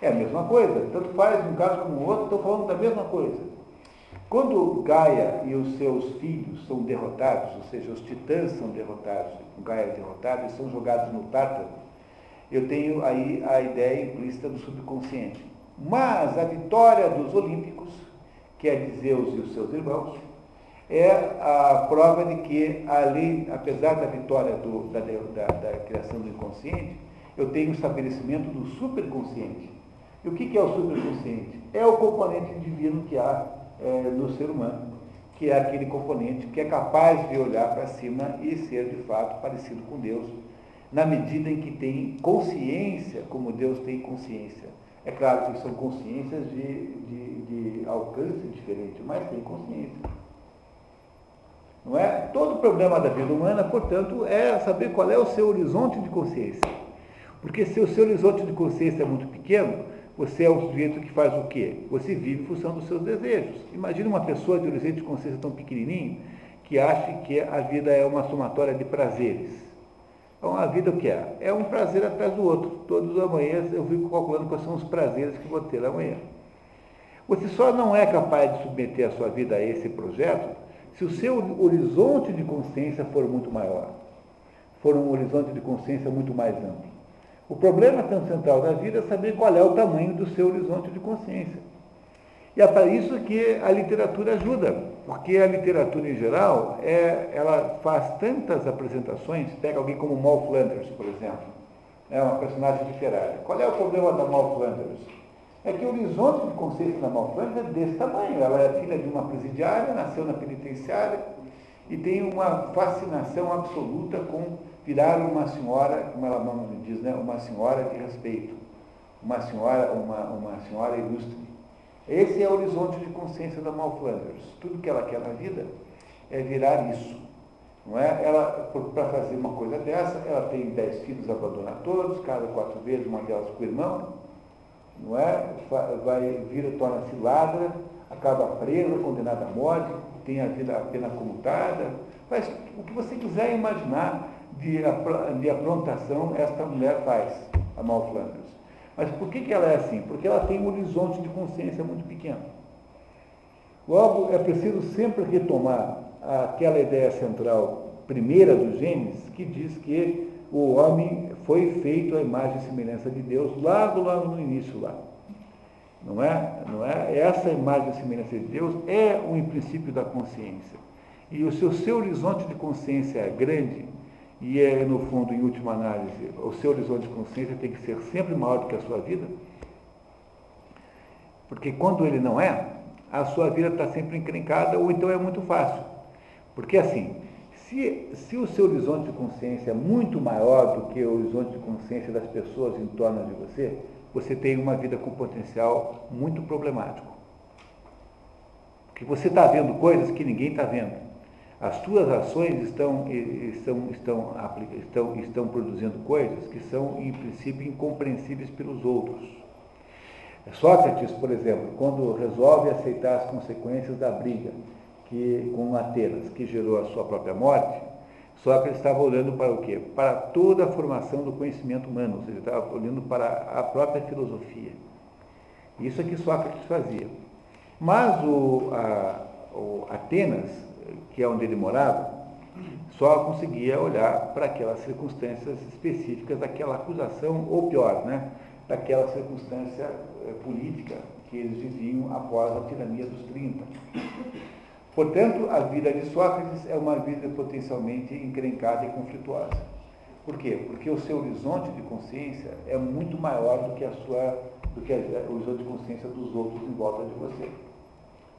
É a mesma coisa. Tanto faz um caso como o outro, estou falando da mesma coisa. Quando Gaia e os seus filhos são derrotados, ou seja, os titãs são derrotados, Gaia é derrotado, e são jogados no Tártaro, eu tenho aí a ideia implícita do subconsciente. Mas a vitória dos olímpicos, que é de Zeus e os seus irmãos, é a prova de que, ali, apesar da vitória do, da, da, da, criação do inconsciente, eu tenho o estabelecimento do superconsciente. E o que, que é o superconsciente? É o componente divino que há é, no ser humano, que é aquele componente que é capaz de olhar para cima e ser, de fato, parecido com Deus, na medida em que tem consciência, como Deus tem consciência. É claro que são consciências de, de, de alcance diferente, mas tem consciência. Não é? Todo o problema da vida humana, portanto, é saber qual é o seu horizonte de consciência. Porque se o seu horizonte de consciência é muito pequeno, você é um sujeito que faz o quê? Você vive em função dos seus desejos. Imagine uma pessoa de horizonte de consciência tão pequenininho que acha que a vida é uma somatória de prazeres. Então, a vida o que é? É um prazer atrás do outro. Todos os amanhãs eu fico calculando quais são os prazeres que vou ter amanhã. Você só não é capaz de submeter a sua vida a esse projeto se o seu horizonte de consciência for muito maior. For um horizonte de consciência muito mais amplo. O problema tão central da vida é saber qual é o tamanho do seu horizonte de consciência. E é para isso que a literatura ajuda, porque a literatura em geral, é, ela faz tantas apresentações, pega alguém como Mal Flanders, por exemplo, é uma personagem literária. Qual é o problema da Mal Flanders? É que o horizonte de consciência da Mal Flanders é desse tamanho. Ela é filha de uma presidiária, nasceu na penitenciária e tem uma fascinação absoluta com virar uma senhora, como ela me diz, né? uma senhora de respeito, uma senhora, uma, uma senhora ilustre. Esse é o horizonte de consciência da Mal Flanders. Tudo que ela quer na vida é virar isso. Não é? Ela, para fazer uma coisa dessa, ela tem dez filhos, abandona todos, casa quatro vezes, uma delas com o irmão, não é? Vai, vira, torna-se ladra, acaba presa, condenada à morte, tem a vida a pena comutada, faz o que você quiser imaginar de, de aprontação esta mulher faz, a Mal Flanders. Mas por que, que ela é assim? Porque ela tem um horizonte de consciência muito pequeno. Logo, é preciso sempre retomar aquela ideia central primeira dos Gênesis, que diz que o homem foi feito à imagem e semelhança de Deus, logo, logo no início lá. Não é? Não é? Essa imagem e semelhança de Deus é o princípio da consciência. E o seu, seu horizonte de consciência é grande, e é, no fundo, em última análise, o seu horizonte de consciência tem que ser sempre maior do que a sua vida, porque quando ele não é, a sua vida está sempre encrencada, ou então é muito fácil. Porque assim, se, se o seu horizonte de consciência é muito maior do que o horizonte de consciência das pessoas em torno de você, você tem uma vida com potencial muito problemático. Porque você está vendo coisas que ninguém está vendo. As tuas ações estão, estão, estão, estão, estão produzindo coisas que são, em princípio, incompreensíveis pelos outros. Sócrates, por exemplo, quando resolve aceitar as consequências da briga que, com Atenas, que gerou a sua própria morte, Sócrates estava olhando para o quê? Para toda a formação do conhecimento humano, ou seja, estava olhando para a própria filosofia. Isso é que Sócrates fazia. Mas o, a, o Atenas que é onde ele morava, só conseguia olhar para aquelas circunstâncias específicas daquela acusação, ou pior, né, daquela circunstância eh, política que eles viviam após a tirania dos 30. Portanto, a vida de Sócrates é uma vida potencialmente encrencada e conflituosa. Por quê? Porque o seu horizonte de consciência é muito maior do que, a sua, do que o horizonte de consciência dos outros em volta de você.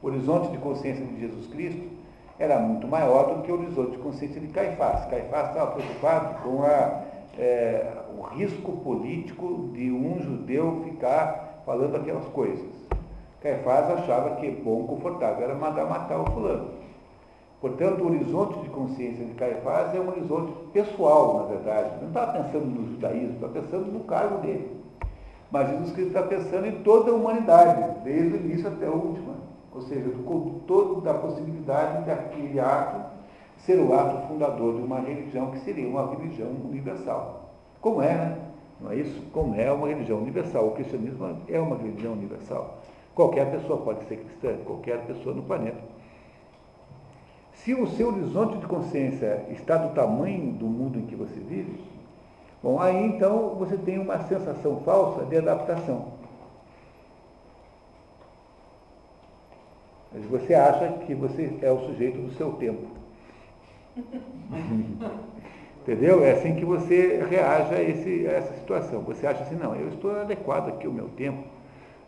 O horizonte de consciência de Jesus Cristo era muito maior do que o horizonte de consciência de Caifás. Caifás estava preocupado com a, é, o risco político de um judeu ficar falando aquelas coisas. Caifás achava que bom, confortável era mandar matar o fulano. Portanto, o horizonte de consciência de Caifás é um horizonte pessoal, na verdade. Não estava pensando no judaísmo, estava pensando no cargo dele. Mas Jesus Cristo está pensando em toda a humanidade, desde o início até o último. Ou seja, com toda a possibilidade daquele ato ser o ato fundador de uma religião que seria uma religião universal. Como é, né? Não é isso? Como é uma religião universal. O cristianismo é uma religião universal. Qualquer pessoa pode ser cristã, qualquer pessoa no planeta. Se o seu horizonte de consciência está do tamanho do mundo em que você vive, bom, aí então você tem uma sensação falsa de adaptação. Mas você acha que você é o sujeito do seu tempo. Entendeu? É assim que você reage a, esse, a, essa situação. Você acha assim, não, eu estou adequado aqui ao meu tempo,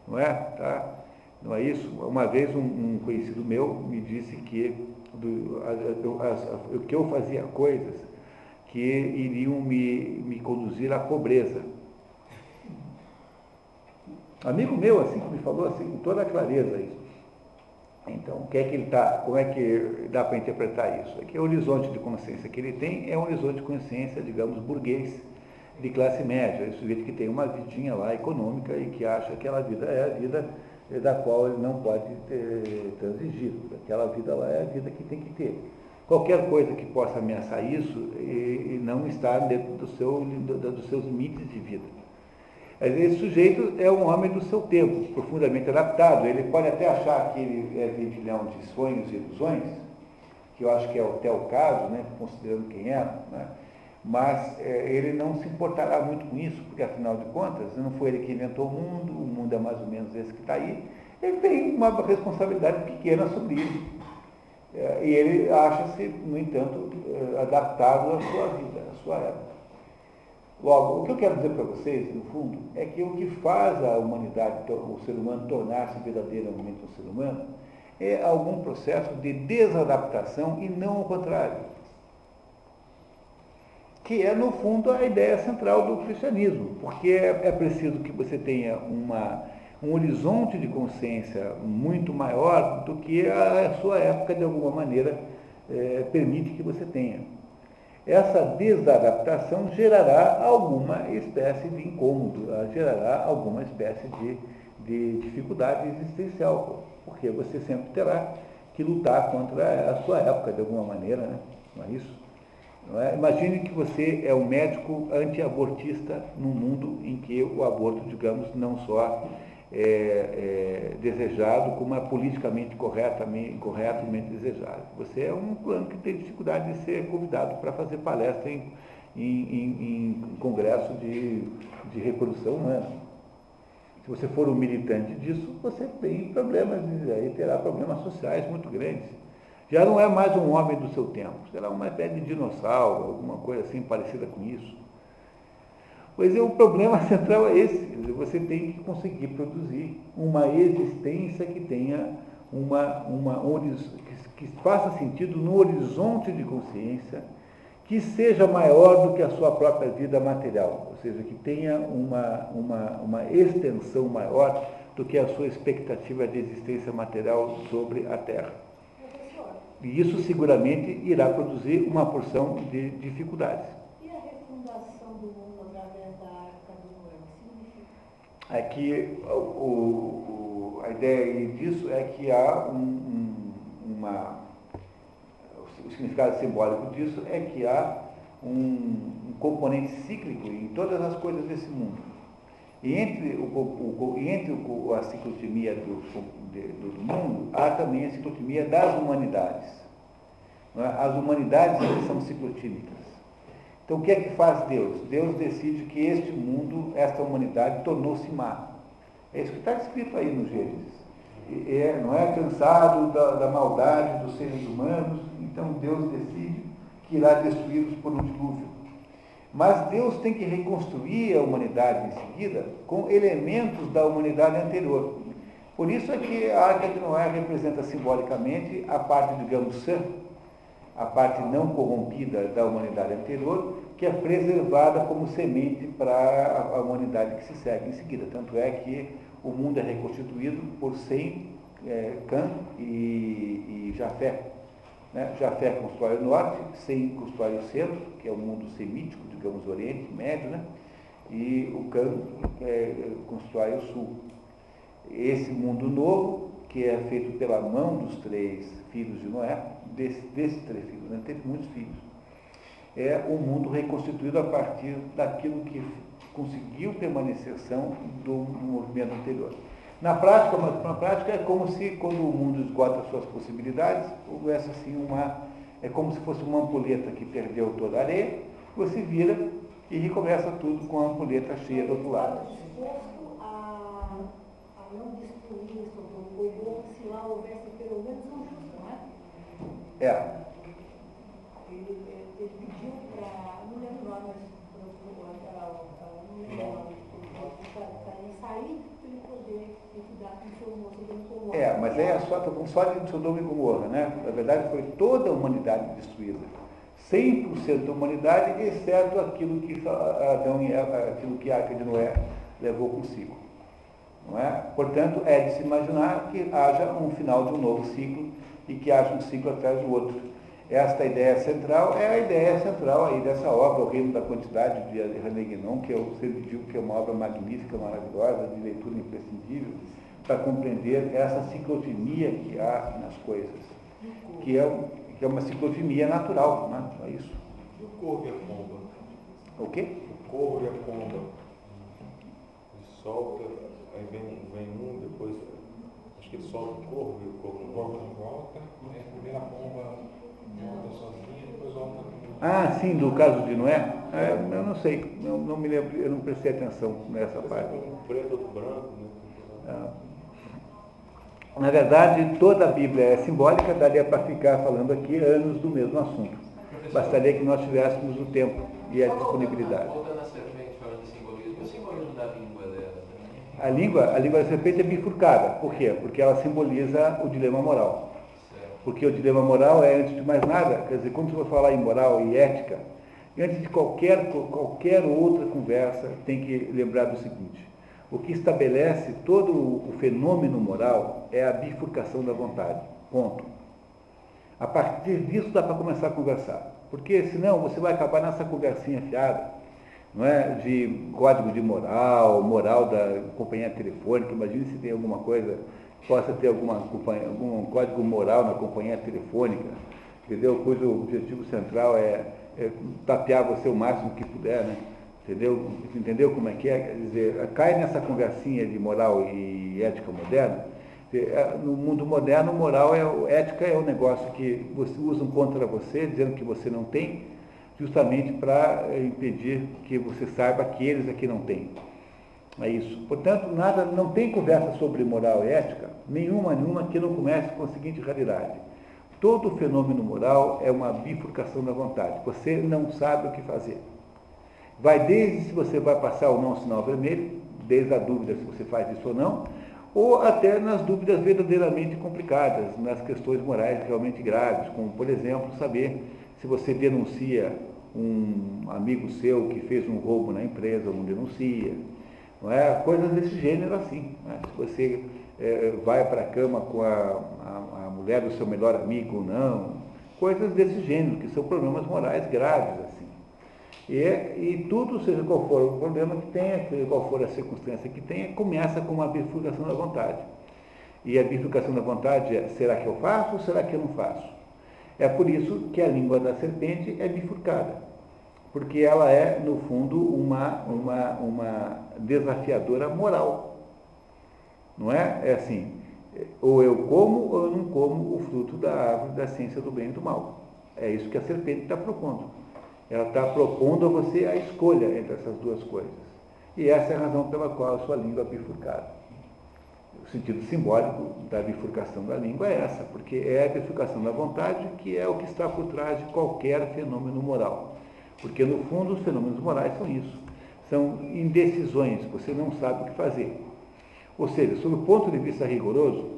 não é? Tá? Não é isso? Uma vez um, um conhecido meu me disse que, do, que eu fazia coisas que iriam me, me conduzir à pobreza. Amigo meu, assim, que me falou assim, com toda a clareza isso. Então, o que é que ele está, como é que dá para interpretar isso? É que o horizonte de consciência que ele tem é um horizonte de consciência, digamos, burguês, de classe média, é o sujeito que tem uma vidinha lá econômica e que acha que aquela vida é a vida da qual ele não pode ter, transigir. Aquela vida lá é a vida que tem que ter. Qualquer coisa que possa ameaçar isso e, e não está dentro do seu, do, dos seus limites de vida. Esse sujeito é um homem do seu tempo, profundamente adaptado. Ele pode até achar que ele é vendilhão de sonhos e ilusões, que eu acho que é até o caso, né, considerando quem é, né, mas é, ele não se importará muito com isso, porque afinal de contas, não foi ele que inventou o mundo, o mundo é mais ou menos esse que está aí. Ele tem uma responsabilidade pequena sobre isso. É, e ele acha-se, no entanto, é, adaptado à sua vida, à sua época. Logo, o que eu quero dizer para vocês, no fundo, é que o que faz a humanidade, o ser humano, tornar-se verdadeiramente um ser humano, é algum processo de desadaptação e não o contrário. Que é, no fundo, a ideia central do cristianismo, porque é, é preciso que você tenha uma, um horizonte de consciência muito maior do que a, sua época, de alguma maneira, é, permite que você tenha essa desadaptação gerará alguma espécie de incômodo, gerará alguma espécie de, de dificuldade existencial, porque você sempre terá que lutar contra a sua época de alguma maneira, né? não é isso? Não é? Imagine que você é um médico anti-abortista num mundo em que o aborto, digamos, não só é, é, desejado como é politicamente corretamente, corretamente desejado. Você é um plano que tem dificuldade de ser convidado para fazer palestra em, em, em, em congresso de, de reprodução humana. Se você for um militante disso, você tem problemas, aí terá problemas sociais muito grandes. Já não é mais um homem do seu tempo, será uma espécie de dinossauro, alguma coisa assim parecida com isso. Pois é, o problema central é esse. Você tem que conseguir produzir uma existência que tenha uma, uma que, que faça sentido no horizonte de consciência, que seja maior do que a sua própria vida material, ou seja, que tenha uma, uma, uma extensão maior do que a sua expectativa de existência material sobre a Terra. E isso seguramente irá produzir uma porção de dificuldades. É que o, o, a ideia disso é que há um, um, uma. O significado simbólico disso é que há um, um, componente cíclico em todas as coisas desse mundo. E entre, o, o, entre a ciclotimia do, do, do, mundo, há também a ciclotimia das humanidades. É? As humanidades são ciclotímicas. Então o que é que faz Deus? Deus decide que este mundo, esta humanidade, tornou-se má. É isso que está escrito aí no Gênesis. É, não é cansado da, da, maldade dos seres humanos, então Deus decide que irá destruí-los por um dilúvio. Mas Deus tem que reconstruir a humanidade em seguida com elementos da humanidade anterior. Por isso é que a Arca de Noé representa simbolicamente a parte, digamos, sã, a parte não corrompida da humanidade anterior, que é preservada como semente para a humanidade que se segue em seguida. Tanto é que o mundo é reconstituído por Sem, é, Cã e, e Jafé. Né? Jafé constrói o norte, Sem constrói o centro, que é o mundo semítico, digamos, Oriente Médio, né? e o Cã é, constrói o sul. Esse mundo novo, que é feito pela mão dos três filhos de Noé, desses desse três filhos, né? teve muitos filhos, é um mundo reconstituído a partir daquilo que conseguiu permanecer são do movimento anterior. Na prática, na prática é como se quando o mundo esgota suas possibilidades, houvesse assim uma. É como se fosse uma ampulheta que perdeu toda a areia, você vira e recomeça tudo com a ampulheta cheia do outro lado. a, não destruir se lá houvesse pelo menos é? Ele, ele pediu para, não lembro o nome, com e. É, mas é só, estou falando só de Sodoma e Gomorra, né? Na verdade foi toda a humanidade destruída. 100% da humanidade, exceto aquilo que Adão e Eva, aquilo que a Arca de Noé levou consigo. Não é? Portanto, é de se imaginar que haja um final de um novo ciclo e que haja um ciclo atrás do outro. Esta ideia central é a ideia central aí dessa obra, O Reino da Quantidade, de René Guénon, que eu sempre digo que é uma obra magnífica, maravilhosa, de leitura imprescindível, para compreender essa ciclotimia que há nas coisas, que é, que é uma ciclotimia natural, né? é isso. E o corvo e a pomba? O quê? O corvo e a pomba. Ele solta, aí vem, vem um, depois. Acho que ele solta o corvo e o corvo O não volta. não volta, aí a primeira pomba volta sozinha, depois volta Ah, sim, do caso de Noé? É, eu não sei, não, não me lembro, eu não prestei atenção nessa parte. Um preto, outro branco, né? Ah. Na verdade, toda a Bíblia é simbólica, daria para ficar falando aqui anos do mesmo assunto. Bastaria que nós tivéssemos o tempo e a disponibilidade. Voltando, à serpente, falando de simbolismo, o simbolismo da língua dela? A língua, a língua da serpente é bifurcada. Por quê? Porque ela simboliza o dilema moral. Porque o dilema moral é, antes de mais nada, quer dizer, quando você vai falar em moral e ética, antes de qualquer, qualquer outra conversa, tem que lembrar do seguinte: o que estabelece todo o fenômeno moral é a bifurcação da vontade. Ponto. A partir disso dá para começar a conversar. Porque senão você vai acabar nessa conversinha fiada, não é? De código de moral, moral da companhia telefônica. Imagine se tem alguma coisa, possa ter alguma algum código moral na companhia telefônica, entendeu? Cujo objetivo central é, é tapear você o máximo que puder, né? Entendeu? Entendeu como é que é? Quer dizer, cai nessa conversinha de moral e ética moderna. É, No mundo moderno, moral é ética é o negócio que usam contra você, dizendo que você não tem, justamente para impedir que você saiba que eles aqui não têm. É isso. Portanto, nada, não tem conversa sobre moral e ética, nenhuma, nenhuma que não comece com a seguinte realidade. Todo fenômeno moral é uma bifurcação da vontade. Você não sabe o que fazer. Vai desde se você vai passar ou não o sinal vermelho, desde a dúvida se você faz isso ou não, ou até nas dúvidas verdadeiramente complicadas, nas questões morais realmente graves, como, por exemplo, saber se você denuncia um amigo seu que fez um roubo na empresa não denuncia, não é? Coisas desse gênero assim. né? Se você eh, vai para a cama com a, a- a mulher do seu melhor amigo ou não, coisas desse gênero, que são problemas morais graves assim. E, e tudo, seja qual for o problema que tenha, seja qual for a circunstância que tenha, começa com uma bifurcação da vontade. E a bifurcação da vontade é, será que eu faço ou será que eu não faço? É por isso que a língua da serpente é bifurcada. Porque ela é, no fundo, uma, uma, uma desafiadora moral. Não é? É assim, ou eu como ou eu não como o fruto da árvore da ciência do bem e do mal. É isso que a serpente está propondo. Ela está propondo a você a escolha entre essas duas coisas. E essa é a razão pela qual a sua língua é bifurcada. O sentido simbólico da bifurcação da língua é essa, porque é a bifurcação da vontade que é o que está por trás de qualquer fenômeno moral. Porque, no fundo, os fenômenos morais são isso. São indecisões, você não sabe o que fazer. Ou seja, sob o ponto de vista rigoroso,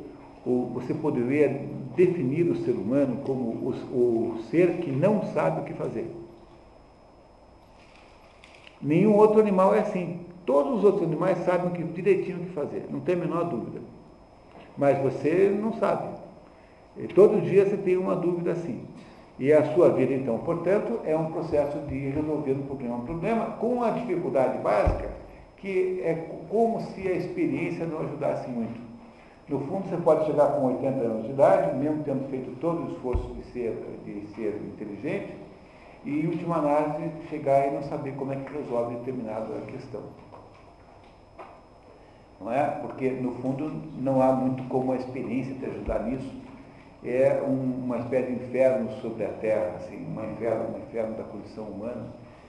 você poderia definir o ser humano como o ser que não sabe o que fazer. Nenhum outro animal é assim. Todos os outros animais sabem que, direitinho o que fazer, não tem a menor dúvida. Mas você não sabe. E todo dia você tem uma dúvida assim. E a sua vida, então, portanto, é um processo de resolver um problema, um problema com a dificuldade básica, que é como se a experiência não ajudasse muito. No fundo, você pode chegar com 80 anos de idade, mesmo tendo feito todo o esforço de ser, de ser inteligente, e, em última análise, chegar e não saber como é que resolve determinada questão. Não é? Porque, no fundo, não há muito como a experiência te ajudar nisso. É um, uma espécie de inferno sobre a Terra, assim, um inferno, um inferno da condição humana,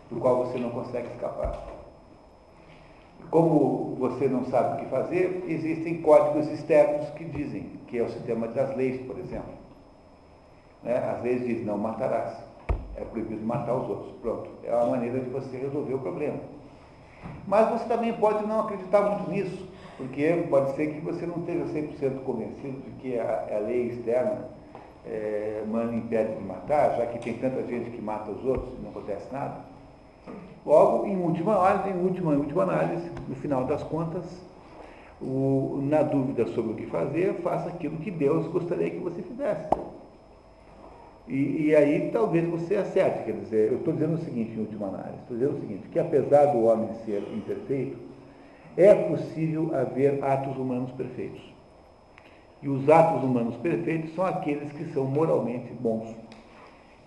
do qual você não consegue escapar. Como você não sabe o que fazer, existem códigos externos que dizem, que é o sistema das leis, por exemplo. Né? As leis dizem, não matarás. É proibido matar os outros. Pronto. É uma maneira de você resolver o problema. Mas você também pode não acreditar muito nisso, porque pode ser que você não esteja 100% convencido de que a, a lei externa é, manda impede de matar, já que tem tanta gente que mata os outros e não acontece nada. Logo, em última análise, em última, em última análise, no final das contas, o, na dúvida sobre o que fazer, faça aquilo que Deus gostaria que você fizesse. E, e, aí talvez você acerte, quer dizer, eu estou dizendo o seguinte em última análise, estou dizendo o seguinte, que apesar do homem ser imperfeito, é possível haver atos humanos perfeitos. E os atos humanos perfeitos são aqueles que são moralmente bons.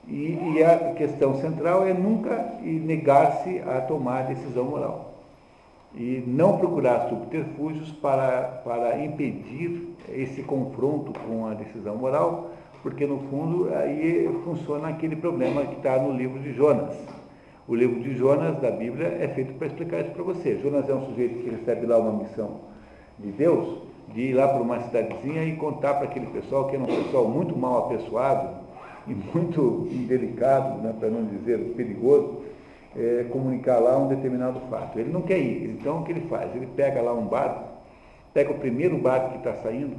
E, e a questão central é nunca negar-se a tomar decisão moral. E não procurar subterfúgios para, para impedir esse confronto com a decisão moral, porque no fundo aí funciona aquele problema que está no livro de Jonas. O livro de Jonas da Bíblia é feito para explicar isso para você. Jonas é um sujeito que recebe lá uma missão de Deus, de ir lá para uma cidadezinha e contar para aquele pessoal, que é um pessoal muito mal apessoado e muito indelicado, né, para não dizer perigoso, é, comunicar lá um determinado fato. Ele não quer ir, então o que ele faz? Ele pega lá um barco, pega o primeiro barco que está saindo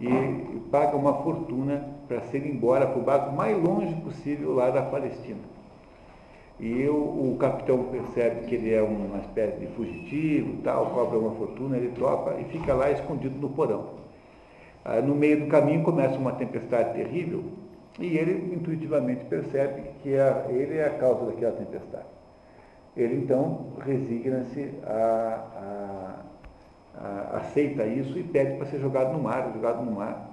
e paga uma fortuna para ser embora para o barco mais longe possível lá da Palestina. E o, o, capitão percebe que ele é uma espécie de fugitivo, tal, cobra uma fortuna, ele tropa e fica lá escondido no porão. Ah, no meio do caminho começa uma tempestade terrível e ele intuitivamente percebe que a, ele é a causa daquela tempestade. Ele então resigna-se a, a, aceita isso e pede para ser jogado no mar, jogado no mar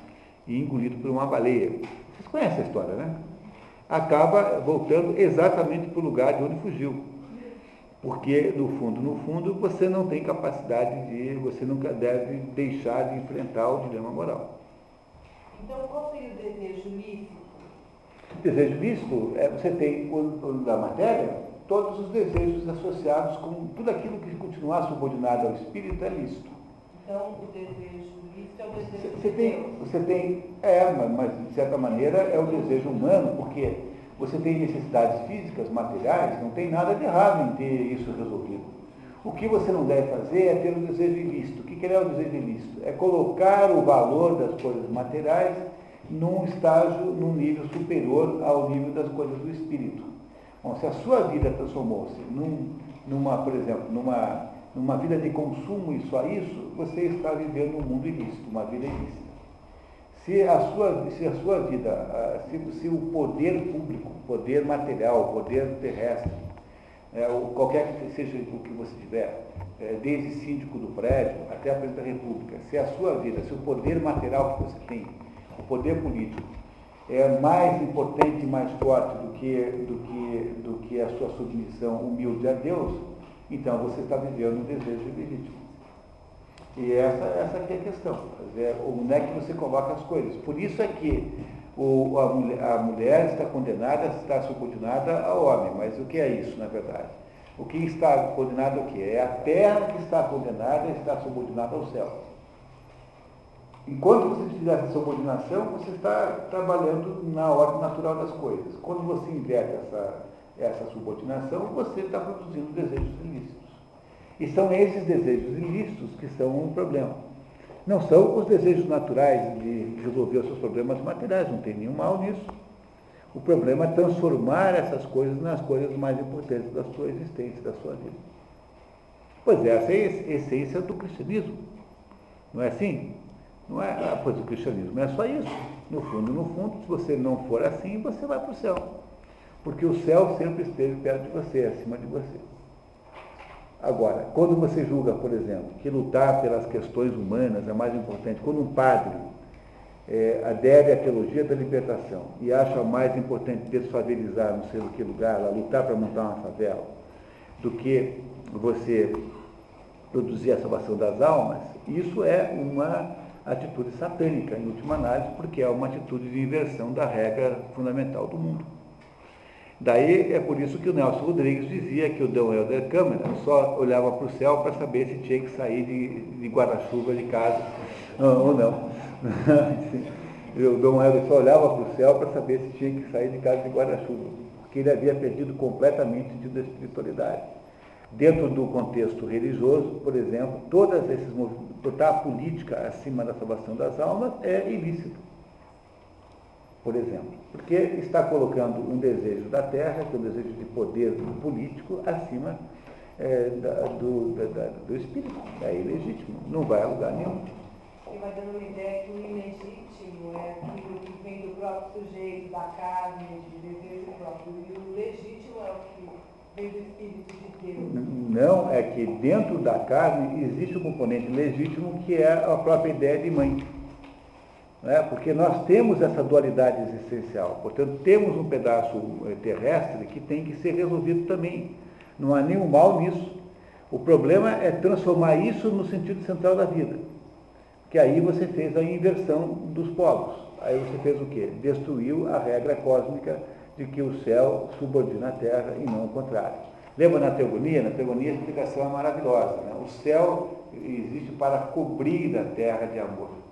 e engolido por uma baleia. Vocês conhecem a história, né? Acaba voltando exatamente para o lugar de onde fugiu. Porque, no fundo, no fundo, você não tem capacidade de, você nunca deve deixar de enfrentar o dilema moral. Então, qual seria o desejo lícito? Desejo lícito é você tem, da matéria, todos os desejos associados com tudo aquilo que continuar subordinado ao espírito é lícito. Então, o desejo você tem, você tem, é, mas de certa maneira é o desejo humano, porque você tem necessidades físicas, materiais, não tem nada de errado em ter isso resolvido. O que você não deve fazer é ter o desejo ilícito. O que é o desejo ilícito? É colocar o valor das coisas materiais num estágio, num nível superior ao nível das coisas do espírito. Bom, se a sua vida transformou-se num, numa, por exemplo, numa, numa vida de consumo e só isso, você está vivendo um mundo ilícito, uma vida ilícita. Se a sua, se a sua vida, se, se o poder público, poder material, poder terrestre, é, qualquer que seja o que você tiver, é, desde síndico do prédio até a presidente da República, se a sua vida, se o poder material que você tem, o poder político, é mais importante e mais forte do que, do, que, do que a sua submissão humilde a Deus, então você está vivendo um desejo legítimo. E essa, essa é a questão. É, onde é que você coloca as coisas? Por isso é que o, a, mulher, a mulher está condenada, está subordinada ao homem. Mas o que é isso, na verdade? O que está condenado o quê? É a terra que está condenada está subordinada ao céu. Enquanto você fizer essa subordinação, você está trabalhando na ordem natural das coisas. Quando você inverte essa, essa subordinação, você está produzindo desejos ilícitos. E são esses desejos ilícitos que são um problema. Não são os desejos naturais de resolver os seus problemas materiais, não tem nenhum mal nisso. O problema é transformar essas coisas nas coisas mais importantes da sua existência, da sua vida. Pois é, essa é a essência do cristianismo. Não é assim? Não é, ah, pois o cristianismo é só isso. No fundo, no fundo, se você não for assim, você vai para o céu. Porque o céu sempre esteve perto de você, acima de você. Agora, quando você julga, por exemplo, que lutar pelas questões humanas é mais importante, quando um padre é, adere à teologia da libertação e acha mais importante desfavelizar não sei o que lugar, lá, lutar para montar uma favela, do que você produzir a salvação das almas, isso é uma atitude satânica, em última análise, porque é uma atitude de inversão da regra fundamental do mundo. Daí é por isso que o Nelson Rodrigues dizia que o Dom Helder Câmara só olhava para o céu para saber se tinha que sair de, de guarda-chuva de casa ou não. o Dom Helder só olhava para o céu para saber se tinha que sair de casa de guarda-chuva, porque ele havia perdido completamente o sentido da espiritualidade. Dentro do contexto religioso, por exemplo, todas esses botar a política acima da salvação das almas é ilícito por exemplo, porque está colocando um desejo da terra, que é um desejo de poder político, acima é, da, do, da, do espírito. É ilegítimo, não vai a lugar nenhum. E vai dando uma ideia que o ilegítimo é aquilo que vem do próprio sujeito, da carne, de desejo próprio, e o legítimo é o que vem do Espírito de Deus. Não, é que dentro da carne existe um componente legítimo que é a própria ideia de mãe né? porque nós temos essa dualidade existencial. Portanto, temos um pedaço eh, terrestre que tem que ser resolvido também. Não há nenhum mal nisso. O problema é transformar isso no sentido central da vida. Que aí você fez a inversão dos polos. Aí você fez o quê? Destruiu a regra cósmica de que o céu subordina a terra e não o contrário. Lembra na teogonia? Na teogonia a explicação é maravilhosa. Né? O céu existe para cobrir a terra de amor.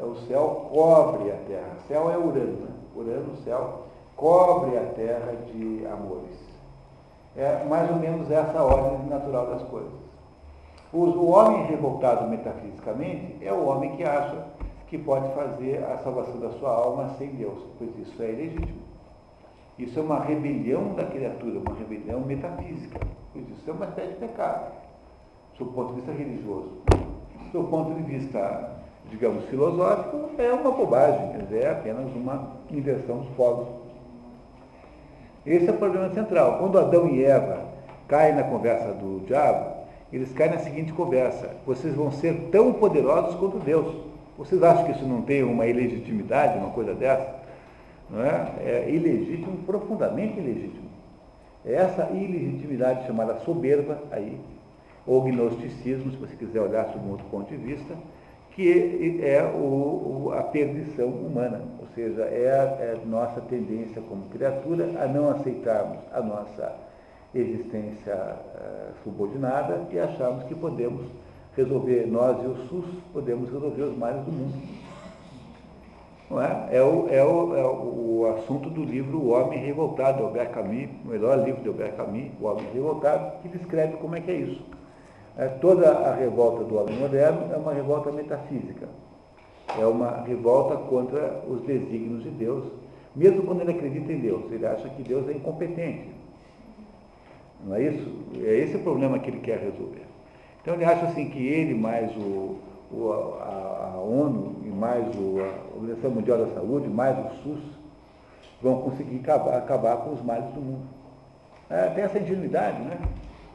É o céu cobre a terra. Céu é Urano, né? Urano, céu, cobre a terra de amores. É mais ou menos essa ordem natural das coisas. O homem revoltado metafisicamente é o homem que acha que pode fazer a salvação da sua alma sem Deus, pois isso é ilegítimo. Isso é uma rebelião da criatura, uma rebelião metafísica, pois isso é uma espécie de pecado, do ponto de vista religioso. Do ponto de vista digamos, filosófico, é uma bobagem, quer dizer, é apenas uma inversão dos polos. Esse é o problema central. Quando Adão e Eva caem na conversa do diabo, eles caem na seguinte conversa: vocês vão ser tão poderosos quanto Deus. Vocês acham que isso não tem uma ilegitimidade, uma coisa dessa? Não é? é ilegítimo, profundamente ilegítimo. É essa ilegitimidade chamada soberba aí, ou gnosticismo, se você quiser olhar sob um outro ponto de vista, que é o, a perdição humana, ou seja, é a, é a nossa tendência como criatura a não aceitarmos a nossa existência uh, subordinada e acharmos que podemos resolver, nós e o SUS, podemos resolver os males do mundo. Não é? É, o, é, o, é o assunto do livro O Homem Revoltado, Albert Camus, o melhor livro de Albert Camus, O Homem Revoltado, que descreve como é que é isso. É, toda a revolta do homem moderno é uma revolta metafísica. É uma revolta contra os desígnios de Deus, mesmo quando ele acredita em Deus. Ele acha que Deus é incompetente. Não é isso? É esse o problema que ele quer resolver. Então ele acha assim que ele mais o, o a, a, ONU e mais o, a Organização Mundial da Saúde, mais o SUS, vão conseguir acabar, acabar com os males do mundo. É, tem essa ingenuidade, né?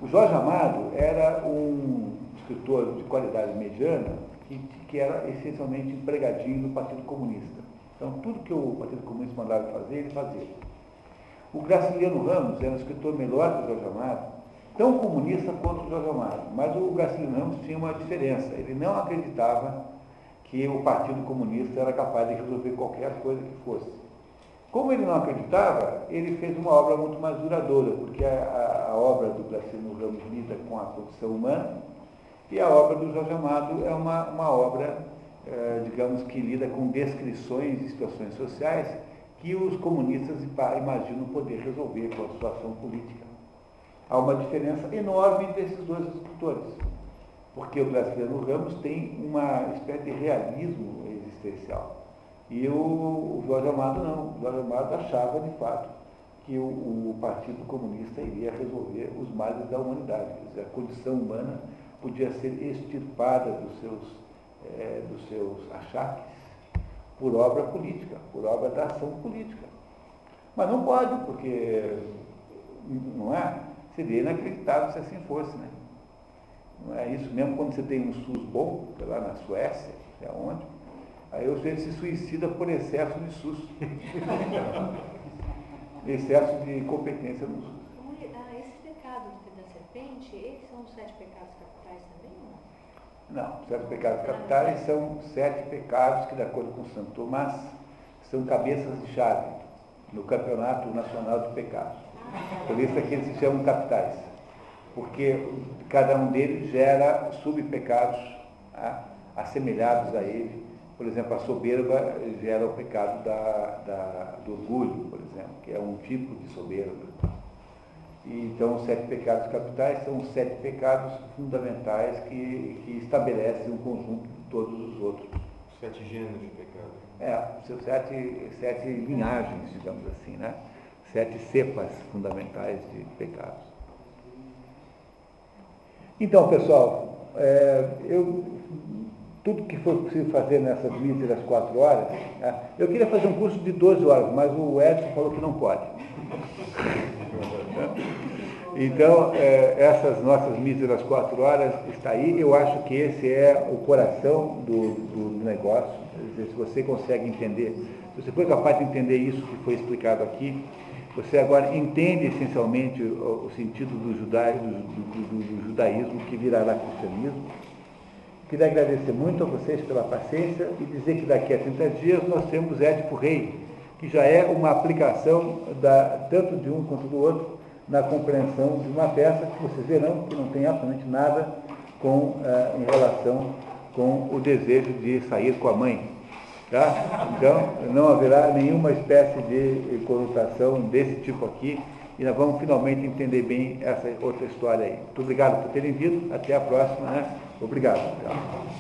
O Jorge Amado era um escritor de qualidade mediana que, que era essencialmente empregadinho do Partido Comunista. Então, tudo que o Partido Comunista mandava fazer, ele fazia. O Graciliano Ramos era um escritor melhor que o Jorge Amado, tão comunista quanto o Jorge Amado, mas o Graciliano Ramos tinha uma diferença. Ele não acreditava que o Partido Comunista era capaz de resolver qualquer coisa que fosse. Como ele não acreditava, ele fez uma obra muito mais duradoura, porque a, a, a obra do Graciliano Ramos lida com a condição humana e a obra do Jorge Amado é uma, uma obra, eh, digamos, que lida com descrições de situações sociais que os comunistas imaginam poder resolver com a situação política. Há uma diferença enorme entre esses dois escritores, porque o Graciliano Ramos tem uma espécie de realismo existencial. E o, Jorge Amado não. O Jorge Amado achava, de fato, que o, o, Partido Comunista iria resolver os males da humanidade. Quer dizer, a condição humana podia ser extirpada dos seus, é, dos seus achaques por obra política, por obra da ação política. Mas não pode, porque não é? Seria inacreditável se assim fosse, né? Não é isso mesmo quando você tem um SUS bom, sei lá na Suécia, sei aonde, aí o sujeito se suicida por excesso de SUS. excesso de competência no SUS. Ah, esse pecado da serpente, eles são os sete pecados capitais também não? Não, os sete pecados capitais são sete pecados que, de acordo com Santo Tomás, são cabeças de chave no Campeonato Nacional de Pecados. Por isso é que eles se chamam capitais. Porque cada um deles gera subpecados tá? assemelhados a ele. Por exemplo, a soberba gera o pecado da, da, do orgulho, por exemplo, que é um tipo de soberba. E, então, os sete pecados capitais são os sete pecados fundamentais que, que estabelecem um conjunto de todos os outros. Sete gêneros de pecado. É, são sete, sete linhagens, digamos assim, né? Sete cepas fundamentais de pecados. Então, pessoal, é, eu, tudo que foi possível fazer nessas míseras quatro horas, é, eu queria fazer um curso de 12 horas, mas o Edson falou que não pode. Então, é, essas nossas míseras quatro horas está aí. Eu acho que esse é o coração do, do negócio. Se você consegue entender, se você foi capaz de entender isso que foi explicado aqui, você agora entende essencialmente o, o sentido do, judaísmo, do, do, do judaísmo que virará cristianismo. Queria agradecer muito a vocês pela paciência e dizer que daqui a 30 dias nós temos Édipo Rei, que já é uma aplicação da, tanto de um quanto do outro na compreensão de uma peça que vocês verão que não tem absolutamente nada com, eh, em relação com o desejo de sair com a mãe. Tá? Então, não haverá nenhuma espécie de conotação desse tipo aqui e nós vamos finalmente entender bem essa outra história aí. Muito obrigado por terem vindo. Até a próxima. Né? Obrigado.